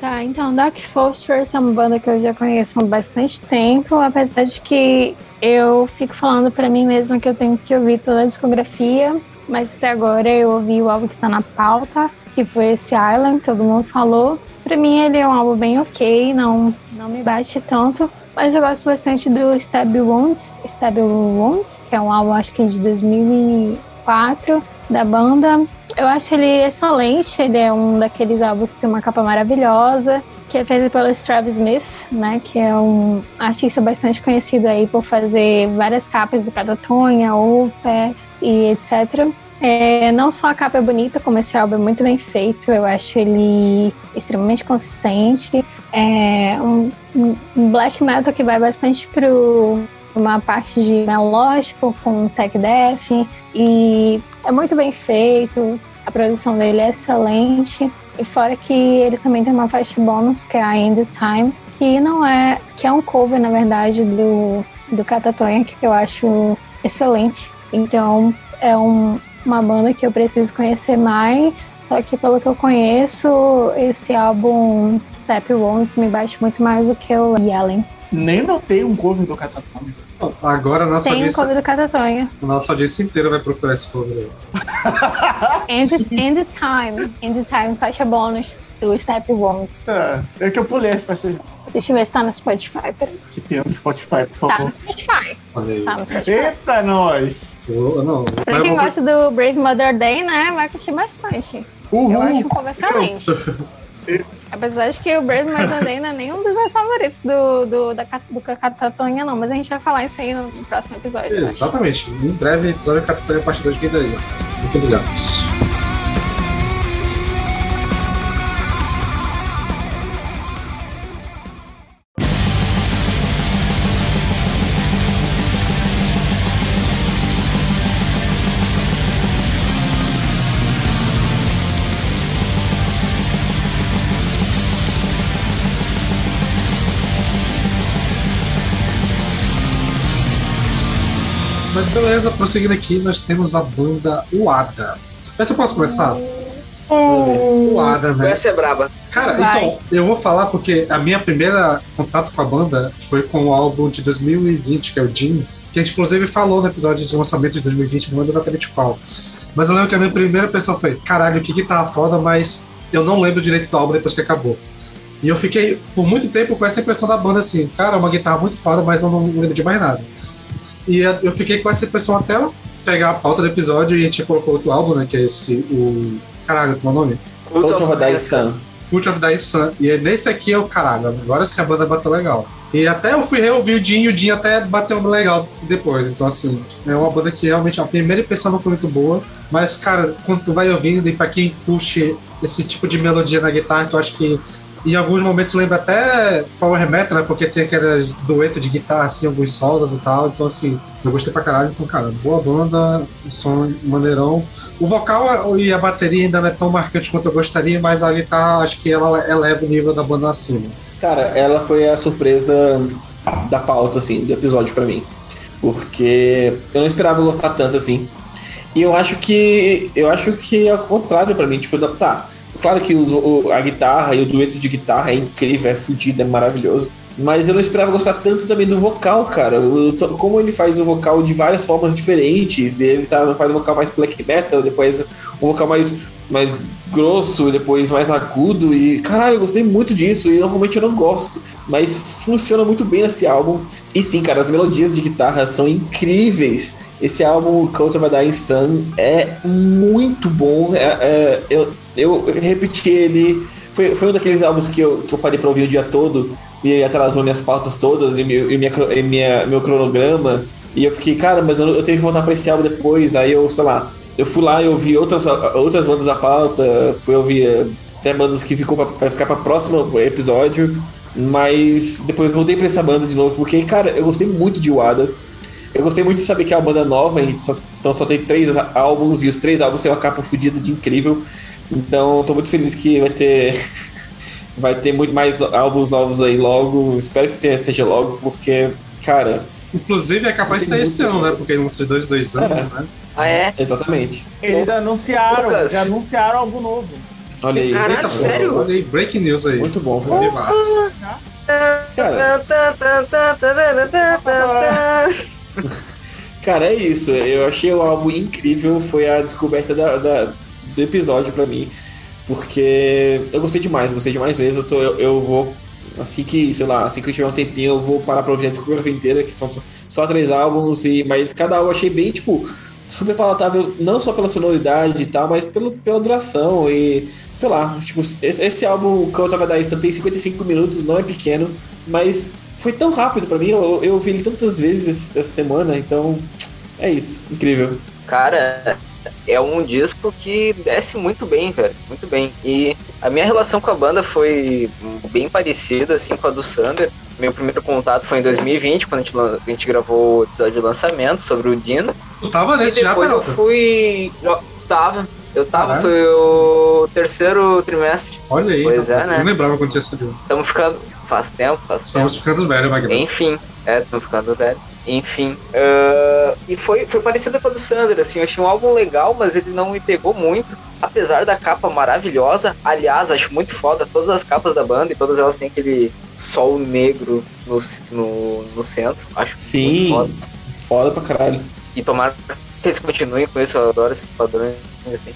Tá, então Dark Phosphorus é uma banda que eu já conheço há bastante tempo, apesar de que eu fico falando pra mim mesma que eu tenho que ouvir toda a discografia, mas até agora eu ouvi o álbum que tá na pauta, que foi esse Island, todo mundo falou. Pra mim ele é um álbum bem ok, não, não me bate tanto, mas eu gosto bastante do Stab Wounds, Stab Wounds, que é um álbum acho que de 2004 da banda. Eu acho ele excelente, ele é um daqueles álbuns que tem uma capa maravilhosa, que é feito pelo Travis Smith, né, que é um artista bastante conhecido aí por fazer várias capas do Catatonia, Opeth e etc. É, não só a capa é bonita, como esse álbum é muito bem feito, eu acho ele extremamente consistente. É um, um- black metal que vai bastante pro uma parte de melódico com tech death e é muito bem feito, a produção dele é excelente. E fora que ele também tem uma faixa bônus, que é a End Time, que não é. que é um cover, na verdade, do, do Catatonia, que eu acho excelente. Então é um- uma banda que eu preciso conhecer mais. Só que pelo que eu conheço, esse álbum Step Wounds me bate muito mais do que o Yellen. Nem notei um cover do Catatonia. Agora a nossa Tem um audiência, cover do Catatonia. a nossa audiência inteira vai procurar esse cover aí. End, End Time. End Time, faixa bônus do Step Wounds. É, é que eu pulei as faixas Deixa eu ver se tá no Spotify. Peraí. que tem no Spotify, por Tá favor. no Spotify. Olha aí. Tá no Spotify. Eita, nós! Eu- não, Pra quem gosta do Brave Mother Day, né, vai curtir bastante. Uhul! Eu acho um cover excelente. Apesar de que o Brave Mother Day não é nenhum dos meus favoritos do, do, da, do Catatonia, não. Mas a gente vai falar isso aí no próximo episódio. Exatamente. Em breve, episódio Capitão a partir das vidas aí. Fiquem ligados. Beleza, prosseguindo aqui, nós temos a banda Uada. Essa eu posso começar? Uada, né? Essa é braba. Cara, Vai. então, eu vou falar porque a minha primeira contato com a banda foi com o álbum de 2020, que é o Jim, que a gente inclusive falou no episódio de lançamento de 2020, não lembro exatamente qual. Mas eu lembro que a minha primeira impressão foi: caralho, que guitarra foda, mas eu não lembro direito do álbum depois que acabou. E eu fiquei por muito tempo com essa impressão da banda assim: cara, é uma guitarra muito foda, mas eu não lembro de mais nada. E eu fiquei com essa impressão até pegar a pauta do episódio e a gente colocou outro álbum, né? Que é esse, o. Caralho, como é o nome? Cult of rodar Death. Sun. Cult of the Sun. E é nesse aqui eu, caralho, agora sim a banda bateu legal. E até eu fui reouvir o Jim e o Jim até bateu legal depois. Então, assim, é uma banda que realmente a primeira impressão não foi muito boa. Mas, cara, quando tu vai ouvindo, e pra quem curte esse tipo de melodia na guitarra, que eu acho que em alguns momentos lembra até Power Metal, né? Porque tem aqueles dueto de guitarra, assim, alguns solos e tal. Então, assim, eu gostei pra caralho. Então, cara, boa banda, som maneirão. O vocal e a bateria ainda não é tão marcante quanto eu gostaria, mas a guitarra, acho que ela eleva o nível da banda acima. Cara, ela foi a surpresa da pauta, assim, do episódio pra mim. Porque eu não esperava gostar tanto assim. E eu acho que. Eu acho que é o contrário pra mim. Tipo, tá. Claro que os- o- a guitarra e o dueto de guitarra é incrível, é fodido, é maravilhoso. Mas eu não esperava gostar tanto também do vocal, cara. O- o- como ele faz o vocal de várias formas diferentes, e ele tá, faz um vocal mais black metal, depois um vocal mais, mais grosso, depois mais agudo. E caralho, eu gostei muito disso. E normalmente eu não gosto, mas funciona muito bem nesse álbum. E sim, cara, as melodias de guitarra são incríveis. Esse álbum, of a Dying Sun, é muito bom. É- é- eu, eu repeti ele. Foi, foi um daqueles álbuns que eu, que eu parei pra ouvir o dia todo e atrasou minhas pautas todas e, meu, e minha, e minha, meu cronograma. E eu fiquei, cara, mas eu, eu tenho que voltar pra esse álbum depois. Aí eu, sei lá, eu fui lá e ouvi outras, outras bandas da pauta, fui ouvir eh, até bandas que ficou pra ficar pra próximo episódio. Mas depois voltei pra essa banda de novo, porque, cara, eu gostei muito de Wada. Eu gostei muito de saber que é uma banda nova, só, então só tem três álbuns, e os três álbuns têm uma capa fodida de incrível. Então tô muito feliz que vai ter. vai ter muito mais álbuns novos aí logo. Espero que seja logo, porque, cara. Inclusive é capaz de sair esse ano, né? Porque não sei dois, dois anos, É. né? Ah, é? Exatamente. Eles anunciaram, Lucas. já anunciaram algo novo. Olha aí. Caralho, Eita, sério? olha aí, breaking news aí. Muito bom. Que massa. Cara, cara, é isso. Eu achei o álbum incrível. Foi a descoberta da, da- do episódio pra mim. Porque eu gostei demais, gostei demais mesmo. Eu, tô, eu, eu vou. Assim que, sei lá, assim que eu tiver um tempinho, eu vou parar pra ouvir a discografia inteira, que são só, três álbuns, e, mas cada álbum eu achei bem, tipo, super palatável, não só pela sonoridade e tal, mas pelo, pela duração e. Sei lá, tipo, esse, esse álbum que eu tava da tem 55 minutos, não é pequeno, mas foi tão rápido pra mim, eu, eu ouvi ele tantas vezes essa semana, então é isso, incrível. Cara, é um disco que desce muito bem, velho. Muito bem. E a minha relação com a banda foi bem parecida, assim, com a do Sander. Meu primeiro contato foi em 2020, quando a gente, a gente gravou o episódio de lançamento sobre o Dino. Tu tava nesse e já, depois eu fui. Eu tava. Eu tava, Caralho. foi o terceiro trimestre. Olha aí. Pois é, rapaz, né? Não lembrava quando tinha saído. Estamos ficando. Faz tempo, faz tempo. Estamos ficando velhos, Magno. Enfim, é, tô ficando velho. Enfim. ah, e foi, foi parecido com a do Sander, assim, eu achei um álbum legal, mas ele não me pegou muito. Apesar da capa maravilhosa, aliás, acho muito foda todas as capas da banda e todas elas têm aquele sol negro no, no, no centro. Acho Sim, muito foda. foda pra caralho. E tomara que eles continuem com isso, eu adoro esses padrões, assim.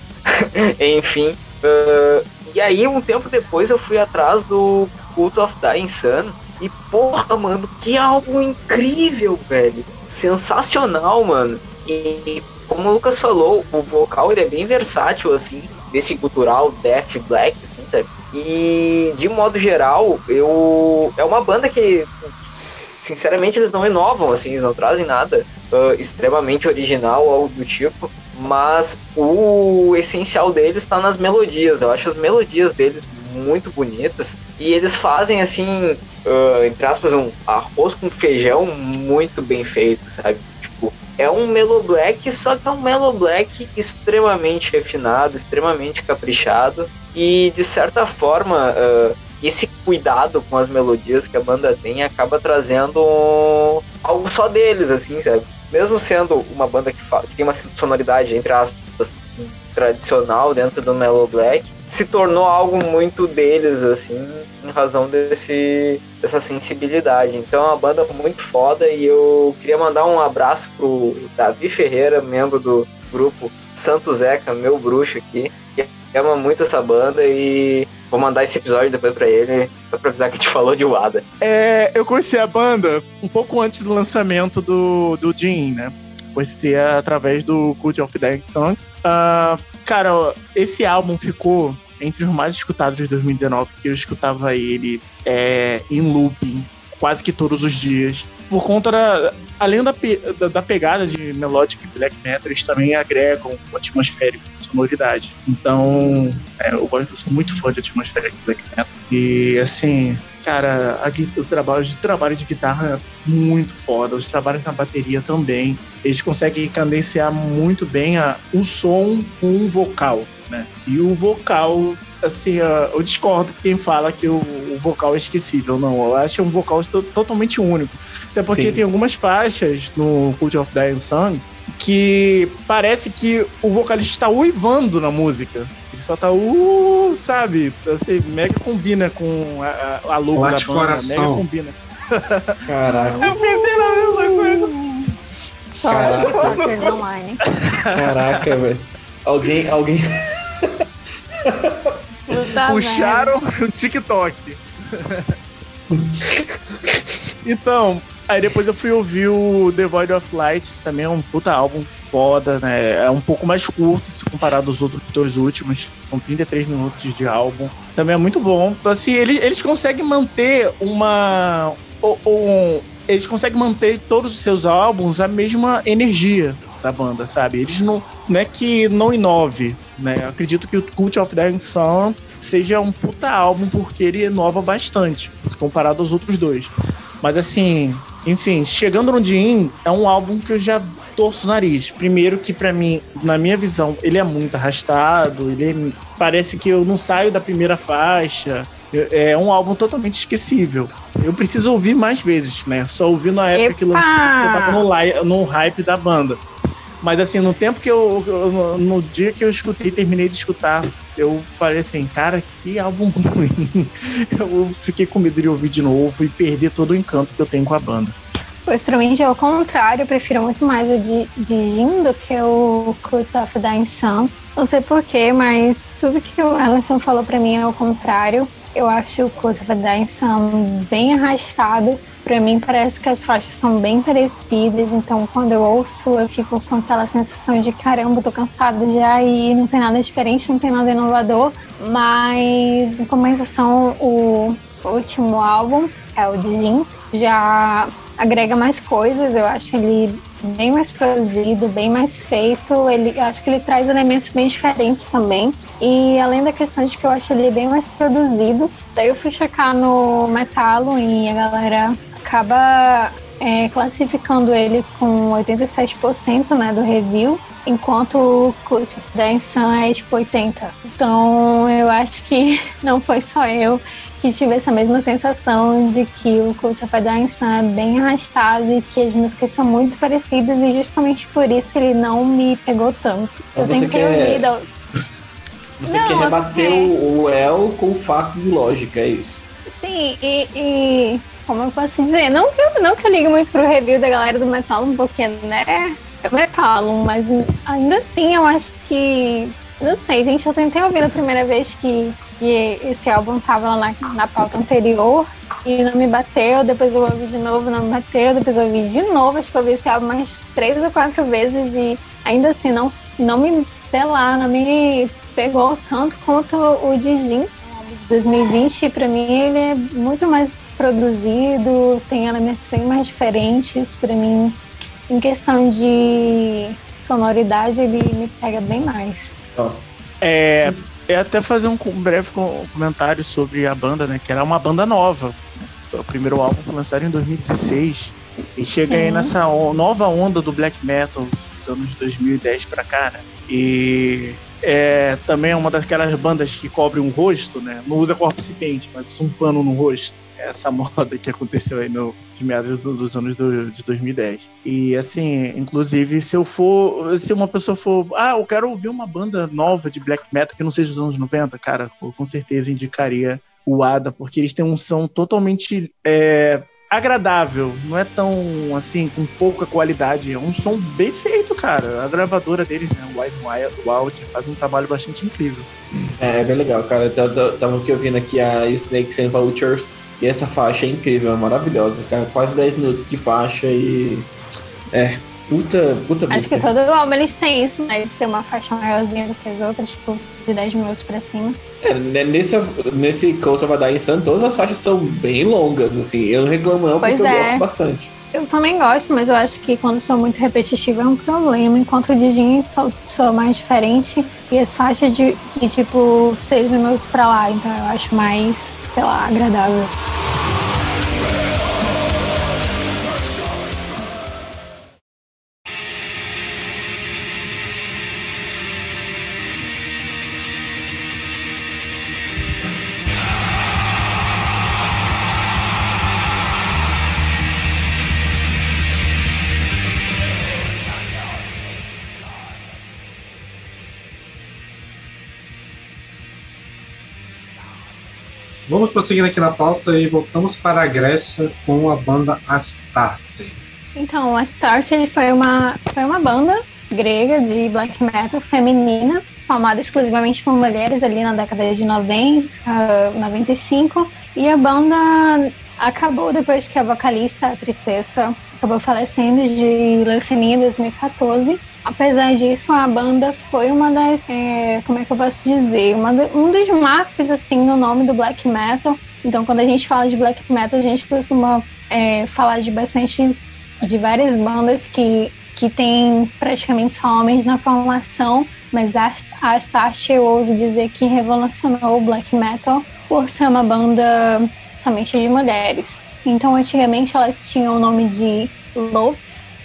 Enfim. ah, e aí, um tempo depois, eu fui atrás do Cult of Dying Sun. E porra, mano, que álbum incrível, velho. Sensacional, mano. E como o Lucas falou, o vocal ele é bem versátil, assim, desse gutural death black, assim, sabe? E de modo geral, eu. É uma banda que. Sinceramente, eles não inovam, assim, eles não trazem nada ah, extremamente original ou do tipo, mas o essencial deles está nas melodias. Eu acho as melodias deles muito bonitas e eles fazem assim, ah, entre aspas, um arroz com feijão muito bem feito, sabe? Tipo, é um Melo Black, só que é um Melo Black extremamente refinado, extremamente caprichado e de certa forma. ah, esse cuidado com as melodias que a banda tem acaba trazendo algo só deles, assim, sabe? Mesmo sendo uma banda que, que tem uma sonoridade, entre aspas, tradicional dentro do Mellow Black, se tornou algo muito deles, assim, em razão desse, dessa sensibilidade. Então é uma banda muito foda e eu queria mandar um abraço pro Davi Ferreira, membro do grupo Santo Zeca, meu bruxo aqui, que ama muito essa banda e vou mandar esse episódio depois pra ele, só pra avisar que a gente falou de Wada. É, eu conheci a banda um pouco antes do lançamento do, do Jim, né? Conheci através do Cult of Dying Song. Ah, cara, esse álbum ficou entre os mais escutados de 2019, porque eu escutava ele é, em looping quase que todos os dias. Por conta da. Além da, da, da pegada de melodic black metal, eles também agregam o atmosférico, sonoridade. Então, é, eu, eu sou muito fã de atmosférico black metal. E assim, cara, a o trabalho de trabalho de guitarra é muito foda, os trabalhos na bateria também. Eles conseguem cadenciar muito bem a, o som com o vocal, né? E o vocal, assim, eu discordo quem fala que o, o vocal é esquecível. Não, eu acho um vocal to- totalmente único. Até porque Sim. tem algumas faixas no Cult of Dying Sun que parece que o vocalista está uivando na música. Só tá, uh, sabe? Assim, mega combina com a, a, a logo Late da banda. coração. Mega combina. Caraca, Eu pensei na mesma coisa. Só Caraca. online. caraca, velho. Alguém, alguém. Puta Puxaram o TikTok. então, aí depois eu fui ouvir o The Void of Light, que também é um puta álbum foda, né? É um pouco mais curto se comparado aos outros dois últimos. São 33 minutos de álbum. Também é muito bom. Assim, eles, eles conseguem manter uma. o- eles conseguem manter todos os seus álbuns a mesma energia da banda, sabe? Eles não. Não é que não inove, né? Eu acredito que o Cult of Dying Sun seja um puta álbum porque ele inova bastante, comparado aos outros dois. Mas assim, Enfim, chegando no Jim, é um álbum que eu já torço o nariz. Primeiro que para mim, na minha visão, ele é muito arrastado, ele é- parece que eu não saio da primeira faixa. É um álbum totalmente esquecível. Eu preciso ouvir mais vezes, né? Só ouvi na época que Epa! lançou, que eu tava no, no hype da banda. Mas assim, no tempo que eu. no- no dia que eu escutei, terminei de escutar, eu falei assim, cara, que álbum ruim. Eu fiquei com medo de ouvir de novo e perder todo o encanto que eu tenho com a banda. Pois pra mim já é o contrário, eu prefiro muito mais o de, de Jin do que o Cult of Dying Sun. Não sei porquê, mas tudo que o Ellison falou pra mim é o contrário. Eu acho o Cult of Dying Sun bem arrastado. Pra mim parece que as faixas são bem parecidas, então quando eu ouço eu fico com aquela sensação de caramba, tô cansada já e não tem nada diferente, não tem nada inovador. Mas em compensação, o último álbum é o de Jin, já agrega mais coisas, eu acho ele bem mais produzido, bem mais feito. Ele, acho que ele traz elementos bem diferentes também. E além da questão de que eu acho ele bem mais produzido, daí eu fui checar no Metalo e a galera acaba é, classificando ele com 87% né, do review, enquanto o Cult of Dance Sun é tipo 80%. Então eu acho que não foi só eu que tive essa mesma sensação de que o Cult of Dying Sun é bem arrastado e que as músicas são muito parecidas e justamente por isso ele não me pegou tanto. Eu tentei quer- ouvido. Você Não, quer rebater o, o El com fatos e lógica, é isso. Sim, e, e como eu posso dizer, não que, eu, não que eu ligo muito pro review da galera do Metal, porque, né, é Metal, mas ainda assim eu acho que. Não sei, gente, eu tentei ouvir a primeira vez que, que esse álbum tava lá na, na pauta anterior e não me bateu, depois eu ouvi de novo, não me bateu, depois eu ouvi de novo, acho que eu ouvi esse álbum mais três ou quatro vezes e ainda assim não, não me, sei lá, não me pegou tanto quanto o de Jin. 2020, pra mim, ele é muito mais produzido, tem elementos bem mais diferentes. Pra mim, em questão de sonoridade, ele me pega bem mais. É, é até fazer um breve com- comentário sobre a banda, né? Que era uma banda nova. O primeiro álbum foi lançado em 2016. E chega aí nessa nova onda do black metal dos anos 2010 pra cá, né? E é também é uma daquelas bandas que cobre um rosto, né? Não usa corpse paint, mas usa um pano no rosto. Essa moda que aconteceu aí no, de meados do- dos anos do- de 2010. E assim, inclusive, se eu for. Se uma pessoa for. Ah, eu quero ouvir uma banda nova de black metal que não seja dos anos 90, cara, eu com certeza indicaria o Ada, porque eles têm um som totalmente é, agradável. Não é tão assim, com pouca qualidade. É um som bem feito, cara. A gravadora deles, né? Wise Wild, faz um trabalho bastante incrível. É, é bem legal, cara. Tava aqui ouvindo aqui a Snakes and Vultures. E essa faixa é incrível, é maravilhosa, cara. Quase 10 minutos de faixa e. É, puta, puta Acho música. que todo álbum eles têm isso, né? Eles têm uma faixa maiorzinha do que as outras, tipo, de 10 minutos pra cima. É, né, nesse, nesse Cult of a Dying Sun, todas as faixas são bem longas, assim. Eu não reclamo não, porque Pois eu é. gosto bastante. Eu também gosto, mas eu acho que quando sou muito repetitiva é um problema. Enquanto o Digin sou, sou mais diferente e as faixas de, de tipo 6 minutos pra lá, então eu acho mais, sei lá, agradável. Vamos prosseguir aqui na pauta e voltamos para a Grécia com a banda Astarte. Então, a Start ele foi uma, foi uma banda grega de black metal feminina, formada exclusivamente por mulheres ali na década de 90, ah, 95. E a banda acabou depois que a vocalista, a Tristeza, acabou falecendo de leucemia em 2014. Apesar disso, a banda foi uma das, é, como é que eu posso dizer, uma um dos marcos assim no nome do black metal. Então, quando a gente fala de black metal, a gente costuma é, falar de bastantes, de várias bandas que que tem praticamente só homens na formação, mas a, a Astarte eu ouso dizer que revolucionou o black metal por ser uma banda somente de mulheres. Então, antigamente elas tinham o nome de Love,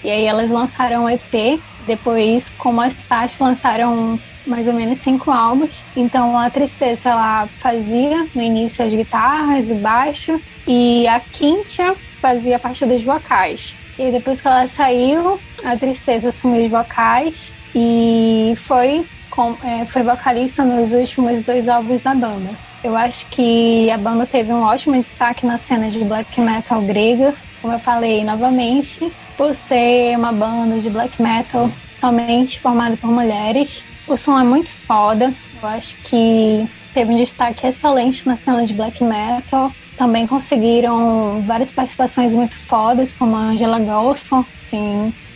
e aí elas lançaram um EP. Depois, como a Start, lançaram mais ou menos cinco álbuns. Então, a Tristeza ela fazia no início as guitarras, o baixo, e a Quintia fazia parte dos vocais. E depois que ela saiu, a Tristeza assumiu os vocais e foi, com, é, foi vocalista nos últimos dois álbuns da banda. Eu acho que a banda teve um ótimo destaque na cena de black metal grega, como eu falei novamente, por ser uma banda de black metal somente formada por mulheres. O som é muito foda, eu acho que teve um destaque excelente na cena de black metal. Também conseguiram várias participações muito fodas, como a Angela Golston,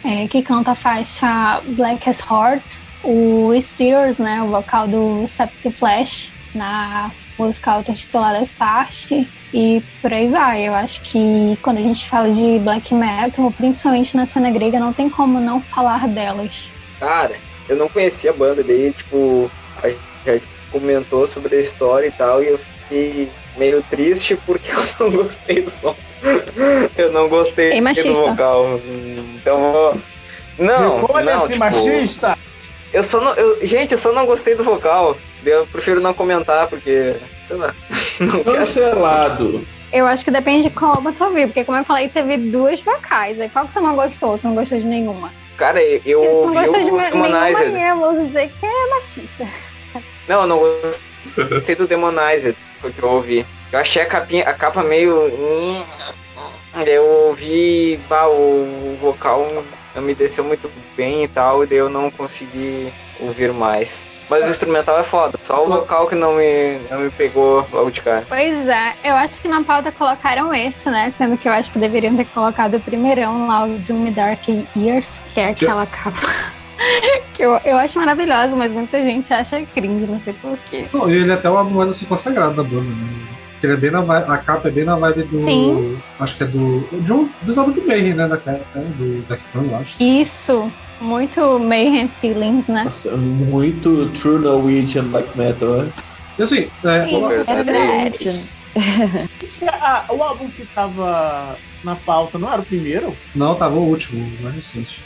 é, que canta a faixa Black as Heart. O Spears, né, o vocal do Septic Flash, na música auto-intitulada Start. E por aí vai. Eu acho que quando a gente fala de black metal, principalmente na cena grega, não tem como não falar delas. Cara, eu não conhecia a banda, daí, tipo, a gente já comentou sobre a história e tal, e eu fiquei meio triste porque eu não gostei do som. eu não gostei Ei, do vocal. Então, não, Olha não, esse tipo, machista! Eu só não, eu, gente, eu só não gostei do vocal. Eu prefiro não comentar porque, sei lá, não quero. Cancelado. Eu acho que depende de qual álbum tu ouviu, porque como eu falei, teve duas vocais. Aí qual que tu não gostou? Tu não gostou de nenhuma? Cara, eu Se tu não gostou de me- nenhuma, Demonizer. eu vou dizer que é machista. Não, eu não gostei do Demonizer, foi o que eu ouvi. Eu achei a, capinha, a capa meio. Daí Eu ouvi bah, o vocal não me desceu muito bem e tal, e daí eu não consegui ouvir mais. Mas o instrumental é foda, só o vocal que não me, não me pegou logo de cara. Pois é, eu acho que na pauta colocaram esse, né? Sendo que eu acho que deveriam ter colocado o primeirão lá, o Doom Dark Years, que é aquela capa. que eu, eu acho maravilhosa, mas muita gente acha cringe, não sei porquê. Não, e ele é até o álbum mais assim consagrado da banda, né? Porque ele é bem na vibe, a capa é bem na vibe do. Sim. Acho que é do. De um, dos álbuns do Mayhem, né? Da, até do Dectron, eu acho. Isso, muito Mayhem Feelings, né? Nossa, muito true Norwegian black metal. né? E assim, é, Sim, É verdade. Ah, o álbum que tava na pauta não era o primeiro? não, tava o último, o mais recente.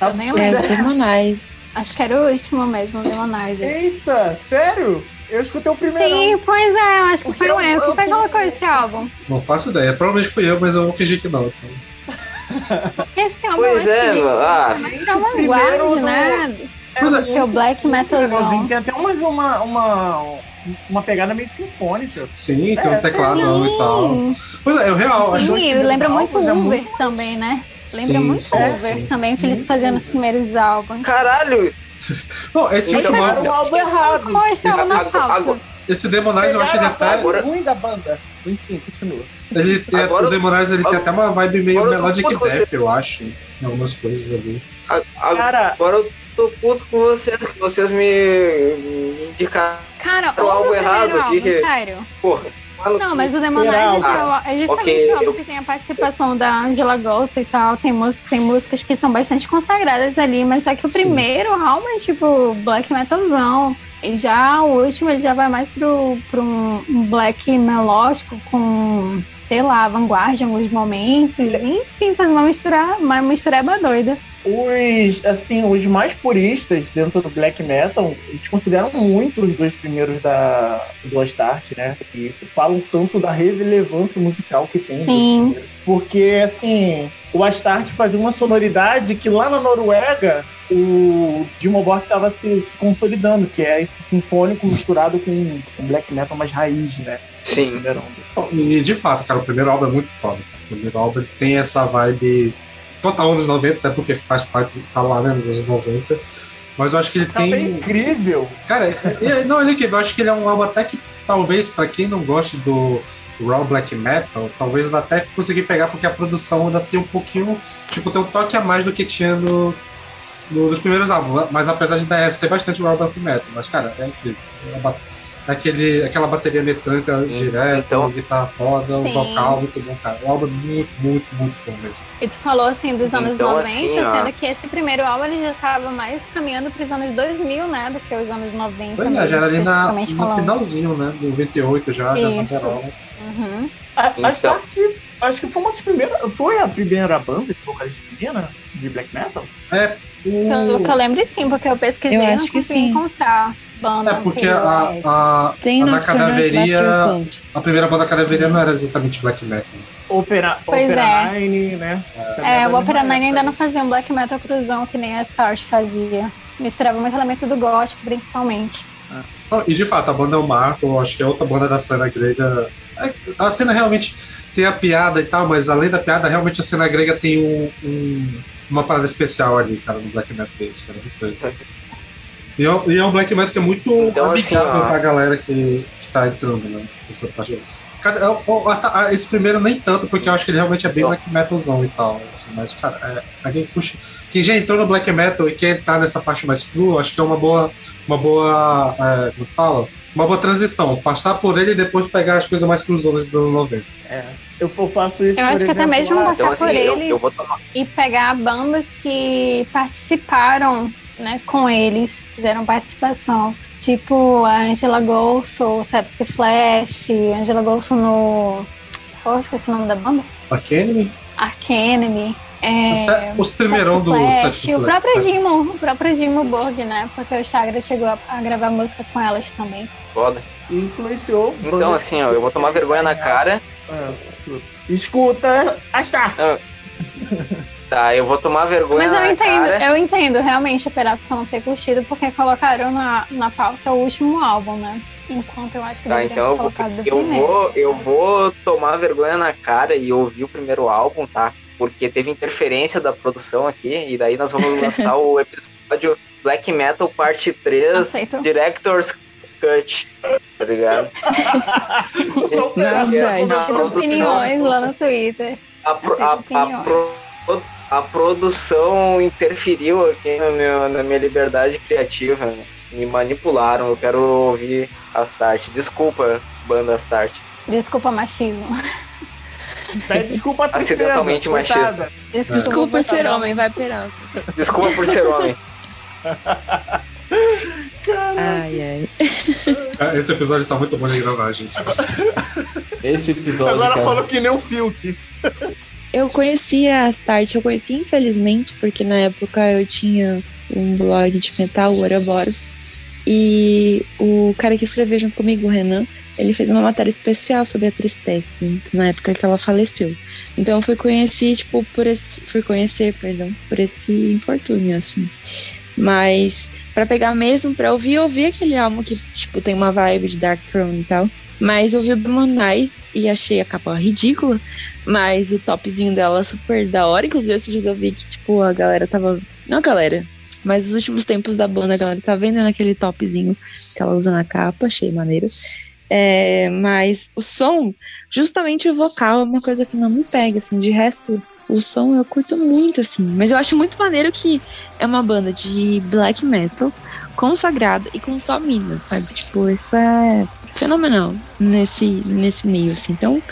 Eu nem É, lembro. Demonais. Acho que era o último mesmo, o Demonizer. Eita, sério? Eu escutei o primeiro. Sim, pois é, eu acho que foi Eu- um erro. eu- Quem foi que colocou esse álbum? Não faço ideia. Provavelmente fui eu, mas eu vou fingir que não. Então. Esse álbum Pois é, que mano. Ah, vanguarda, do- né? Pois é. Porque o black metalzão. Tem até umas, uma, uma, uma pegada meio sinfônica. Sim, tem É, um tecladão e tal. Pois é, eu real, acho sim, lembra muito é Uber também, né? Lembra Sim, muito sim, Uber sim. também, que eles faziam nos primeiros álbuns. caralho! Não, esse Então, último Era álbum, o álbum errado. Qual esse Agora- agora- esse Demonize eu acho ele até. Agora- ruim da banda. Enfim, continua. Ele tem, Agora- o Demonize ele tem até uma vibe meio agora Melodic Death, você. eu acho. Em algumas coisas ali. A- a- Cara, Agora eu tô puto com vocês, que vocês me, indicaram, Cara, o ouve o álbum primeiro errado álbum, aqui que- sério. porra. Não, mas o Demonizer Ah, é justamente ok, o álbum que tem a participação da Angela Ghost e tal. Tem, mús- tem músicas que são bastante consagradas ali, mas só que o Sim. primeiro álbum é tipo black metalzão. E já o último ele já vai mais pro, pro um black melódico com, sei lá, vanguarda em alguns momentos. Enfim, faz uma mistura, uma mistureba doida. os, assim, os mais puristas dentro do black metal, eles consideram muito os dois primeiros da, do Astart, né? E falam tanto da relevância musical que tem. Sim. Porque, assim, o Astart fazia uma sonoridade que lá na Noruega o Dimmu Borg estava se, se consolidando, que é esse sinfônico misturado com, com black metal mais raiz, né? Sim. E de fato, cara, o primeiro álbum é muito foda. O primeiro álbum ele tem essa vibe total anos 90, até porque faz parte, tá lá né, nos anos 90. Mas eu acho que ele é tem. incrível. Cara, ele- não, ele é incrível. Eu acho que ele é um álbum até que, talvez, pra quem não goste do Raw Black Metal, talvez vá até conseguir pegar, porque a produção ainda tem um pouquinho. Tipo, tem um toque a mais do que tinha no, nos primeiros álbuns. Mas apesar de ser bastante Raw Black Metal. Mas, cara, é incrível. É Aquele, aquela bateria eletrônica direto, então- guitarra foda, o Sim. vocal muito bom, cara. O álbum é muito, muito, muito bom mesmo. E tu falou assim dos anos Então, 90, assim, ó. sendo que esse primeiro álbum ele já tava mais caminhando pros anos 2000, né? Do que os anos 90. Pois é, já era ali na, no falando. finalzinho, né? Do 98 já, já na Isso. Uhum. A, a Então. Acho que foi uma das primeiras. Foi a primeira banda de vocalista feminina de black metal? É, Pelo que eu lembro, sim, porque eu pesquisei Eu e não consegui sim. encontrar banda. É porque a, a, Tem a da Cadaveria, a primeira banda Cadaveria não era exatamente black metal. Opera, Pois Opera é. Nine, né? É, o Opera Nine ainda não fazia um black metal cruzão que nem a Start fazia. Misturava muito elemento do gótico, principalmente. E de fato, a banda é um marco, acho que é outra banda da cena grega. É, A cena realmente tem a piada e tal, mas além da piada, realmente a cena grega tem um, um- uma parada especial ali, cara, no black metal deles, cara. muito doido. E é, um- e é um black metal que é muito Então, assim, amigável ó. pra galera que, que tá entrando, né? Tipo, essa parte. Cada- o- o- a- a- esse primeiro nem tanto, porque eu acho que ele realmente é bem black metalzão e tal. assim, mas, cara, é, a quem, puxa, quem já entrou no black metal e quer estar nessa parte mais crua, acho que é uma boa. Uma boa. É, como que fala? Uma boa transição. Passar por ele e depois pegar as coisas mais cruzonas dos anos 90. Eu faço isso. Eu por acho que até exemplo, mesmo lá- passar Então, assim, por eu, eles eu vou tomar. e pegar bandas que participaram né, com eles, fizeram participação. Tipo a Angela Golso, Septic Flash, Angela Golso no. Qual esqueci o nome da banda? Arcane? Arcanemy. É, Até os primeirão do Flash, o próprio? Dimo, o próprio Dimo Borg, né? Porque o Chagra chegou a, a gravar música com elas também. Foda. Influenciou. Então, assim, ó, eu vou tomar vergonha na cara. É, Escuta a Start. Tá, eu vou tomar vergonha Mas eu na entendo, cara. eu entendo realmente o Perato não ter curtido, porque colocaram na, na pauta o último álbum, né? Enquanto eu acho que Tá, então eu ter vou, colocado do eu, primeiro. vou, eu vou tomar vergonha na cara e ouvir o primeiro álbum, tá? Porque teve interferência da produção aqui, e daí nós vamos lançar o episódio Black Metal Parte 3 Aceito. Director's Cut, tá ligado? Essa Deixa produção- opiniões lá no Twitter. A, pro- a- a pro- a produção interferiu aqui no meu- na minha liberdade criativa. Me manipularam. Eu quero ouvir Astart. Desculpa, banda Astart. Desculpa machismo. Pede desculpa a tristeza, Acidentalmente coitada. Desculpa ser homem, vai Peralta. Desculpa por ser homem. Ai, ai. É, Esse episódio tá muito bom de gravar, gente. Esse episódio, Agora cara. falou que nem um filtro. Eu conhecia a Start, eu conheci infelizmente, porque na época eu tinha um blog de metal, o Ouroboros, e o cara que escreveu junto comigo, o Renan, ele fez uma matéria especial sobre a Tristesse, na época que ela faleceu. Então eu fui conhecer, tipo, por esse. Fui conhecer, perdão, por esse infortúnio, assim. Mas pra pegar mesmo, pra ouvir, eu ouvi aquele álbum que, tipo, tem uma vibe de Dark Throne e tal. Mas eu ouvi o Demonais e achei a capa ridícula. Mas o topzinho dela é super da hora. Inclusive, esses dias eu vi que, tipo, a galera tava. Não a galera, mas os últimos tempos da banda, a galera tá vendendo aquele topzinho que ela usa na capa, achei maneiro. É, mas o som, justamente o vocal, é uma coisa que não me pega, assim. De resto, o som eu curto muito, assim. Mas eu acho muito maneiro que é uma banda de black metal consagrada e com só minas, sabe? Tipo, isso é fenomenal nesse, nesse meio, assim. Então,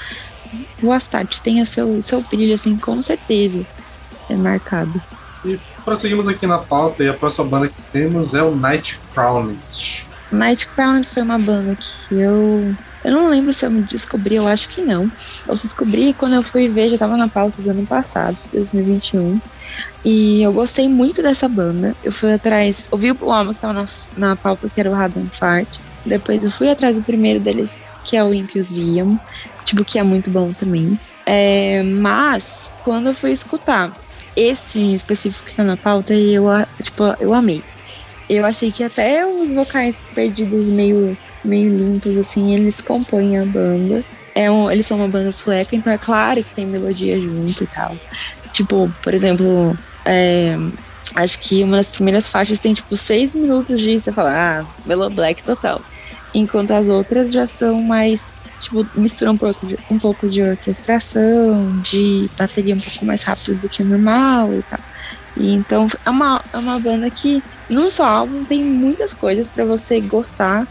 o Astarte tem o seu, seu brilho, assim, com certeza é marcado. Prosseguimos aqui na pauta e a próxima banda que temos é o Night Crowned. Night Crown foi uma banda que eu. Eu não lembro se eu me descobri, eu acho que não. Eu descobri quando eu fui ver, já tava na pauta do ano passado, 2021. E eu gostei muito dessa banda. Eu fui atrás, ouvi o álbum que tava na, na pauta, que era o Radon Fart. Depois eu fui atrás do primeiro deles, que é o Impios Viam, tipo, que é muito bom também. É, mas, quando eu fui escutar esse em específico que tá na pauta, eu, tipo, eu amei. Eu achei que até os vocais perdidos meio, meio limpos, assim, eles compõem a banda. É um, eles são uma banda sueca, então é claro que tem melodia junto e tal. Tipo, por exemplo, é, acho que uma das primeiras faixas tem tipo seis minutos de você falar, ah, Melo Black total. Enquanto as outras já são mais, tipo, misturam um pouco de, um pouco de orquestração, de bateria um pouco mais rápido do que normal e tal. E então é uma, é uma banda que num só álbum tem muitas coisas pra você gostar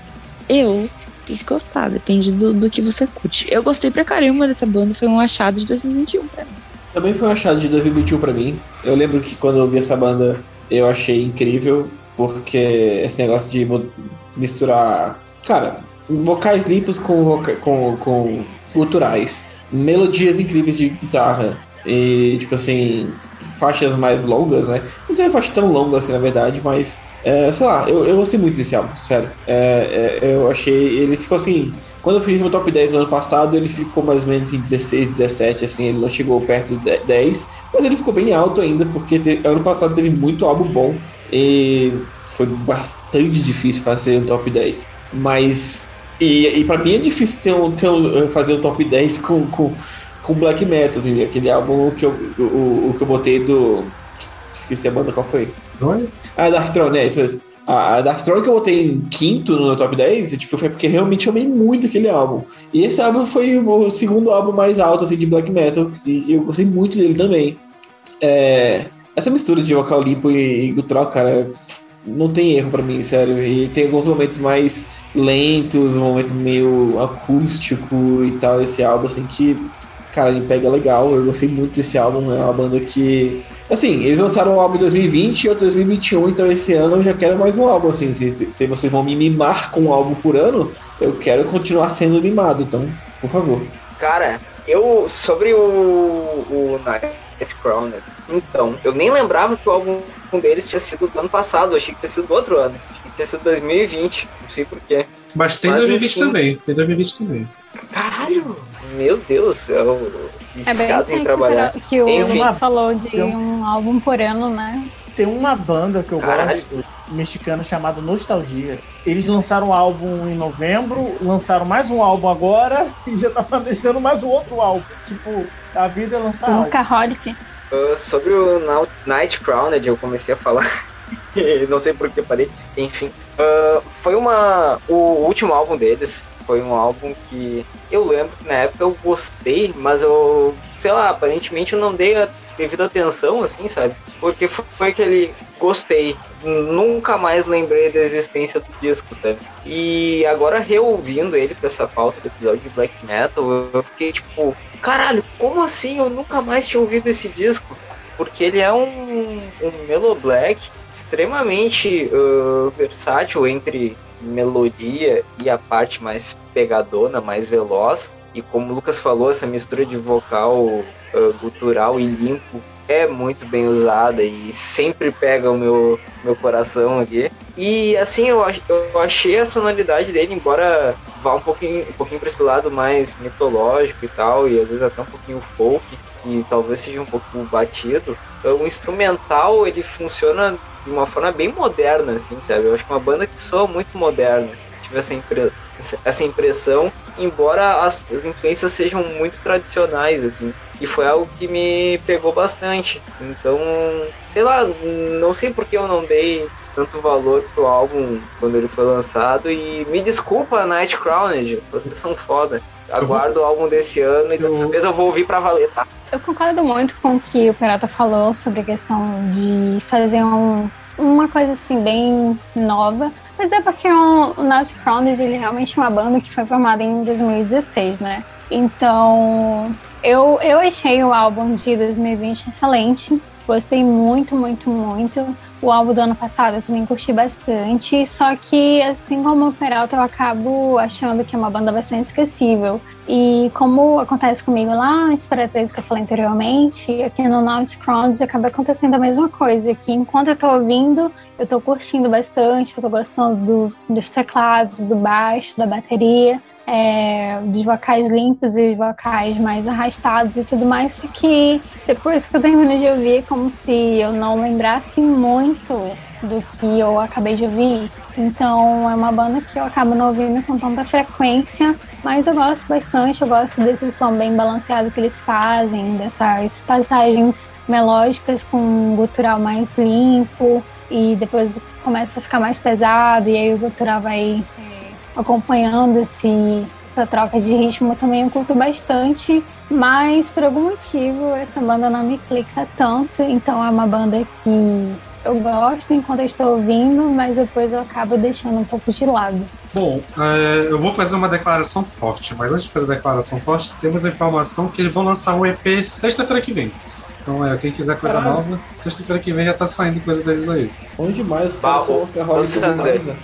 eu desgostar, depende do, do que você curte. Eu gostei pra caramba dessa banda, foi um achado de 2021 pra mim. Também foi um achado de 2021 pra mim. Eu lembro que quando eu vi essa banda, eu achei incrível, porque esse negócio de misturar, cara, vocais limpos com, com, com culturais. melodias incríveis de guitarra. E, tipo assim, faixas mais longas, né? Não tem uma faixa tão longa assim, na verdade, mas, é, sei lá, eu, eu gostei muito desse álbum, sério. É, é, eu achei, ele ficou assim, quando eu fiz meu top 10 no ano passado, ele ficou mais ou menos em 16, 17, assim, ele não chegou perto de 10, mas ele ficou bem alto ainda, porque te, ano passado teve muito álbum bom e foi bastante difícil fazer um top 10. Mas, e, e pra mim é difícil ter um, ter um, fazer um top 10 com, com, com black metal, assim, aquele álbum que eu, o, o que eu botei do. Esqueci a banda, qual foi? Oi? Ah, Dark Throne, é isso mesmo. A a Dark Throne que eu botei em quinto no meu top 10, tipo, foi porque realmente eu amei muito aquele álbum. E esse álbum foi o segundo álbum mais alto, assim, de black metal, e eu gostei muito dele também. É, essa mistura de vocal limpo e, e gutural, cara, não tem erro pra mim, sério. E tem alguns momentos mais lentos, um momento meio acústico e tal, esse álbum, assim, que, cara, ele pega legal. Eu gostei muito desse álbum, é uma banda que Assim, eles lançaram um álbum em 2020 e outro em 2021, então esse ano eu já quero mais um álbum, assim. Se, se, vocês vão me mimar com um álbum por ano, eu quero continuar sendo mimado, então, por favor. Cara, eu. Sobre o. O Nightcrawler. Então, eu nem lembrava que o álbum deles tinha sido do ano passado. Eu achei que tinha sido do outro ano. Que tinha sido 2020. Não sei porquê. Mas tem Mas, 2020 enfim. também. Tem 2020 também. Caralho! Meu Deus, eu. É bem Viciado em assim trabalhar. que o Enfim. Luiz falou de um álbum por ano, né? Tem uma banda que eu Caralho. gosto, mexicana, chamada Nostalgia. Eles lançaram um álbum em novembro, lançaram mais um álbum agora e já tá planejando mais um outro álbum. Tipo, a vida é lançar O álbum. Uh, sobre o Nau- Nightcrawler, eu comecei a falar. não sei por que parei. Enfim. Uh, foi uma. O último álbum deles foi um álbum que eu lembro que na época eu gostei, mas eu. Sei lá, aparentemente eu não dei a devida atenção, assim, sabe? Porque foi, foi aquele. Gostei. Nunca mais lembrei da existência do disco, sabe? E agora reouvindo ele pra essa pauta do episódio de Black Metal, eu fiquei tipo, caralho, como assim? Eu nunca mais tinha ouvido esse disco. Porque ele é um, um Melo Black extremamente uh, versátil entre melodia e a parte mais pegadona, mais veloz. E como o Lucas falou, essa mistura de vocal uh, gutural e limpo é muito bem usada e sempre pega o meu, meu coração aqui. E assim, eu, eu achei a sonoridade dele, embora vá um pouquinho, um pouquinho para esse lado mais mitológico e tal, e às vezes até um pouquinho folk, e talvez seja um pouco batido, o instrumental ele funciona de uma forma bem moderna, assim, sabe? Eu acho que uma banda que soa muito moderna. Tive essa, impre- essa impressão, embora as, as influências sejam muito tradicionais, assim. E foi algo que me pegou bastante. Então, sei lá, não sei porque eu não dei tanto valor pro álbum quando ele foi lançado. E me desculpa, Nightcrowned, vocês são foda. Aguardo o álbum desse ano e Eu- dessa vez eu vou ouvir pra valer, tá? Eu concordo muito com o que o Peralta falou sobre a questão de fazer um- uma coisa assim bem nova. Mas é porque o, Crowned, ele realmente é uma banda que foi formada em 2016, né? Então, eu, eu achei o álbum de 2020 excelente. Gostei muito, muito, muito. O álbum do ano passado eu também curti bastante. Só que, assim como o Peralta, eu acabo achando que é uma banda bastante esquecível. E como acontece comigo lá no Espera 3 que eu falei anteriormente, aqui no Naught Crowns acaba acontecendo a mesma coisa. Que enquanto eu tô ouvindo, eu tô curtindo bastante, eu tô gostando do- dos teclados, do baixo, da bateria, é, dos vocais limpos e os vocais mais arrastados e tudo mais. Que depois que eu termino de ouvir, é como se eu não lembrasse muito do que eu acabei de ouvir. Então é uma banda que eu acabo não ouvindo com tanta frequência, mas eu gosto bastante, eu gosto desse som bem balanceado que eles fazem, dessas passagens melódicas com um gutural mais limpo e depois começa a ficar mais pesado e aí o gutural vai acompanhando esse, essa troca de ritmo também eu curto bastante, mas por algum motivo essa banda não me clica tanto, então é uma banda que eu gosto enquanto eu estou ouvindo, mas depois eu acabo deixando um pouco de lado. Bom, é, eu vou fazer uma declaração forte, mas antes de fazer a declaração forte, temos a informação que eles vão lançar um EP sexta-feira que vem. Então, é, quem quiser coisa Caralho. nova, sexta-feira que vem já tá saindo coisa deles aí. Bom demais, os Bah, caras são demais, né?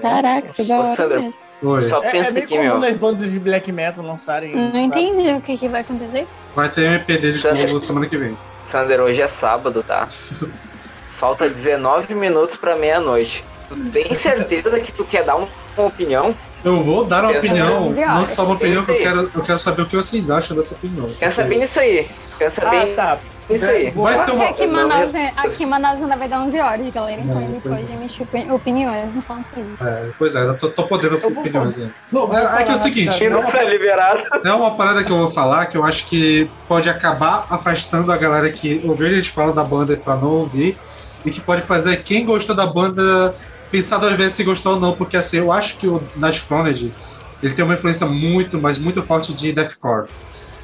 Caraca, isso é da hora Sandra, mesmo. Oi. Só É, pensa é meio aqui, comum meu. nas bandas de black metal lançarem. Não entendi o que, que vai acontecer. Vai ter um EP deles Sabe- novo semana que vem. Sander, hoje é sábado, tá? Falta 19 minutos pra meia-noite. Tu tem certeza que tu quer dar um- uma opinião? Eu vou dar uma Pensa opinião, não só uma opinião que eu Pensa quero, eu quero saber o que vocês acham dessa opinião. Pensa bem nisso aí. Pensa Ah, bem tá. Nisso aí. Vai ser uma. Aqui em Manaus, aqui em Manaus ainda vai dar 11 horas, galera. Então É, ele pode emitir opi- opiniões enquanto isso. É, pois é, eu tô, tô podendo Eu opiniões aí. Não, é, é que é o seguinte, é uma, tá liberado. é uma parada que eu vou falar que eu acho que pode acabar afastando a galera que ouviu a gente falar da banda pra não ouvir e que pode fazer quem gostou da banda pensar duas vezes se gostou ou não, porque assim, eu acho que o Nightcrawler ele tem uma influência muito, mas muito forte de deathcore.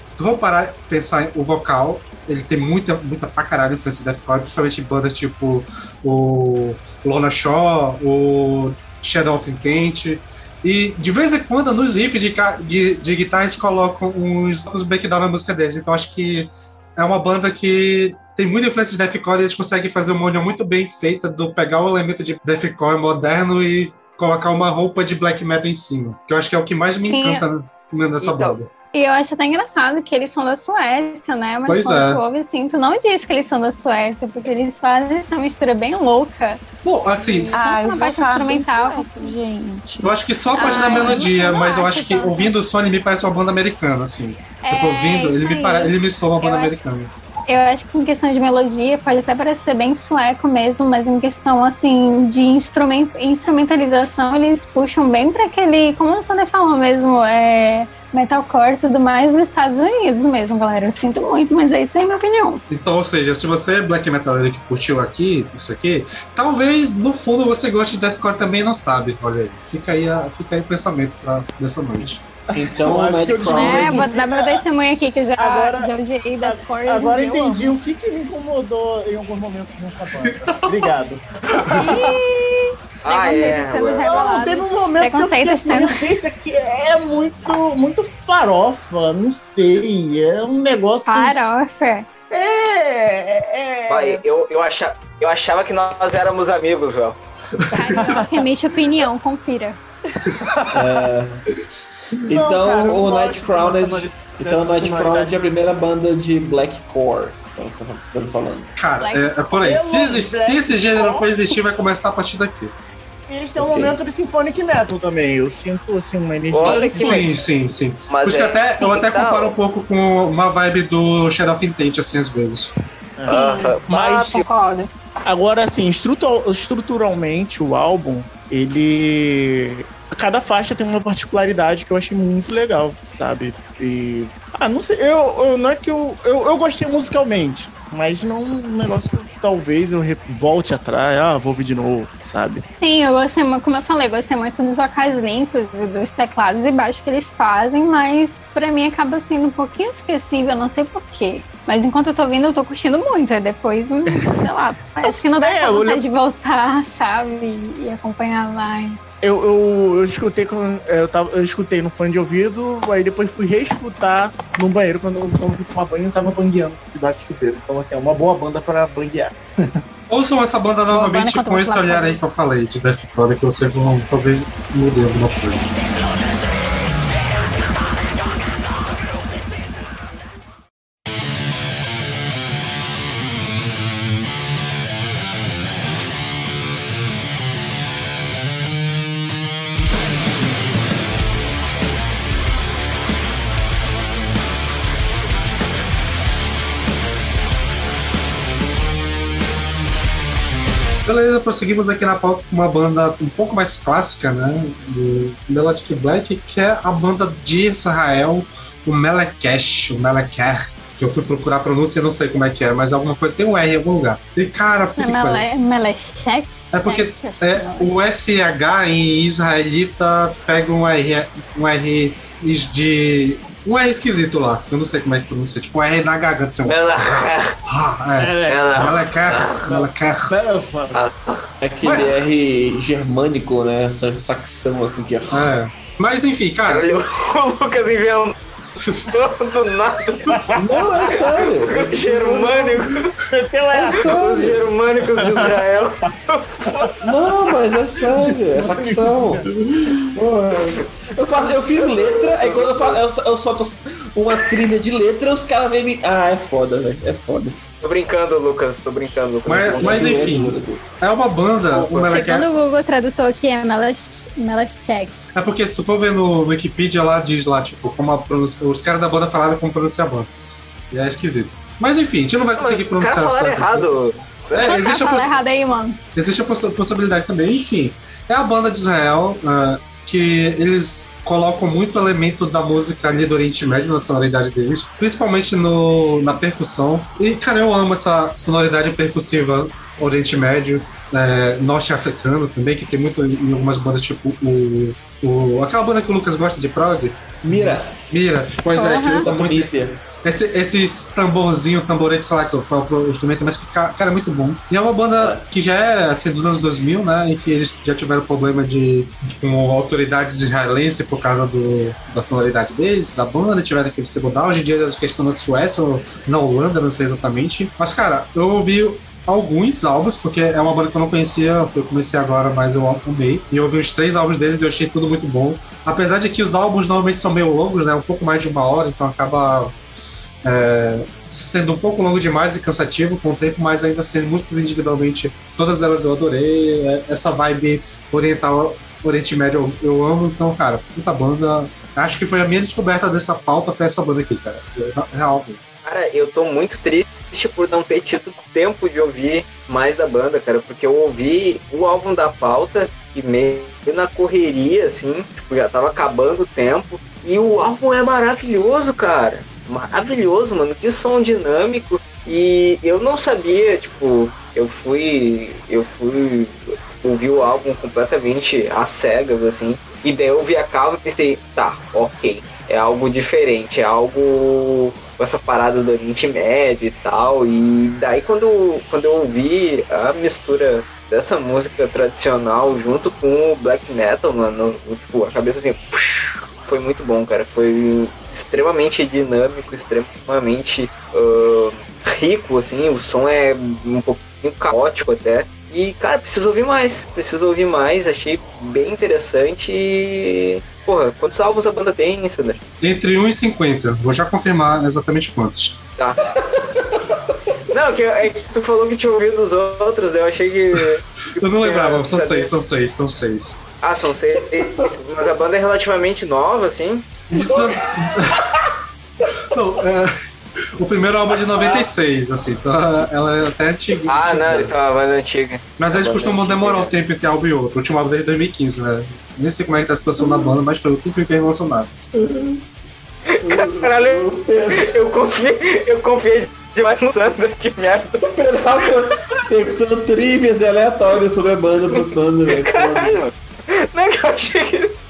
Se tu for parar e pensar em- o vocal, ele tem muita, muita pra caralho influência de deathcore, principalmente em bandas tipo o Lona Shaw, o Shadow of Intent. E de vez em quando, nos riffs de, de, de guitarra, eles colocam uns, uns breakdown na música deles. Então acho que é uma banda que tem muita influência de deathcore e eles conseguem fazer uma união muito bem feita do pegar o elemento de deathcore moderno e colocar uma roupa de black metal em cima. Que eu acho que é o que mais me Sim. encanta nessa Então, banda. E eu acho até engraçado que eles são da Suécia, né? Mas Pois quando é. tu ouve assim, tu não diz que eles são da Suécia, porque eles fazem essa mistura bem louca. Bom, assim, Ah, uma parte instrumental. gente. eu acho que só a parte Ah, da melodia, mas eu acho acho que tanto. ouvindo o ele me parece uma banda americana, assim. Tipo, É, ouvindo, ele me, aí. pare... ele me soa uma banda Eu acho- americana. Eu acho que em questão de melodia pode até parecer bem sueco mesmo, mas em questão assim de instrument, instrumentalização eles puxam bem para aquele, como o Sander falou mesmo, é metalcore e tudo mais dos Estados Unidos mesmo, galera. Eu sinto muito, mas é isso aí minha opinião. Então, ou seja, se você é black metaler que curtiu aqui, isso aqui, talvez no fundo você goste de deathcore também e não sabe. Olha aí, fica aí, a, fica aí o pensamento pra dessa noite. Então, eu Nightcrawler. É, vou dar meu testemunho aqui que eu já, Agora- já odiei das cores. Agora entendi o que, que me incomodou em alguns momentos nessa banda. Obrigado. Ah, é. Preconceito sendo. Não, teve um momento que eu Preconceito assim, sendo- aqui é muito, muito farofa, não sei, é um negócio... Farofa. É, é... Vai, eu, eu, acha, eu achava que nós éramos amigos, velho. Emite opinião, confira. É, então, cara, eu o gosto Nightcrawler. de- Então, o dessa Nightcrawler é a primeira banda de blackcore. Então, você tá falando. Cara, é, é por aí. Se, existe- se esse gênero for existir, vai começar a partir daqui. Eles têm um Ok. momento de symphonic metal também, eu sinto assim, uma energia... Olha que Sim, sim, sim. Por Mas isso que é, até, eu até então- comparo um pouco com uma vibe do Shadow of Intent, assim, às vezes. Aham. Mas, Ah. Agora, assim, estrutu- estruturalmente, o álbum, ele. Cada faixa tem uma particularidade que eu achei muito legal, sabe? E. Ah, não sei, eu, eu- não é que eu, eu. Eu gostei musicalmente, mas não um negócio que talvez eu volte atrás, ah, vou ouvir de novo, sabe? Sim, eu gostei muito, como eu falei, eu gostei muito dos vocais limpos e dos teclados e baixos que eles fazem, mas pra mim acaba sendo um pouquinho esquecível, não sei porquê. Mas enquanto eu tô ouvindo, eu tô curtindo muito. Aí depois, hum, sei lá, parece que não dá É, é, eu vontade de voltar, sabe? E, e acompanhar mais. Eu, eu, eu escutei quando- eu, tava, eu escutei no fone de ouvido, aí depois fui reescutar no banheiro quando eu fui tomar banho e tava bangueando debaixo do chuveiro. Então, assim, é uma boa banda pra banguear. Ouçam essa banda novamente com esse olhar aí que eu falei, de Deathcore, que você vão, talvez mude alguma coisa. Beleza, prosseguimos aqui na pauta com uma banda um pouco mais clássica, né? Do Melodic Black, que é a banda de Israel, o Melekesh, o Meleker, que eu fui procurar a pronúncia e não sei como é que é, mas alguma coisa, tem um R em algum lugar. E cara, puta que. Mele, Melechek? É porque é, o SH em israelita pega um R, um R de. Um R esquisito lá. Eu não sei como é que pronuncia. Tipo, R na garganta. Assim, Ela- é. ela- Meleker, Meleker. Aquele R germânico, né? Essa saxão, assim, que é. É. Mas enfim, cara. Olha, o Lucas inventou do nada. Não, é sério. Os germânicos. É Os sério. germânicos de Israel. Não, mas é sério, é sacação. eu, faço, eu fiz letra, aí quando eu, faço, eu, eu solto umas trilhas de letra, os caras vêm me. Ah, é foda, velho. É foda. Tô brincando, Lucas, tô brincando. Lucas. Mas, mas enfim, é uma banda. Uma Segundo o Google Tradutor aqui é Melachek. É porque se tu for ver no Wikipedia lá, diz lá, tipo, como a pronúncia, os caras da banda falaram como pronunciar a banda. E é esquisito. Mas enfim, a gente não vai conseguir pronunciar certo. errado. É, existe a, poss... errado aí, mano. existe a poss possibilidade também. Enfim, é a banda de Israel uh, que eles colocam muito elemento da música ali do Oriente Médio na sonoridade deles, principalmente no, na percussão. E, cara, eu amo essa sonoridade percussiva Oriente Médio, é, norte-africano também, que tem muito em algumas bandas, tipo o, o. aquela banda que o Lucas gosta de prog. Mira. Mira, pois é, que usa muito esse, esses tamborzinho, tamborete, sei lá, que é o instrumento, mas que, cara, é muito bom. E é uma banda que já é assim, dos anos 2000, né? E que eles já tiveram problema de, de com autoridades israelenses por causa do, da sonoridade deles, da banda, tiveram que se mudar. Hoje em dia eles estão na Suécia ou na Holanda, não sei exatamente. Mas, cara, eu ouvi alguns álbuns, porque é uma banda que eu não conhecia, eu comecei agora, mas eu amei. E eu ouvi os três álbuns deles e eu achei tudo muito bom. Apesar de que os álbuns normalmente são meio longos, né? Um pouco mais de uma hora, então acaba é, sendo um pouco longo demais e cansativo com o tempo, mas ainda assim, músicas individualmente, todas elas eu adorei. É, essa vibe oriental, Oriente Médio eu, eu amo, então, cara, puta banda. Acho que foi a minha descoberta dessa pauta, foi essa banda aqui, cara. Real. Cara, eu tô muito triste por não ter tido tempo de ouvir mais da banda, cara, porque eu ouvi o álbum da pauta e meio na correria, assim, tipo, já tava acabando o tempo. E o álbum é maravilhoso, cara maravilhoso, mano. Que som dinâmico. E eu não sabia, tipo, eu fui. Eu fui ouvir o álbum completamente às cegas, assim. E daí eu vi a capa e pensei, tá, ok. É algo diferente, é algo com essa parada do Oriente Médio e tal. E daí quando, quando eu ouvi a mistura dessa música tradicional junto com o black metal, mano, tipo, a cabeça assim, foi muito bom, cara. Foi extremamente dinâmico, extremamente uh, rico, assim. O som é um pouquinho caótico até. E, cara, preciso ouvir mais. Preciso ouvir mais. Achei bem interessante. E... Porra, quantos álbuns a banda tem, Sander? Entre 1 e 50. Vou já confirmar exatamente quantos. Tá. Não, que, é que tu falou que tinha ouvido os outros, né? eu achei que. eu não lembrava, são seis, são seis, são seis. Ah, são seis. Mas a banda é relativamente nova, assim. Isso não. não, é. O primeiro álbum é de 96, assim, então ela é até antiga. Ah, antiga. não, isso é uma banda antiga. Mas eles costumam demorar um tempo entre álbum e outro. O último álbum desde 2015, né? Nem sei como é que tá a situação da banda, mas foi o tempo que é relacionado. Caralho, eu confiei, eu confiei demais no Sandro, que merda. Perguntando trivias aleatórias sobre a banda pro Sandro, velho. Caralho, não é que eu achei que...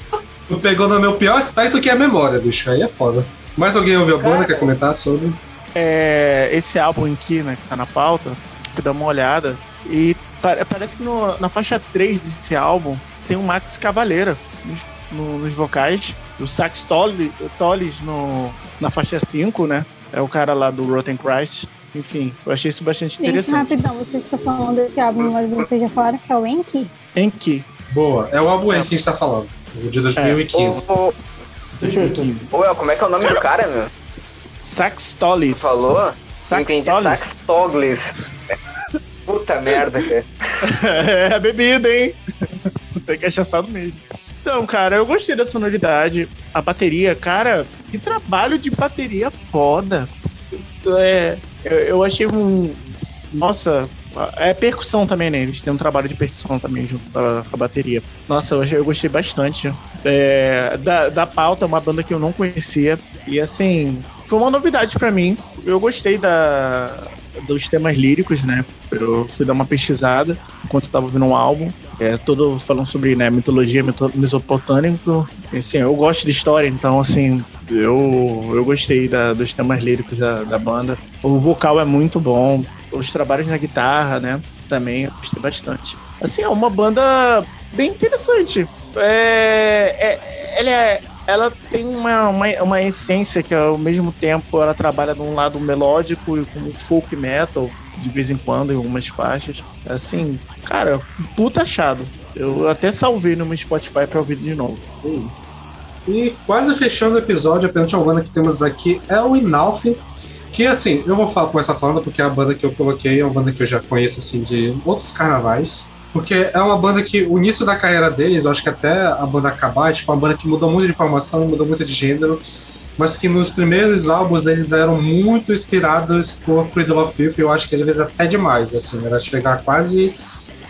Tu pegou no meu pior aspecto que é a memória, bicho. Aí é foda. Mais alguém ouviu a banda? Quer comentar sobre? É, esse álbum aqui, né, que tá na pauta, que dá uma olhada. E parece que no, na faixa 3 desse álbum tem o Max Cavaleira nos, no, nos vocais. O Sax Tolles no, na faixa 5, né? É o cara lá do Rotten Christ. Enfim, eu achei isso bastante Gente, interessante. rapidão, vocês estão falando desse álbum, mas vocês já falaram que é o Enki? Enki. Boa, é o álbum Enki que a gente tá falando. O de 2015. É. Ô, 2015. Ô, como é que é o nome do cara, meu? Sax Tollis. Falou? Sax Toglis. Puta merda, cara. é bebida, hein? Tem que achar no mesmo. Então, cara, eu gostei da sonoridade. A bateria, cara, que trabalho de bateria foda. É, eu, eu achei um. Nossa, é percussão também, né? Eles têm um trabalho de percussão também junto com a, bateria. Nossa, eu, eu gostei bastante. É, da, da pauta, uma banda que eu não conhecia. E assim, foi uma novidade para mim. Eu gostei da, dos temas líricos, né? Eu fui dar uma pesquisada enquanto eu tava ouvindo um álbum. É, todo falando sobre né, mitologia mito, mesopotâmico. Assim, eu gosto de história, então assim, eu, eu gostei da, dos temas líricos da, da banda. O vocal é muito bom. Os trabalhos na guitarra, né? Também gostei bastante. Assim, é uma banda bem interessante. É, é, ela é ela tem uma, uma, uma, essência que ao mesmo tempo ela trabalha de um lado melódico e com folk metal de vez em quando em algumas faixas. Assim, cara, puta achado. Eu até salvei no meu Spotify pra ouvir de novo. E quase fechando o episódio, a penúltima banda que temos aqui é o Inalf. Que assim, eu vou falar, começar falando porque a banda que eu coloquei é uma banda que eu já conheço assim de outros carnavais. Porque é uma banda que o início da carreira deles, eu acho que até a banda acabar, é tipo uma banda que mudou muito de formação, mudou muito de gênero, mas que nos primeiros álbuns eles eram muito inspirados por Cradle of Filth, eu acho que às vezes até demais, assim, era chegar quase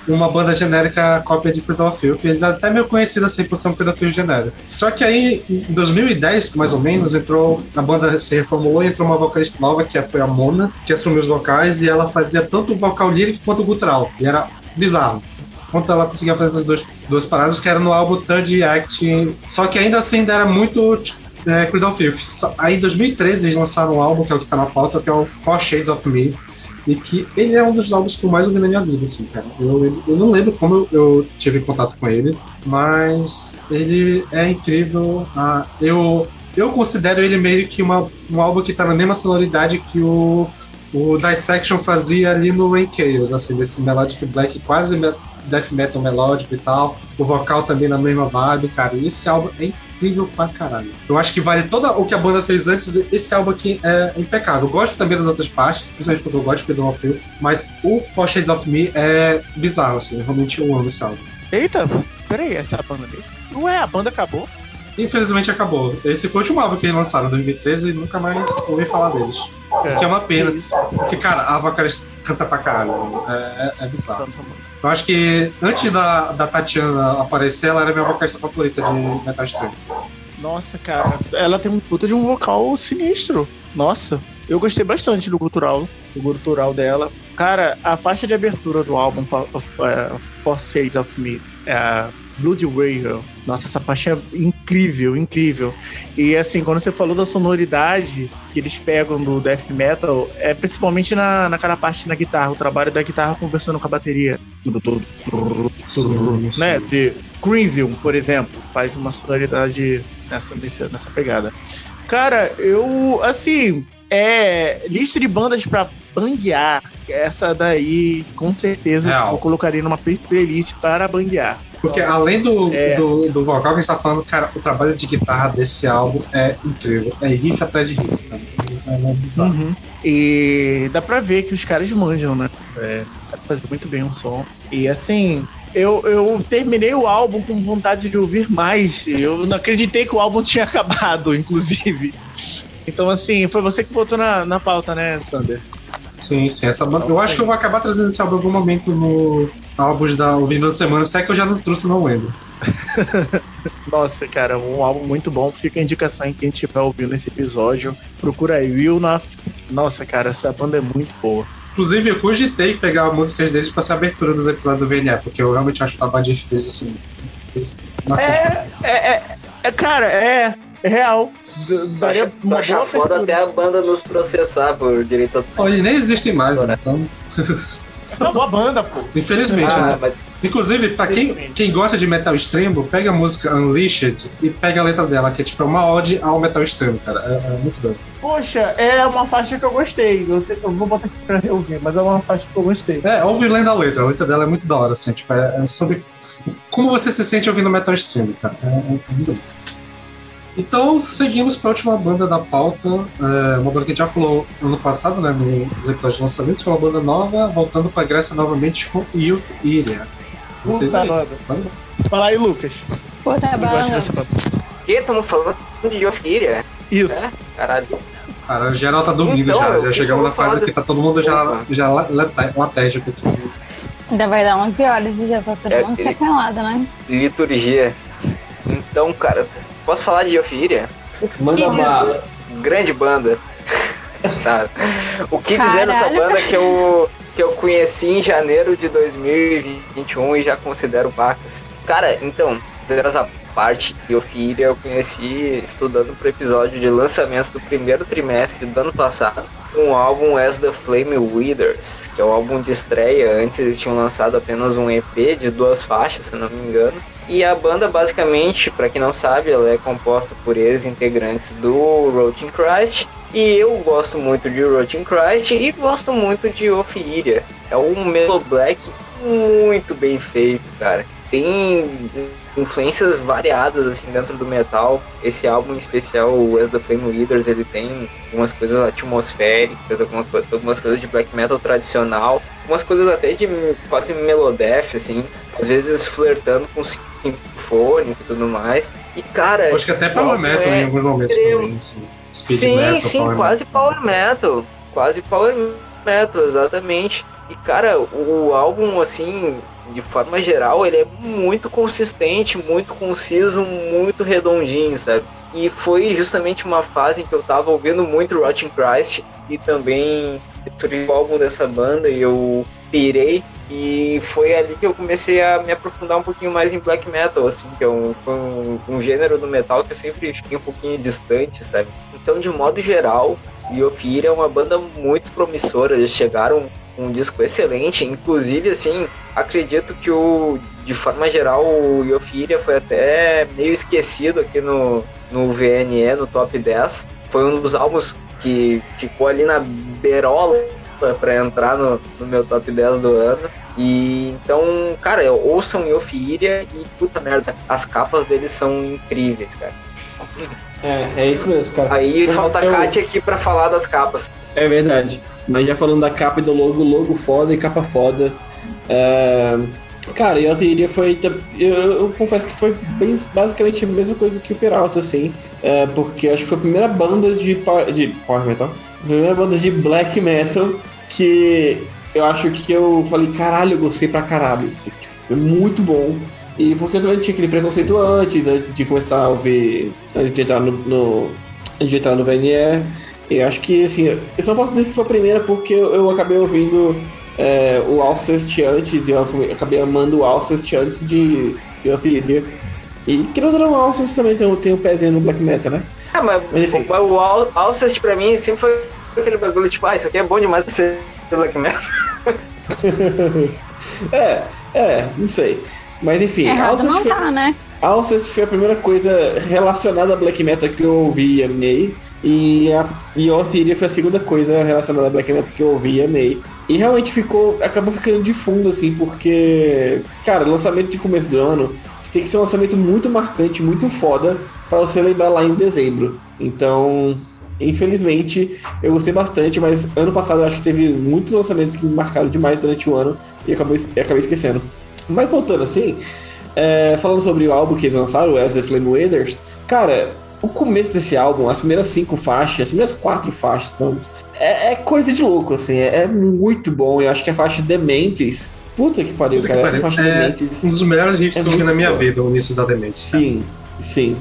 uma banda genérica cópia de Filth, eles até meio conhecidos assim por ser um Filth genérico. Só que aí, em 2010, mais ou menos, entrou, a banda se reformulou e entrou uma vocalista nova, que foi a Mona, que assumiu os vocais, e ela fazia tanto o vocal lírico quanto o gutural, e era bizarro quanto ela conseguia fazer essas duas, duas paradas, que era no álbum Third Act. Só que ainda assim ainda era muito é, Cradle Filth. Aí em 2013 eles lançaram um álbum, que é o que tá na pauta, que é o Four Shades of Me. E que ele é um dos álbuns que eu mais ouvi na minha vida, assim, cara. Eu, eu não lembro como eu, eu tive contato com ele, mas ele é incrível. Ah, eu, eu considero ele meio que uma, um álbum que tá na mesma sonoridade que o, o Dissection fazia ali no Rain Chaos, assim, desse melodic black quase death metal melódico e tal. O vocal também na mesma vibe, cara. E esse álbum é incrível pra caralho. Eu acho que vale todo o que a banda fez antes. Esse álbum aqui é impecável. Eu gosto também das outras partes, principalmente porque eu gosto de Pedro of Filth, mas o Four Shades of Me é bizarro, assim. Realmente eu amo esse álbum. Eita, peraí, essa é a banda dele? Ué, a banda acabou? Infelizmente acabou. Esse foi o último álbum que eles lançaram em 2013 e nunca mais ouvi falar deles. O que é uma pena. Porque, cara, a vocalista canta pra caralho. É, é, é bizarro. Eu acho que antes da, da Tatiana aparecer, ela era minha vocalista favorita de Metal Extreme. Nossa, cara, ela tem um puta de um vocal sinistro. Nossa, eu gostei bastante do gutural, do gutural dela. Cara, a faixa de abertura do álbum For, é, For Shades of Me, é Blood Warrior. Nossa, essa faixa é incrível, incrível. E assim, quando você falou da sonoridade que eles pegam do death metal, é principalmente na, naquela parte na guitarra, o trabalho da guitarra conversando com a bateria. Sim, sim. né? De Crisium, por exemplo, faz uma sonoridade nessa, nessa pegada. Cara, eu, assim, é. Lista de bandas pra banguear. Essa daí, com certeza, Real. eu colocaria numa play- playlist para banguear. Porque além do, É. do, do vocal que a gente tá falando, cara, o trabalho de guitarra desse álbum é incrível. É riff atrás de riff, cara. É, é. Uhum. E dá pra ver que os caras manjam, né? É, fazer muito bem o som. E assim, eu, eu terminei o álbum com vontade de ouvir mais. Eu não acreditei que o álbum tinha acabado, inclusive. Então, assim, foi você que botou na, na pauta, né, Sander? Sim, sim. Essa banda, eu acho que eu vou acabar trazendo esse álbum em algum momento no álbuns da Ouvindo da Semana. Se é que eu já não trouxe, não lembro. Nossa, cara, um álbum muito bom. Fica a indicação em quem estiver ouvindo esse episódio. Procura aí, Wilna. Nossa, cara, essa banda é muito boa. Inclusive, eu cogitei pegar músicas deles pra ser a abertura dos episódios do VNE, porque eu realmente acho o trabalho de deles, assim. na. É, é, é, é, cara, é real. Daria uma acha boa foda até a banda nos processar por direito a... Olha, nem existem mais, né? então. É uma boa banda, pô. Infelizmente, Ah, né? mas Inclusive, pra quem, quem gosta de metal extremo, pega a música Unleashed e pega a letra dela, que é tipo é uma ode ao metal extremo, cara. É, é muito doido. Poxa, é uma faixa que eu gostei. Eu, te- eu vou botar aqui pra ouvir, mas é uma faixa que eu gostei. É, ouve lendo a letra. A letra dela é muito da hora, assim. Tipo, é, é sobre como você se sente ouvindo metal extremo, cara. É, é muito doido. Então, seguimos para a última banda da pauta. É, uma banda que a gente já falou ano passado, né, nos episódios de lançamento, que é uma banda nova, voltando para a Grécia novamente com Youth Iria. Vocês Puta aí? nada. Manda. Fala aí, Lucas. Puta banda. que estamos falando de Ophiria? Isso. É? Caralho. Cara, o geral tá dormindo Então, já. Já chegamos na fase que tá todo mundo já, já la- late- latégico aqui. Ainda vai dar 11 horas e já tá todo É, mundo ele- sacanado, né? Liturgia. Então, cara, posso falar de Ophiria? Manda bala. Grande banda. Tá. O que dizer dessa banda que eu, que eu conheci em janeiro de 2021 e já considero pacas? Cara, então, dizer essa parte de Ophiria eu conheci estudando pro episódio de lançamento do primeiro trimestre do ano passado, um álbum As the Flame Withers, que é o álbum de estreia. Antes eles tinham lançado apenas um EP de duas faixas, se eu não me engano. E a banda, basicamente, para quem não sabe, ela é composta por ex-integrantes do Roaching Christ. E eu gosto muito de Roaching Christ e gosto muito de Ophiria. É um Melo Black muito bem feito, cara. tem influências variadas assim dentro do metal. Esse álbum em especial, o As the Flame Leaders, ele tem algumas coisas atmosféricas, algumas, algumas coisas de black metal tradicional, algumas coisas até de quase melodeath, assim, às vezes flertando com sinfônico e tudo mais. E cara, acho que até power metal é em alguns momentos extremo. também, assim. Speed sim, metal, sim, power quase metal. power metal, quase power metal, exatamente. E cara, o álbum assim, de forma geral, ele é muito consistente, muito conciso, muito redondinho, sabe? E foi justamente uma fase em que eu tava ouvindo muito Rotting Christ e também o álbum dessa banda e eu pirei e foi ali que eu comecei a me aprofundar um pouquinho mais em black metal, assim, que é um, um, um gênero do metal que eu sempre fiquei um pouquinho distante, sabe? Então, de modo geral, Yofir é uma banda muito promissora, eles chegaram um disco excelente. Inclusive, assim, acredito que o, de forma geral, o Yofiria foi até meio esquecido aqui no, no VNE, no top 10. Foi um dos álbuns que ficou ali na berola para entrar no, no, meu top 10 do ano. E então, cara, ouçam Yofiria e puta merda, as capas deles são incríveis, cara. É, é isso mesmo, cara. Aí falta a Kátia aqui para falar das capas. É verdade. Mas já falando da capa e do logo, logo foda e capa foda. É... Cara, e a teoria foi. Eu, eu, confesso que foi bem, basicamente a mesma coisa que o Peralta, assim. É, porque acho que foi a primeira banda de, de Power Metal. Primeira banda de Black Metal que eu acho que eu falei, caralho, eu gostei pra caralho. Foi muito bom. E porque eu também tinha aquele preconceito antes, antes de começar a ouvir. Antes de entrar no. no antes de entrar no VNR. E acho que, assim, eu só posso dizer que foi a primeira porque eu, eu acabei ouvindo é, o Alcest antes, e eu acabei amando o Alcest antes de, de Ophelia. E querendo ou não, o Alcest também tem, tem um pezinho no black metal, né? Ah, mas, mas o, o Alcest pra mim sempre foi aquele bagulho tipo, ah, isso aqui é bom demais pra ser black metal. é, é, não sei. Mas enfim, Errado Alcest não foi, tá, né? Alcest foi a primeira coisa relacionada a black metal que eu ouvi e amei. E a e Otheria foi a segunda coisa relacionada a Black Metal que eu ouvi e amei. E realmente ficou. acabou ficando de fundo, assim, porque. Cara, lançamento de começo do ano tem que ser um lançamento muito marcante, muito foda, para você lembrar lá em dezembro. Então, infelizmente, eu gostei bastante, mas ano passado eu acho que teve muitos lançamentos que me marcaram demais durante o ano e acabei, acabei esquecendo. Mas voltando assim, é, falando sobre o álbum que eles lançaram, o As the Flame Waders, cara, o começo desse álbum, as primeiras cinco faixas, as primeiras quatro faixas, vamos, é, é coisa de louco, assim, é, é, muito bom. Eu acho que a faixa Dementes. Puta que pariu, Puta cara. Que essa faixa é Dementes. Um dos melhores riffs é que eu vi na minha bom. vida, o início da Dementes. Sim, sim.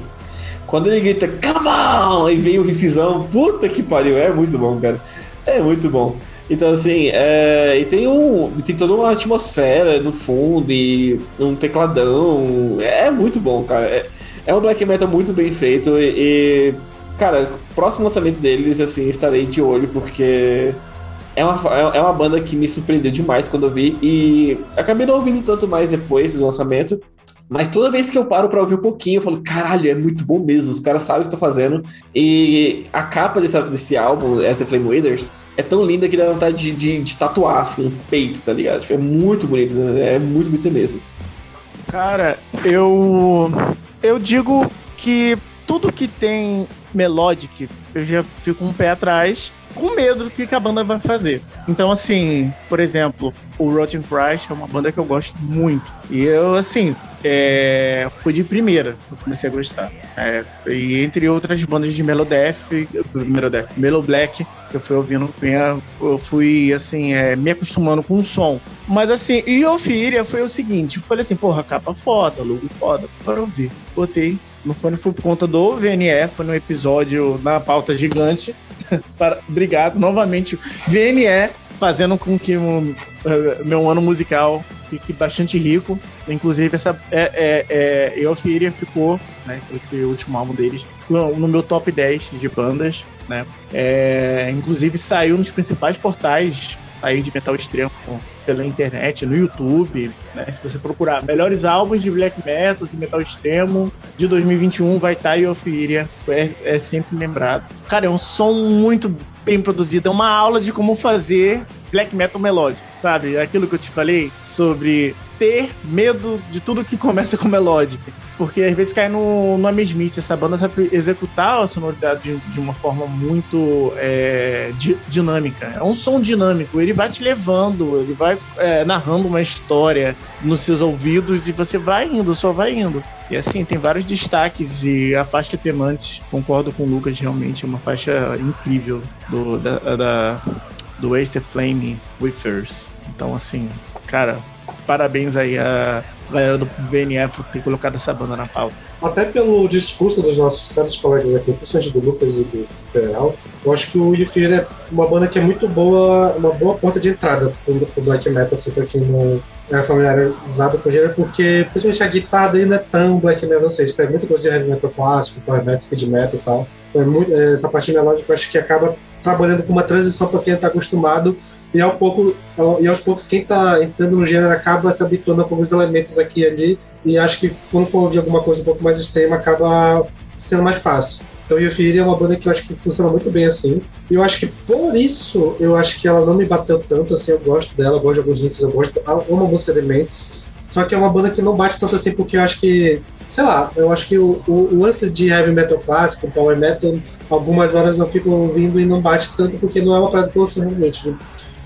Quando ele grita, come on! E vem o riffzão, puta que pariu, é muito bom, cara. É muito bom. Então, assim, é, e tem um. Tem toda uma atmosfera no fundo e um tecladão. É muito bom, cara. É, é um black metal muito bem feito e, e cara, próximo lançamento deles, assim, estarei de olho porque é uma, é uma banda que me surpreendeu demais quando eu vi e acabei não ouvindo tanto mais depois do lançamento. Mas toda vez que eu paro para ouvir um pouquinho, eu falo, caralho, é muito bom mesmo, os caras sabem o que estão fazendo. E a capa desse, desse álbum, As the Flame Withers, é tão linda que dá vontade de, de, de tatuar assim, no peito, tá ligado? Tipo, é muito bonito, né? é muito bonito mesmo. Cara, eu eu digo que tudo que tem melodic, eu já fico um pé atrás, com medo do que a banda vai fazer. Então, assim, por exemplo, o Rotten Price é uma banda que eu gosto muito. E eu, assim, é, fui de primeira, eu comecei a gostar. É, e entre outras bandas de Melodeath, Melodeath, Melo Black, que eu fui ouvindo, eu fui, assim, é, me acostumando com o som. Mas, assim, e Ophiria foi o seguinte, eu falei assim, porra, capa foda, logo foda, para ouvir. Botei, no fone foi por conta do VNE, foi no episódio na pauta gigante. para, obrigado, novamente, VNE, fazendo com que meu ano musical fique bastante rico. Inclusive, essa é, é, é, ficou, né, esse último álbum deles, no meu top 10 de bandas, né? É, inclusive saiu nos principais portais aí de metal extremo pela internet, no YouTube, né? Se você procurar melhores álbuns de black metal, de metal extremo de 2021, vai estar tá Euphoria, é, é sempre lembrado. Cara, é um som muito bem produzido, é uma aula de como fazer black metal melódico, sabe? Aquilo que eu te falei sobre ter medo de tudo que começa com melódica. Porque às vezes cai no, numa mesmice. Essa banda sabe executar a sonoridade de, de uma forma muito é, di, dinâmica. É um som dinâmico. Ele vai te levando, ele vai é, narrando uma história nos seus ouvidos e você vai indo, só vai indo. E assim, tem vários destaques e a faixa Temantes, concordo com o Lucas, realmente é uma faixa incrível do, da, da do Wasted Flame Withers. Então, assim, cara, parabéns aí a galera do BNE por ter colocado essa banda na pauta. Até pelo discurso dos nossos caros colegas aqui, principalmente do Lucas e do Federal, eu acho que o Yufir é uma banda que é muito boa, uma boa porta de entrada pro, pro black metal, assim, pra quem não é familiarizado com o gênero, porque principalmente a guitarra não é tão black metal, não sei, isso pega muito coisa de heavy metal clássico, power metal, speed metal e tal. É muito, é, essa parte melódica eu acho que acaba trabalhando com uma transição para quem está acostumado e ao pouco e aos poucos quem está entrando no gênero acaba se habituando a alguns elementos aqui e ali e acho que quando for ouvir alguma coisa um pouco mais extrema acaba sendo mais fácil. Então Yufiri é uma banda que eu acho que funciona muito bem assim. E eu acho que por isso eu acho que ela não me bateu tanto assim, eu gosto dela, eu gosto de alguns riffs, eu gosto, uma música de Mentes, só que é uma banda que não bate tanto assim porque eu acho que sei lá, eu acho que o, o, lance de heavy metal clássico, power metal, algumas horas eu fico ouvindo e não bate tanto porque não é uma parada que eu ouço realmente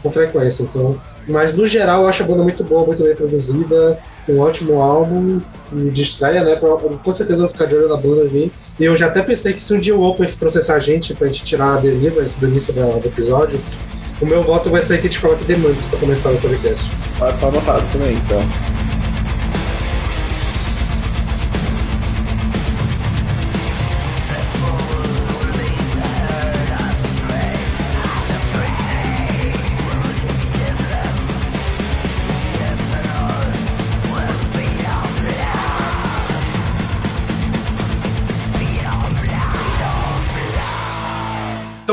com frequência. Então, mas no geral eu acho a banda muito boa, muito bem produzida, um ótimo álbum de estreia, né? Pra, com certeza eu vou ficar de olho na banda vir. E eu já até pensei que se um dia o Open processar a gente pra gente tirar a esse do início do episódio, o meu voto vai ser que a gente coloque demandas pra começar o podcast. Estar anotado também, então.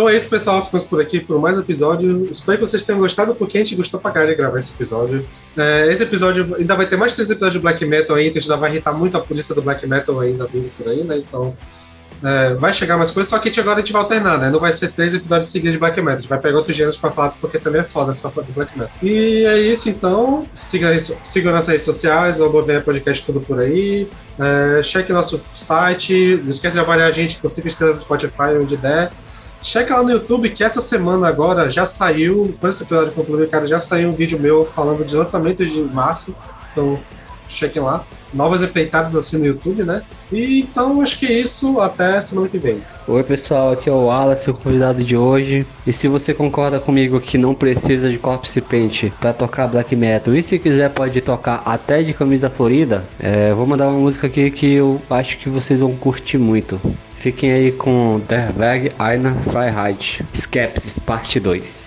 Então é isso, pessoal. Ficamos por aqui por mais um episódio. Espero que vocês tenham gostado, porque a gente gostou pra caralho de gravar esse episódio. É, esse episódio ainda vai ter mais três episódios de Black Metal então a gente ainda vai irritar muito a polícia do Black Metal ainda vindo por aí, né? Então. É, vai chegar mais coisas, só que agora a gente vai alternar, né? Não vai ser três episódios seguidos de Black Metal. A gente vai pegar outros gêneros pra falar, porque também é foda só falar de Black Metal. E é isso, então. Siga, siga nossas redes sociais, o Bovenha Podcast tudo por aí. É, cheque nosso site. Não esqueça de avaliar a gente com 5 estrelas no Spotify, onde der. Checa lá no YouTube que essa semana agora já saiu, quando esse episódio for publicado, já saiu um vídeo meu falando de lançamentos de março. Então, chequem lá. Novas empreitadas assim no YouTube, né? E então acho que é isso. Até semana que vem. Oi, pessoal. Aqui é o Wallace, o convidado de hoje. E se você concorda comigo que não precisa de Corpse Paint para tocar black metal, e se quiser pode tocar até de camisa florida, é, vou mandar uma música aqui que eu acho que vocês vão curtir muito. Fiquem aí com Der Weg einer Freiheit, Skepsis, parte 2.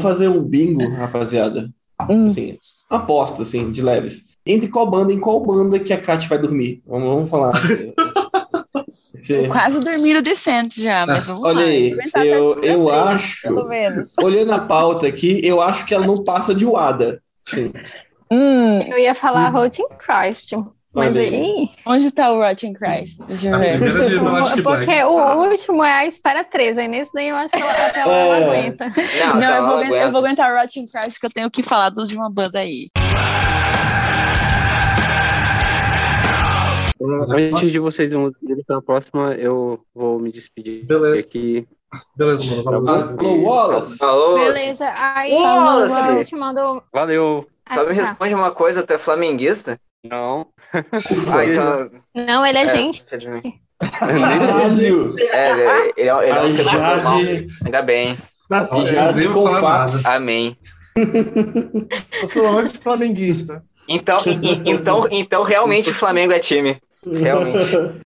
Vamos fazer um bingo, rapaziada. Hum. Assim, aposta, assim, de leves. Entre qual banda, em qual banda que a Kat vai dormir? Vamos, vamos falar. Quase dormiram decente já, mas vamos Olha lá. aí, eu, eu acho, Pelo menos. olhando a pauta aqui, eu acho que ela não passa de Wada. Sim. Hum, Eu ia falar Rotten Christ, mas Olha aí. aí. onde tá o Rotten Christ? Deixa eu A ver. primeira de Melodic Black. Porque o último é a Espera 3, aí nesse daí eu acho que ela, até ela não É. aguenta. Não, Não, eu vou, aguentar, eu aguenta. vou aguentar Rotten Christ, porque eu tenho que falar de uma banda aí. Antes de vocês irem pra próxima, eu vou me despedir. Beleza. Aqui. Beleza, mano. Vamos Alô, Wallace. Alô? Beleza, aí Wallace. o Wallace te mandou. Valeu. Só me Ah, tá. responde uma coisa, tu é flamenguista? Não. Ah, então... Não, ele é, gente. de mim. Caralho. É, ele, é- ele é, ele é um humano normal. Jade, Ainda bem. Tá a certo. Jade com. Amém. Eu sou anti-flamenguista. Então, então, então realmente o Flamengo é time. Realmente.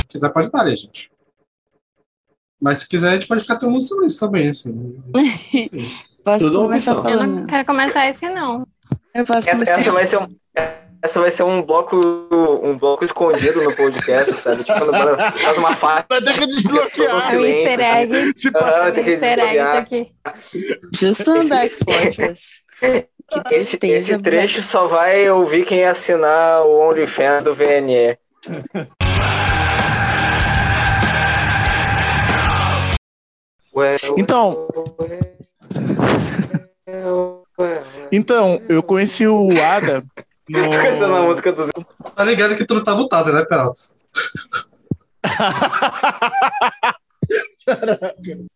Se quiser, pode parar, gente. Mas se quiser, a gente pode ficar tomando silêncio também, assim. Sim. Posso Tudo começar opção. Eu falando? não quero começar esse, não. Eu posso Essa, começar. essa vai ser um. Essa vai ser um bloco, um bloco escondido no podcast, sabe? Tipo, quando faz uma faixa. Vai ter que desbloquear. Um silêncio, easter egg. Se Ah, Um easter egg isso aqui. Just on Back Fortress. Que Esse, tristeza. esse trecho só vai ouvir quem assinar o OnlyFans do VNE. Então. Então, eu conheci o Ada no... Cantando a música dos. Tá ligado que tu não tá lutado, né, Peralta?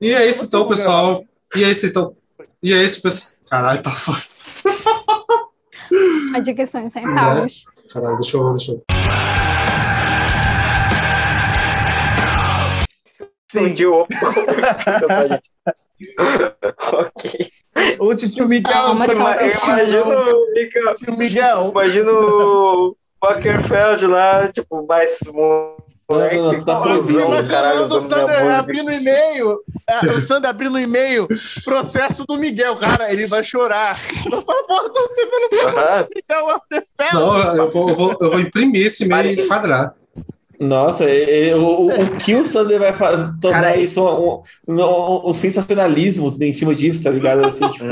E é isso então, pessoal. E é isso então. E é isso, pessoal. Caralho, tá foda. A dicção em centavos. Caralho, deixa eu. Deixa eu... Explodiu o. ok. O tio Miguel. Ah, mais- Eu imagino, fica, Tio Miguel. imagino o Buckerfeld lá, tipo, mais um. moleque Não, não, tá visão do caralho Imaginando o Sander abrindo e-mail. é, o Sander abrindo e-mail. Processo do Miguel. Cara, ele vai chorar. Eu falo, porra, tô recebendo o. Miguel. Não, eu vou, eu vou, eu vou imprimir esse e-mail e quadrar. Nossa, e- e- o, o, que o Sander vai fa- tornar Cara, isso um, um, um- sensacionalismo em cima disso, tá ligado? Assim, tipo,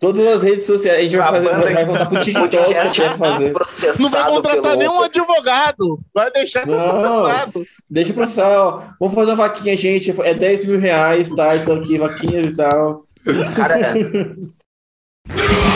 todas as redes sociais, a gente vai, fazer, vai, vai voltar pro TikTok, a gente vai fazer. Não vai contratar nenhum Open. advogado. Vai deixar ser processado. Deixa pro pessoal, vamos fazer uma vaquinha, gente, é 10 mil reais, tá? Então aqui, vaquinhas e tal. Cara,